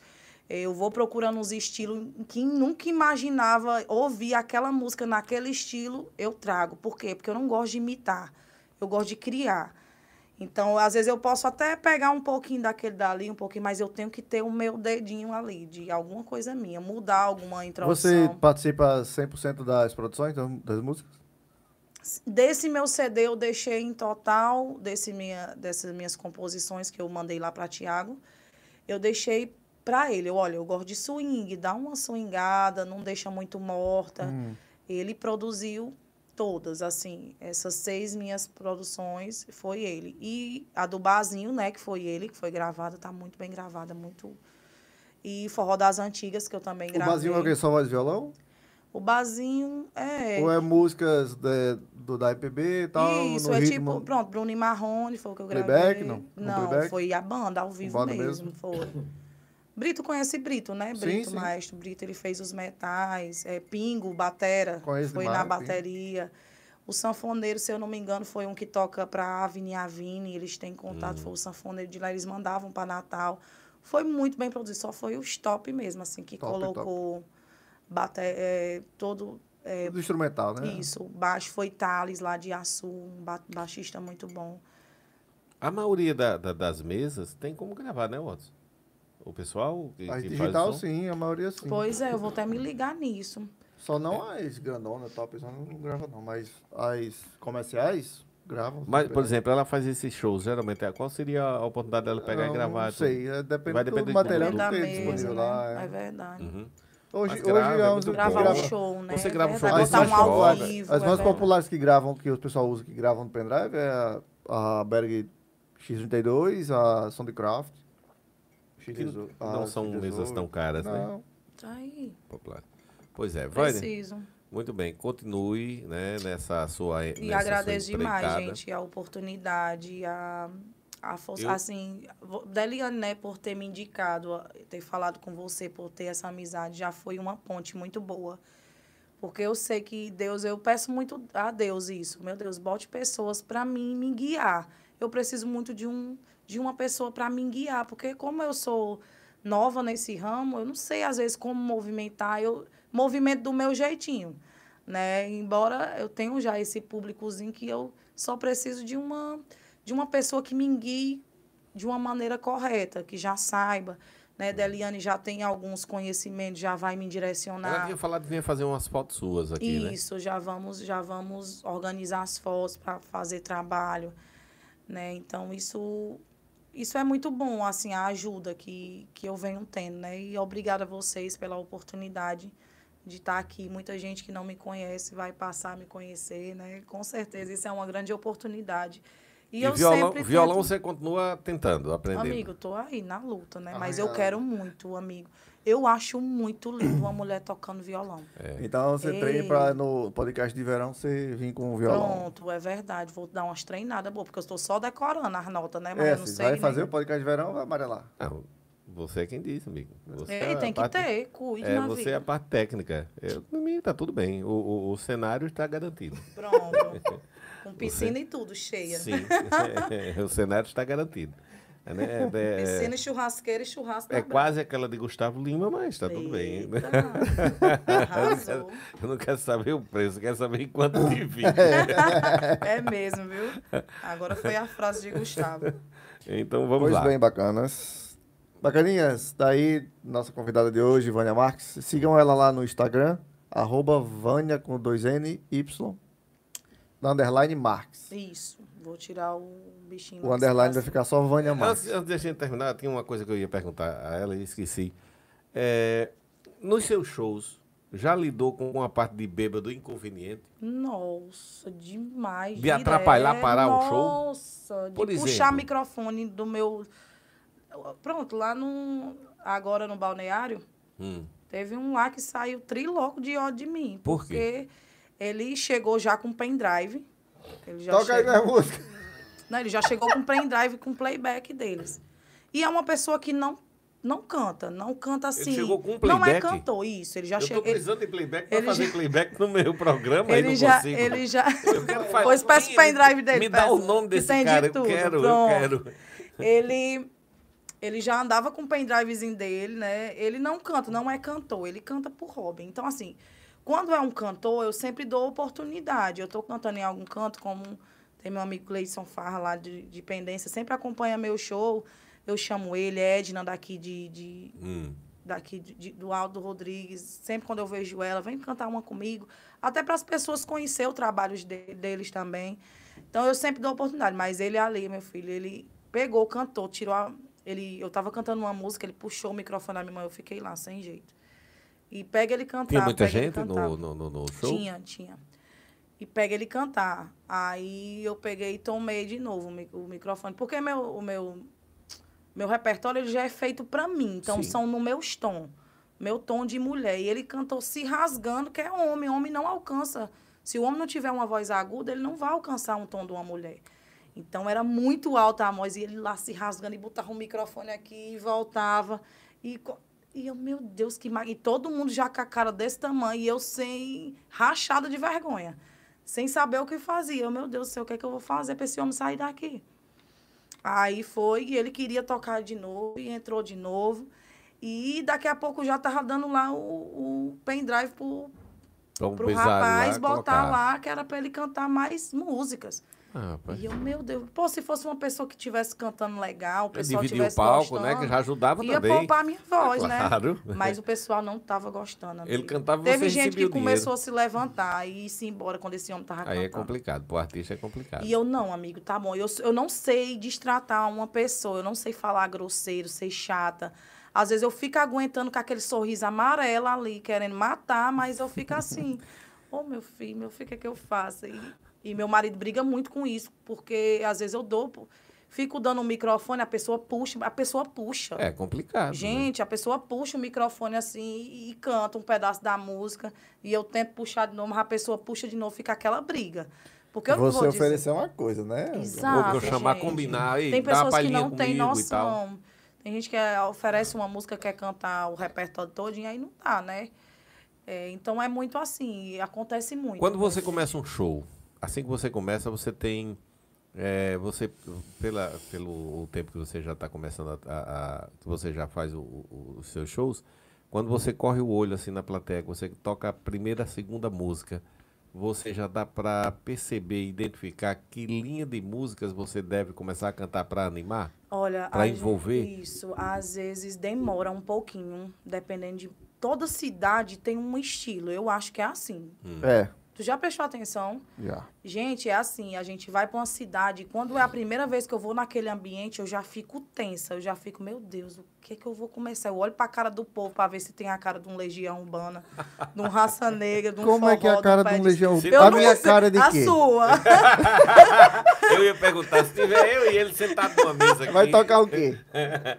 Eu vou procurando uns estilos que nunca imaginava ouvir aquela música naquele estilo, eu trago. Por quê? Porque eu não gosto de imitar. Eu gosto de criar. Então, às vezes eu posso até pegar um pouquinho daquele dali, um pouquinho, mas eu tenho que ter o meu dedinho ali, de alguma coisa minha, mudar alguma introdução. Você participa 100% das produções, das, músicas? Desse meu CD eu deixei em total, desse minha, dessas minhas composições que eu mandei lá para Tiago, eu deixei para ele. Eu, olha, eu gosto de swing, dá uma swingada, não deixa muito morta. Hum. Ele produziu todas, assim, essas seis minhas produções foi ele. E a do Bazinho, né, que foi ele, que foi gravada, tá muito bem gravada, muito... E Forró das Antigas, que eu também O gravei. Bazinho é o quê? Só voz violão? O Bazinho é... Ou é músicas de- do, da IPB e tal? Isso, é ritmo? tipo, pronto, Bruno e Marrone foi o que eu gravei. Playback, não? Com Não, playback? foi a banda, ao vivo Banda mesmo, mesmo? foi. Brito conhece Brito, né? Brito, sim. maestro Brito, ele fez os metais, é, Pingo, batera, Conheço foi demais, na Pingo. bateria. O sanfoneiro, se eu não me engano, foi um que toca para Avni Avni, eles têm contato, foi o sanfoneiro de lá, eles mandavam para Natal. Foi muito bem produzido, só foi o stop mesmo, assim, que Top, colocou bate, é, todo... é, Do instrumental, né? isso, baixo foi Thales lá de Açu, um ba- baixista muito bom. A maioria da- da- das mesas tem como gravar, né, Watson? O pessoal que, As que digital, faz sim, a maioria sim. Pois é, eu vou até me ligar nisso. Só não as grandona, top, só não grava não. Mas as comerciais gravam. Mas, por exemplo, ela faz esses shows, geralmente, é- qual seria a oportunidade dela pegar Não, e gravar? Não sei, é, depende Vai do de material tudo. que da tem mesa, disponível né? lá. É é. verdade. Uhum. Hoje, Mas hoje grava, é é muito que. Gravar grava- um show, né? Você É grava um show mais um ao populares. vivo. As é mais populares que gravam, que o pessoal usa, que gravam no pendrive, é a, a Berg X32, a Soundcraft. X18, Que não a são X18. mesas tão caras, né? Não. Tá aí. Popular. Pois é, vai. Preciso. Muito bem, continue né, nessa sua. E nessa agradeço sua demais, gente, a oportunidade, a, a força. Eu- Assim, Deliane, né, por ter me indicado, ter falado com você, por ter essa amizade, já foi uma ponte muito boa. Porque eu sei que Deus, eu peço muito a Deus isso. Meu Deus, bote pessoas para mim me guiar. Eu preciso muito de, um, de uma pessoa para me guiar, porque como eu sou nova nesse ramo, eu não sei às vezes como movimentar, eu movimento do meu jeitinho, né? Embora eu tenha já esse públicozinho que eu só preciso de uma de uma pessoa que me guie de uma maneira correta, que já saiba, né? Deliane já tem alguns conhecimentos, já vai me Ela direcionar. tinha falado que vinha fazer umas fotos suas aqui, né? Isso, já vamos, já vamos organizar as fotos para fazer trabalho, né? Então isso isso é muito bom, assim, a ajuda que, que eu venho tendo, né? E obrigada a vocês pela oportunidade de estar aqui. Muita gente que não me conhece vai passar a me conhecer, né? Com certeza, isso é uma grande oportunidade. E, E, eu violão, sempre violão tento... você continua tentando, aprendendo. Amigo, tô aí na luta, né? Mas Arranhado. eu quero muito, amigo. Eu acho muito lindo uma mulher tocando violão. Então você Ei. treina pra no podcast de verão você vir com o violão. Pronto, é verdade. Vou dar umas treinadas boas, porque eu estou só decorando as notas, né? Mas É, eu não você sei. vai fazer né? o podcast de verão, vai amarelar. Não, você é quem disse, amigo. Você Ei, é tem que parte- ter, cuide É, na você é vida. a parte técnica. Eu, pra mim, tá tudo bem. O, o, o cenário está garantido. Pronto. Com piscina e tudo, cheia. Sim, o cenário está garantido. É, né? É- é- Piscina e churrasqueira e churrasco é quase aquela de Gustavo Lima, mas está tudo bem. Arrasou. Eu não quero saber o preço, eu quero saber quanto divide. É mesmo, viu? Agora foi a frase de Gustavo. Então vamos Pois lá. bem, bacanas. Bacaninhas, daí nossa convidada de hoje, Vânia Marques. Sigam ela lá no Instagram, arroba Vânia com dois N, Y, da underline Marques. Isso. Vou tirar o bichinho. O underline vai ficar só Vânia Antes, Marques. antes da gente terminar, tinha uma coisa que eu ia perguntar a ela e esqueci. É, nos seus shows, já lidou com uma parte de bêbado inconveniente? Nossa, demais. De atrapalhar, direto. parar o show? Nossa, de Por puxar exemplo? microfone do meu. Pronto, lá no. Agora no balneário, Hum. teve um lá que saiu triloco de ódio de mim. Por porque ele chegou já com pendrive. Ele já Toca aí chegou- minha música. Não, ele já chegou com pendrive com playback deles. E é uma pessoa que não, não canta, não canta assim. chegou com Não é playback? cantor, isso. Ele já eu tô chegou. Ele, precisando de playback para ele fazer já- playback no meu programa e ele não já, consigo. ele já. Eu quero fazer- Pois peça o pendrive dele. Me dá o nome que desse de cara, eu tudo, quero, eu pronto. quero. Ele, ele já andava com o pendrivezinho dele, né? Ele não canta, não é cantor, ele canta por hobby. Então, assim, quando é um cantor, eu sempre dou oportunidade. Eu tô cantando em algum canto, como tem meu amigo Gleison Farra lá de, de Pendência, sempre acompanha meu show. Eu chamo ele, Edna, daqui de, de, Hum. daqui de- de- do Aldo Rodrigues, sempre quando eu vejo ela, vem cantar uma comigo, até para as pessoas conhecer o trabalho de- deles também. Então eu sempre dou oportunidade, mas ele ali, meu filho, ele pegou, cantou, tirou a, ele, eu tava cantando uma música, ele puxou o microfone na minha mão, eu fiquei lá sem jeito. E pega ele cantar. Tinha muita gente no, no, no- show? Tinha, tinha. E pega ele cantar. Aí eu peguei e tomei de novo o mi- o microfone. Porque meu, o meu, meu repertório ele já é feito para mim. Então Sim. são no meu tom. Meu tom de mulher. E ele cantou se rasgando, que é homem. Homem não alcança. Se o homem não tiver uma voz aguda, ele não vai alcançar um tom de uma mulher. Então era muito alta a voz. E ele lá se rasgando e botava o microfone aqui e voltava. E, e eu, meu Deus, que mag... E todo mundo já com a cara desse tamanho. E eu sem rachada de vergonha. Sem saber o que fazia. Eu, meu Deus do céu, o que é que eu vou fazer para esse homem sair daqui? Aí foi, e ele queria tocar de novo, e entrou de novo. E daqui a pouco já tava dando lá o, o pendrive pro, Vamos pro rapaz lá, botar colocar. lá, que era para ele cantar mais músicas. Ah. E eu, meu Deus, pô, se fosse uma pessoa que estivesse cantando legal, o pessoal Dividir o palco, né? gostando, Que já ajudava ia também. poupar a minha voz, Claro. né? Mas o pessoal não tava gostando. Ele amigo. cantava e Teve gente que dinheiro. começou a se levantar e ir se embora quando esse homem tava Aí é cantando. complicado. Pro artista é complicado. E eu, não, amigo, tá bom. Eu, eu não sei destratar uma pessoa, eu não sei falar grosseiro, ser chata. Às vezes eu fico aguentando com aquele sorriso amarelo ali, querendo matar, mas eu fico assim. Ô, meu filho, meu filho, o que é que eu faço? E, e meu marido briga muito com isso, porque às vezes eu dou, fico dando o microfone, a pessoa puxa, a pessoa puxa. É complicado. né? Gente, a pessoa puxa o microfone assim e, e canta um pedaço da música. E eu tento puxar de novo, mas a pessoa puxa de novo, fica aquela briga. Porque eu não Você vou dizer- oferecer uma coisa, né? Exato. Vou chamar, gente. combinar, ei, Tem pessoas que não têm e noção. Tem gente que é, oferece uma música, quer cantar o repertório todo, e aí não dá, né? É, então é muito assim, e acontece muito. Quando você começa um show, assim que você começa, você tem. é, você, pela, pelo o tempo que você já está começando a, a- a- que você já faz o- o- os seus shows, quando você corre o olho assim na plateia, que você toca a primeira, a segunda música, você já dá para perceber, identificar que linha de músicas você deve começar a cantar para animar? Olha, pra a gente- envolver? Isso, às vezes demora um pouquinho, dependendo de. Toda cidade tem um estilo. Eu acho que é assim. É, Tu já prestou atenção? já. Gente, é assim, a gente vai para uma cidade, quando é a primeira vez que eu vou naquele ambiente, eu já fico tensa, eu já fico, meu Deus, o que que eu vou começar? Eu olho para a cara do povo para ver se tem a cara de um Legião Urbana, de um Raça Negra, de um Como é que é a forró, cara um de um de- legião? Eu A minha cara de a quê? sua. Eu ia perguntar, se tiver eu e ele sentado numa mesa aqui. Vai tocar o quê?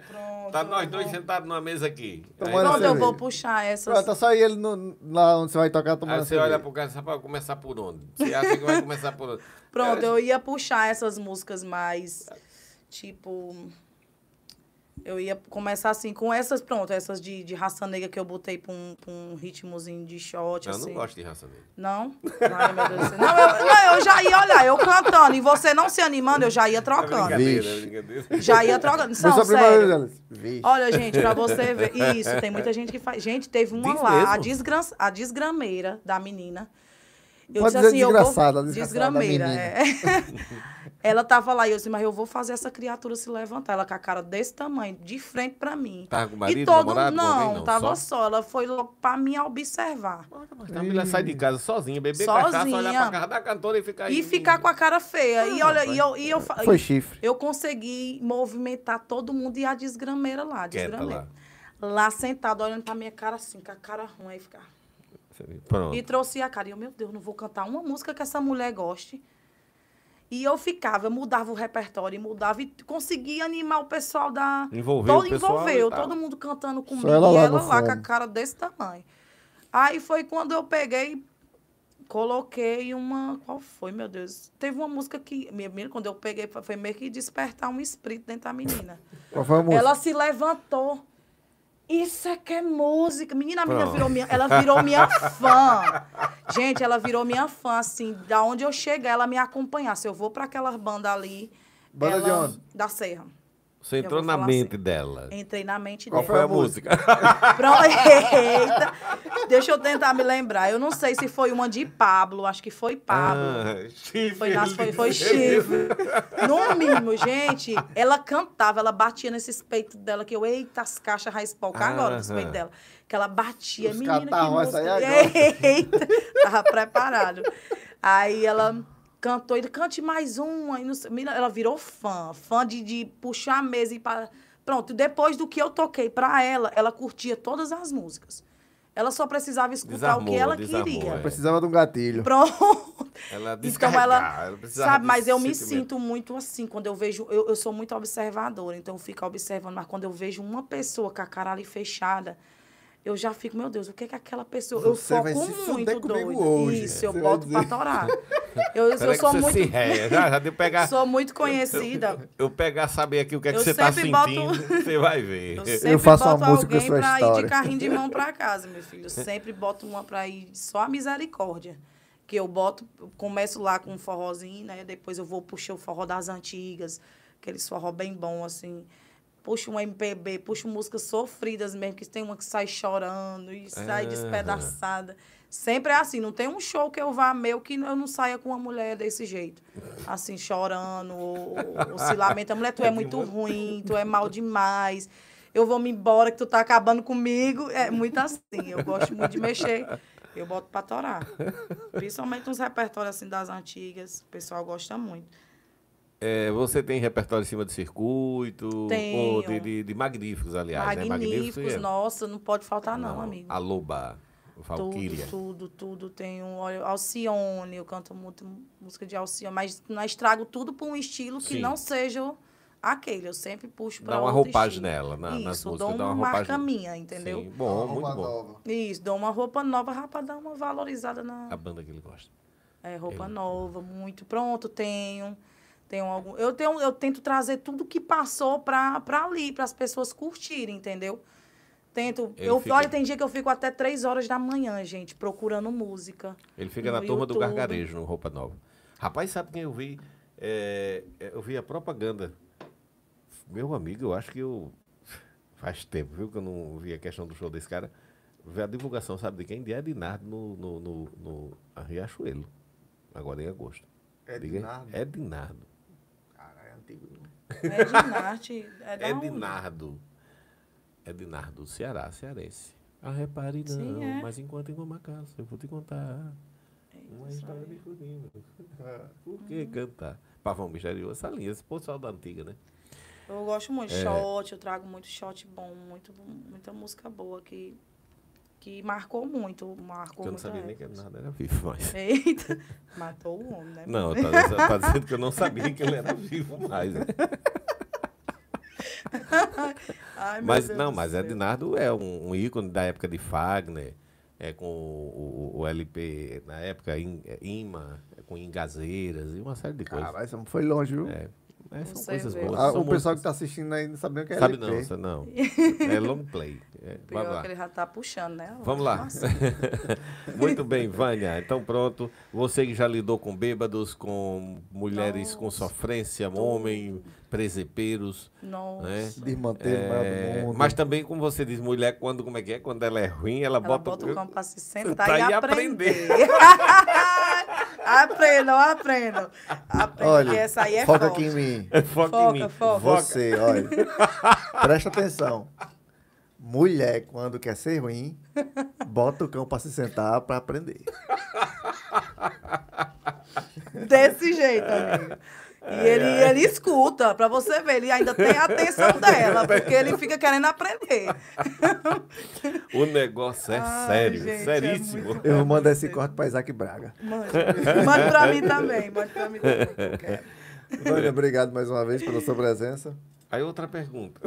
Pronto. Tá nós eu dois sentados numa mesa aqui. Tomando Pronto, eu vou puxar essas. Pronto, é só ele no, lá onde você vai tocar tomando aí você cerveja. olha pro cara e vai começar por onde? Você acha que vai começar por onde? Pronto, eu ia puxar essas músicas mais, tipo... Eu ia começar assim, com essas, pronto, essas de, de raça negra que eu botei pra um, pra um ritmozinho de shot, Eu assim. não gosto de raça negra. Não? Ai, meu Deus do céu. Não eu, não, eu já ia olhar, eu cantando e você não se animando, eu já ia É trocando. brincadeira, Vixe. é brincadeira. Já ia trocando. Não, sério. Olha, gente, pra você ver. Isso, tem muita gente que faz. Gente, teve uma Diz lá, a, desgran... a desgrameira da menina. Eu Pode disse dizer assim, eu vou... Desgrameira, é. Ela tava lá e eu disse, mas eu vou fazer essa criatura se levantar. Ela com a cara desse tamanho, de frente pra mim. Tava com o marido, e todo namorado, não? Não, tava só? só? Ela foi logo pra mim observar. Mas a mulher sai de casa sozinha, beber cachaça, olhar Sozinha. pra casa da cantora e ficar E ficar com a cara feia. e olha, e eu, e eu, Foi chifre. eu consegui movimentar todo mundo e a desgrameira lá, a desgrameira. Lá sentada, olhando pra minha cara assim, com a cara ruim, aí ficar. E trouxe a cara. E eu, meu Deus, não vou cantar uma música que essa mulher goste. E eu ficava, eu mudava o repertório, mudava e conseguia animar o pessoal da. Envolveu todo, Envolveu, e todo mundo cantando comigo. ela e lá ela no lá com a cara desse tamanho. Aí foi quando eu peguei, coloquei uma. Qual foi, meu Deus? Teve uma música que. Minha menina, quando eu peguei, foi meio que despertar um espírito dentro da menina. Qual foi a música? Ela se levantou. Isso é que é música. Menina, a menina virou minha, ela virou minha fã. Gente, ela virou minha fã, assim, da onde eu chegar, ela me acompanhar. Se eu vou para aquela banda ali. Banda de ela- onde? Da Serra. Você entrou na mente assim. dela. Entrei na mente Qual dela. foi a a música? Pronto. Eita. Deixa eu tentar me lembrar. Eu não sei se foi uma de Pablo, acho que foi Pablo. Ah, chifre. Foi, nas, foi, foi chifre. No mínimo, gente, ela cantava, ela batia nesses peitos dela, que eu, eita, as caixas raiz polca agora dos Aham. peitos dela. Que ela batia, Os menina, que catarros vai sair música. agora. Eita, tava preparado. Aí ela cantou, ele cante mais uma. Não sei- menina, ela virou fã, fã de, de puxar a mesa e para. Pronto, depois do que eu toquei pra ela, ela curtia todas as músicas. Ela só precisava escutar o que Desarmou, ela desarmou, queria. é. Precisava de um gatilho. Pronto. Ela Então ela, ela precisava sabe, mas eu me sinto muito assim quando eu vejo, eu, eu sou muito observadora, então eu fico observando, mas quando eu vejo uma pessoa com a cara ali fechada, eu já fico, meu Deus, o que é que aquela pessoa, eu Você vai foco muito doida. hoje. Isso, eu boto pra torar. Eu, eu, que sou você muito se réia. Já, já pegar, sou muito conhecida. eu pegar, saber aqui o que, é que Eu você tá sempre sentindo, boto- você vai ver. Eu sempre faço uma boto música alguém pra ir história. de carrinho de mão pra casa, meu filho. Eu sempre boto uma pra ir só a misericórdia. Que eu boto, eu começo lá com um forrozinho, né? Depois eu vou puxar o forró das antigas, aqueles forró bem bom, assim. Puxo um MPB, puxo músicas sofridas mesmo, que tem uma que sai chorando e sai Aham. despedaçada. Sempre é assim, não tem um show que eu vá meu que eu não saia com uma mulher desse jeito. Assim, chorando, ou, ou se lamenta. Mulher, tu é muito ruim, tu é mal demais. Eu vou me embora que tu tá acabando comigo. É muito assim. Eu gosto muito de mexer. Eu boto pra torar. Principalmente uns repertórios assim das antigas. O pessoal gosta muito. É, você tem repertório em cima de circuito? Tenho. Ou de, de, de magníficos, aliás, né? Magníficos, é- não pode faltar não, Não, amigo. A Loba, Valkyria. Tudo, tudo, tudo. Tenho olha, Alcione, eu canto muito música de Alcione, mas não estrago tudo por um estilo que Sim. não seja aquele. Eu sempre puxo para Dá uma outro roupagem estilo. nela na- nas Isso, músicas, dou dá uma, marca roupagem. minha, entendeu? Sim, bom, Uma muito roupa bom. nova. Isso, dou uma roupa nova para dar uma valorizada na A banda que ele gosta. é, roupa nova, muito pronto, tenho. Tenho algum, eu tenho, eu tento trazer tudo que passou para ali, para as pessoas curtirem, entendeu? Tento. Ele eu, fica- Olha, tem dia que eu fico até três horas da manhã, gente, procurando música. Ele fica na turma do YouTube. gargarejo, no Roupa Nova. Rapaz, sabe quem eu vi? É, é, eu vi a propaganda. Meu amigo, eu acho que eu. Faz tempo, viu, que eu não vi a questão do show desse cara. Vi a divulgação, sabe de quem? De Ednardo no, no, no, no a Riachuelo. Agora em agosto. Ednardo? Ednardo. É antigo. É Ginarte. É da onde? Ednardo. Ednardo, Ceará, cearense. Ah, repare não, Sim, é. mas enquanto em uma casa, eu vou te contar. Uma história de furinho. Por que cantar? Pavão misterioso, essa linha, esse pessoal da antiga, né? Eu gosto muito de É. shot, eu trago muito shot bom, muito, muita música boa que, que marcou muito. Marcou Que eu não sabia nem que nada era vivo, mas. Eita, matou o homem, né? Não, tá, tá dizendo que eu não sabia que ele era vivo mais. né? Ai, Mas Deus não, mas. Ednardo é um, um ícone da época de Fagner, é com o, o- o LP na época, In- é, Ima, é com Engazeiras e uma série de coisas. Caralho, você foi longe, viu? É, mas são coisas vê. boas. Ah, são o pessoal que músicas- tá assistindo aí não sabe nem o que é Sabe LP. não, você não. É long play. É, Pior vamos lá. que ele já tá puxando, né? Vamos lá. Muito bem, Vânia. Então pronto. Você que já lidou com bêbados, com mulheres com Nossa. sofrência, homem, presepeiros, Nossa. né? Desmanteiro É, maior do mundo. mas também, como você diz, mulher, quando, como é que é? Quando ela é ruim, ela, Ela bota, bota o campo pra se Tá sentar aí e a aprender. aprendam, aprendam. Aprendam, Olha, que essa aí é foca forte. aqui em mim. Foca, Foca, em mim. foca. Você, olha. Presta atenção. Mulher, quando quer ser ruim, bota o cão pra se sentar pra aprender. Desse jeito, amigo. E ele, ele escuta, pra você ver, ele ainda tem a atenção dela, porque ele fica querendo aprender. O negócio é Ai, sério, gente, é seríssimo. muito- Eu vou mandar esse corte pra Isaac Braga. Mande. Mande pra mim também, mande pra mim também. Vânia, obrigado mais uma vez pela sua presença. Aí outra pergunta.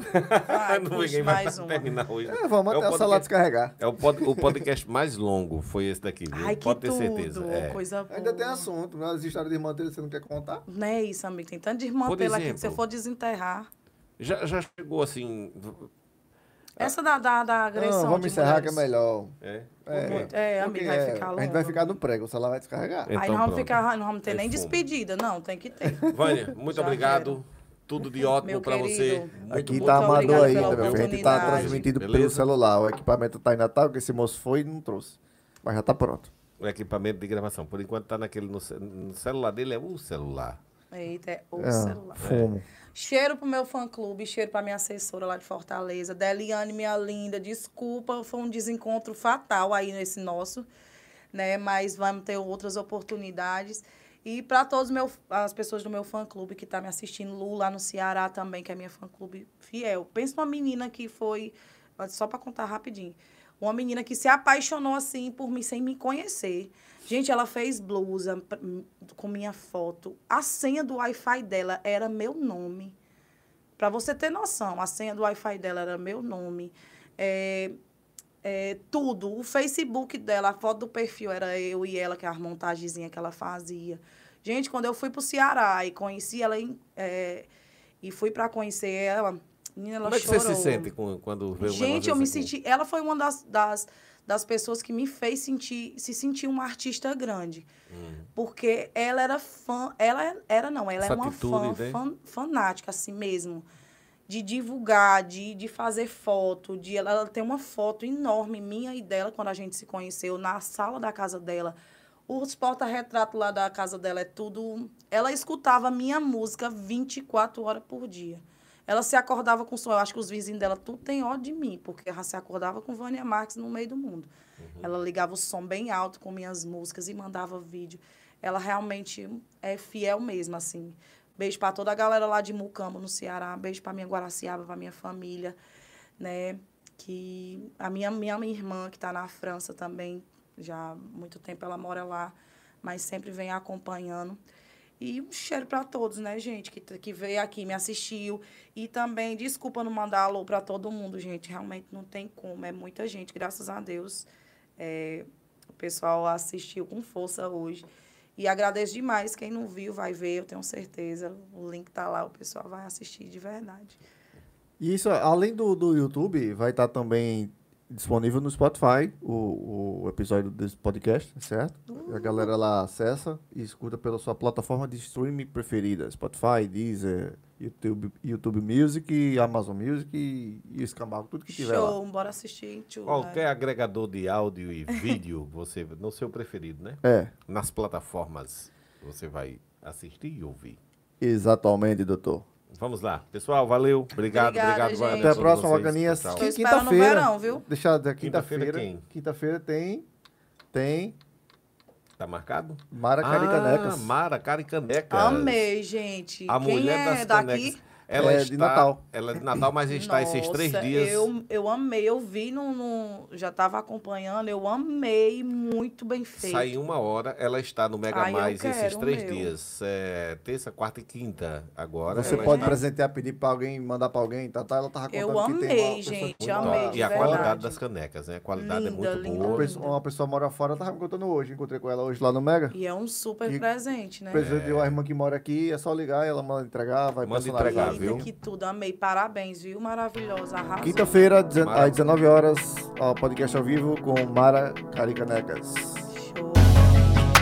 Vai, Não, puxa ninguém vai mais uma. terminar hoje. É, vamos É até o celular descarregar. É o, pod- o podcast mais longo, foi esse daqui, viu? Ai, que Pode ter tudo, certeza. É. coisa boa. Ainda tem assunto, né? As histórias de irmã dele você não quer contar? Não é isso, amigo. Tem tanto de desmantelo aqui que se eu exemplo. for desenterrar. Já, já chegou assim. Essa da, da, da agressão. Não, vamos de encerrar que é mulheres. melhor. É. É, É, porque amigo, vai é, ficar A gente longo. vai ficar no prego, o celular vai descarregar. É. Aí Então não vamos, ficar, não vamos ter Aí nem fomos. despedida. Não, tem que ter. Vânia, muito Já obrigado. Tudo de ótimo querido. você. Muito Aqui muito tá amador ainda, meu filho. A gente tá oportunidade. transmitindo pelo Beleza? celular. O equipamento tá em Natal, que esse moço foi e não trouxe. Mas já tá pronto. o equipamento de gravação. Por enquanto tá naquele no, no celular dele, é o celular. Eita, é o É, celular. fumo. Cheiro pro meu fã-clube, cheiro pra minha assessora lá de Fortaleza. Deliane, minha linda, desculpa, foi um desencontro fatal aí nesse nosso, né? Mas vamos ter outras oportunidades. E para todas as pessoas do meu fã-clube que tá me assistindo, Lu lá no Ceará também, que é minha fã-clube fiel. Pensa numa menina que foi, só para contar rapidinho, uma menina que se apaixonou assim por mim sem me conhecer. Gente, ela fez blusa com minha foto. A senha do Wi-Fi dela era meu nome. Para você ter noção, a senha do Wi-Fi dela era meu nome. É, é, tudo. O Facebook dela, a foto do perfil era eu e ela, que é a montagenzinha que ela fazia. Gente, quando eu fui pro Ceará e conheci ela é, e fui para conhecer ela, menina, ela Como é que chorou. você se sente com- quando vê um Gente, eu me senti. Ela foi uma das, das, das pessoas que me fez sentir, se sentir uma artista grande. Porque ela era fã. Ela era, não, ela Essa é uma atitude, fã, né? fã- fanática, assim mesmo. De divulgar, de, de fazer foto. De, ela, ela tem uma foto enorme, minha e dela, quando a gente se conheceu, na sala da casa dela. Os porta-retratos lá da casa dela é tudo. Ela escutava minha música 24 horas por dia. Ela se acordava com som. Eu acho que os vizinhos dela tudo tem ódio de mim, porque ela se acordava com Vânia Marques no meio do mundo. Ela ligava o som bem alto com minhas músicas e mandava vídeo. Ela realmente é fiel mesmo, assim. Beijo para toda a galera lá de Mucambo, no Ceará. Beijo para minha Guaraciaba, para minha família, né? Que a minha, minha, irmã, que está na França também, já há muito tempo ela mora lá, mas sempre vem acompanhando. E um cheiro para todos, né, gente, que, que veio aqui, me assistiu. E também, desculpa não mandar alô para todo mundo, gente. Realmente não tem como. É muita gente, graças a Deus. É, o pessoal assistiu com força hoje. E agradeço demais. Quem não viu vai ver, eu tenho certeza. O link tá lá, o pessoal vai assistir de verdade. E isso, além do, do YouTube, vai estar também disponível no Spotify, o, o episódio desse podcast, certo? A galera lá acessa e escuta pela sua plataforma de streaming preferida. Spotify, Deezer, YouTube, YouTube Music, Amazon Music e, e Escambau, tudo que tiver lá. Show, bora assistir tudo. Qualquer agregador de áudio e vídeo, você no seu preferido, né? É, Nas plataformas, você vai assistir e ouvir. exatamente, doutor. Vamos lá. Pessoal, valeu. Obrigado, Obrigada, obrigado. gente. Até a próxima, no Quinta-feira. verão, viu? Deixa da Quinta-feira? Quinta-feira tem. Tem Tá marcado? Mara Caricanecas. Ah, Mara Caricanecas. Amei, gente. A Quem mulher é das daqui? canecas. Ela É está, de Natal. Ela é de Natal, mas está esses três Nossa, dias. Eu, eu amei, eu vi no, no- Já estava acompanhando, eu amei, muito bem feito. Sai uma hora, ela está no Mega Ai, Mais esses três meu. dias. É, terça, quarta e quinta. Agora. Você pode está- presentear, pedir pra alguém, mandar pra alguém, tá, tá? Ela tava contando Eu que tem uma amei, gente, amei, top. E a verdade. qualidade das canecas, né? A qualidade é Linda, muito linda, boa. Uma pessoa, uma pessoa mora fora, ela tava me contando hoje. Encontrei com ela hoje lá no Mega. E é um super E- presente, né? Precisa de uma irmã que mora aqui, é só ligar, ela manda entregar, vai Manda personalizar. entregar, viu? Que tudo, amei. Parabéns, viu? Maravilhosa, arrasou. Quinta-feira, às 19 horas, ó, podcast ao vivo com Mara Caricanecas. Show.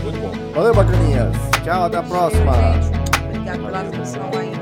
Muito bom. Valeu, bacaninhas. Tchau, até a próxima. Gente, Obrigada pela atenção aí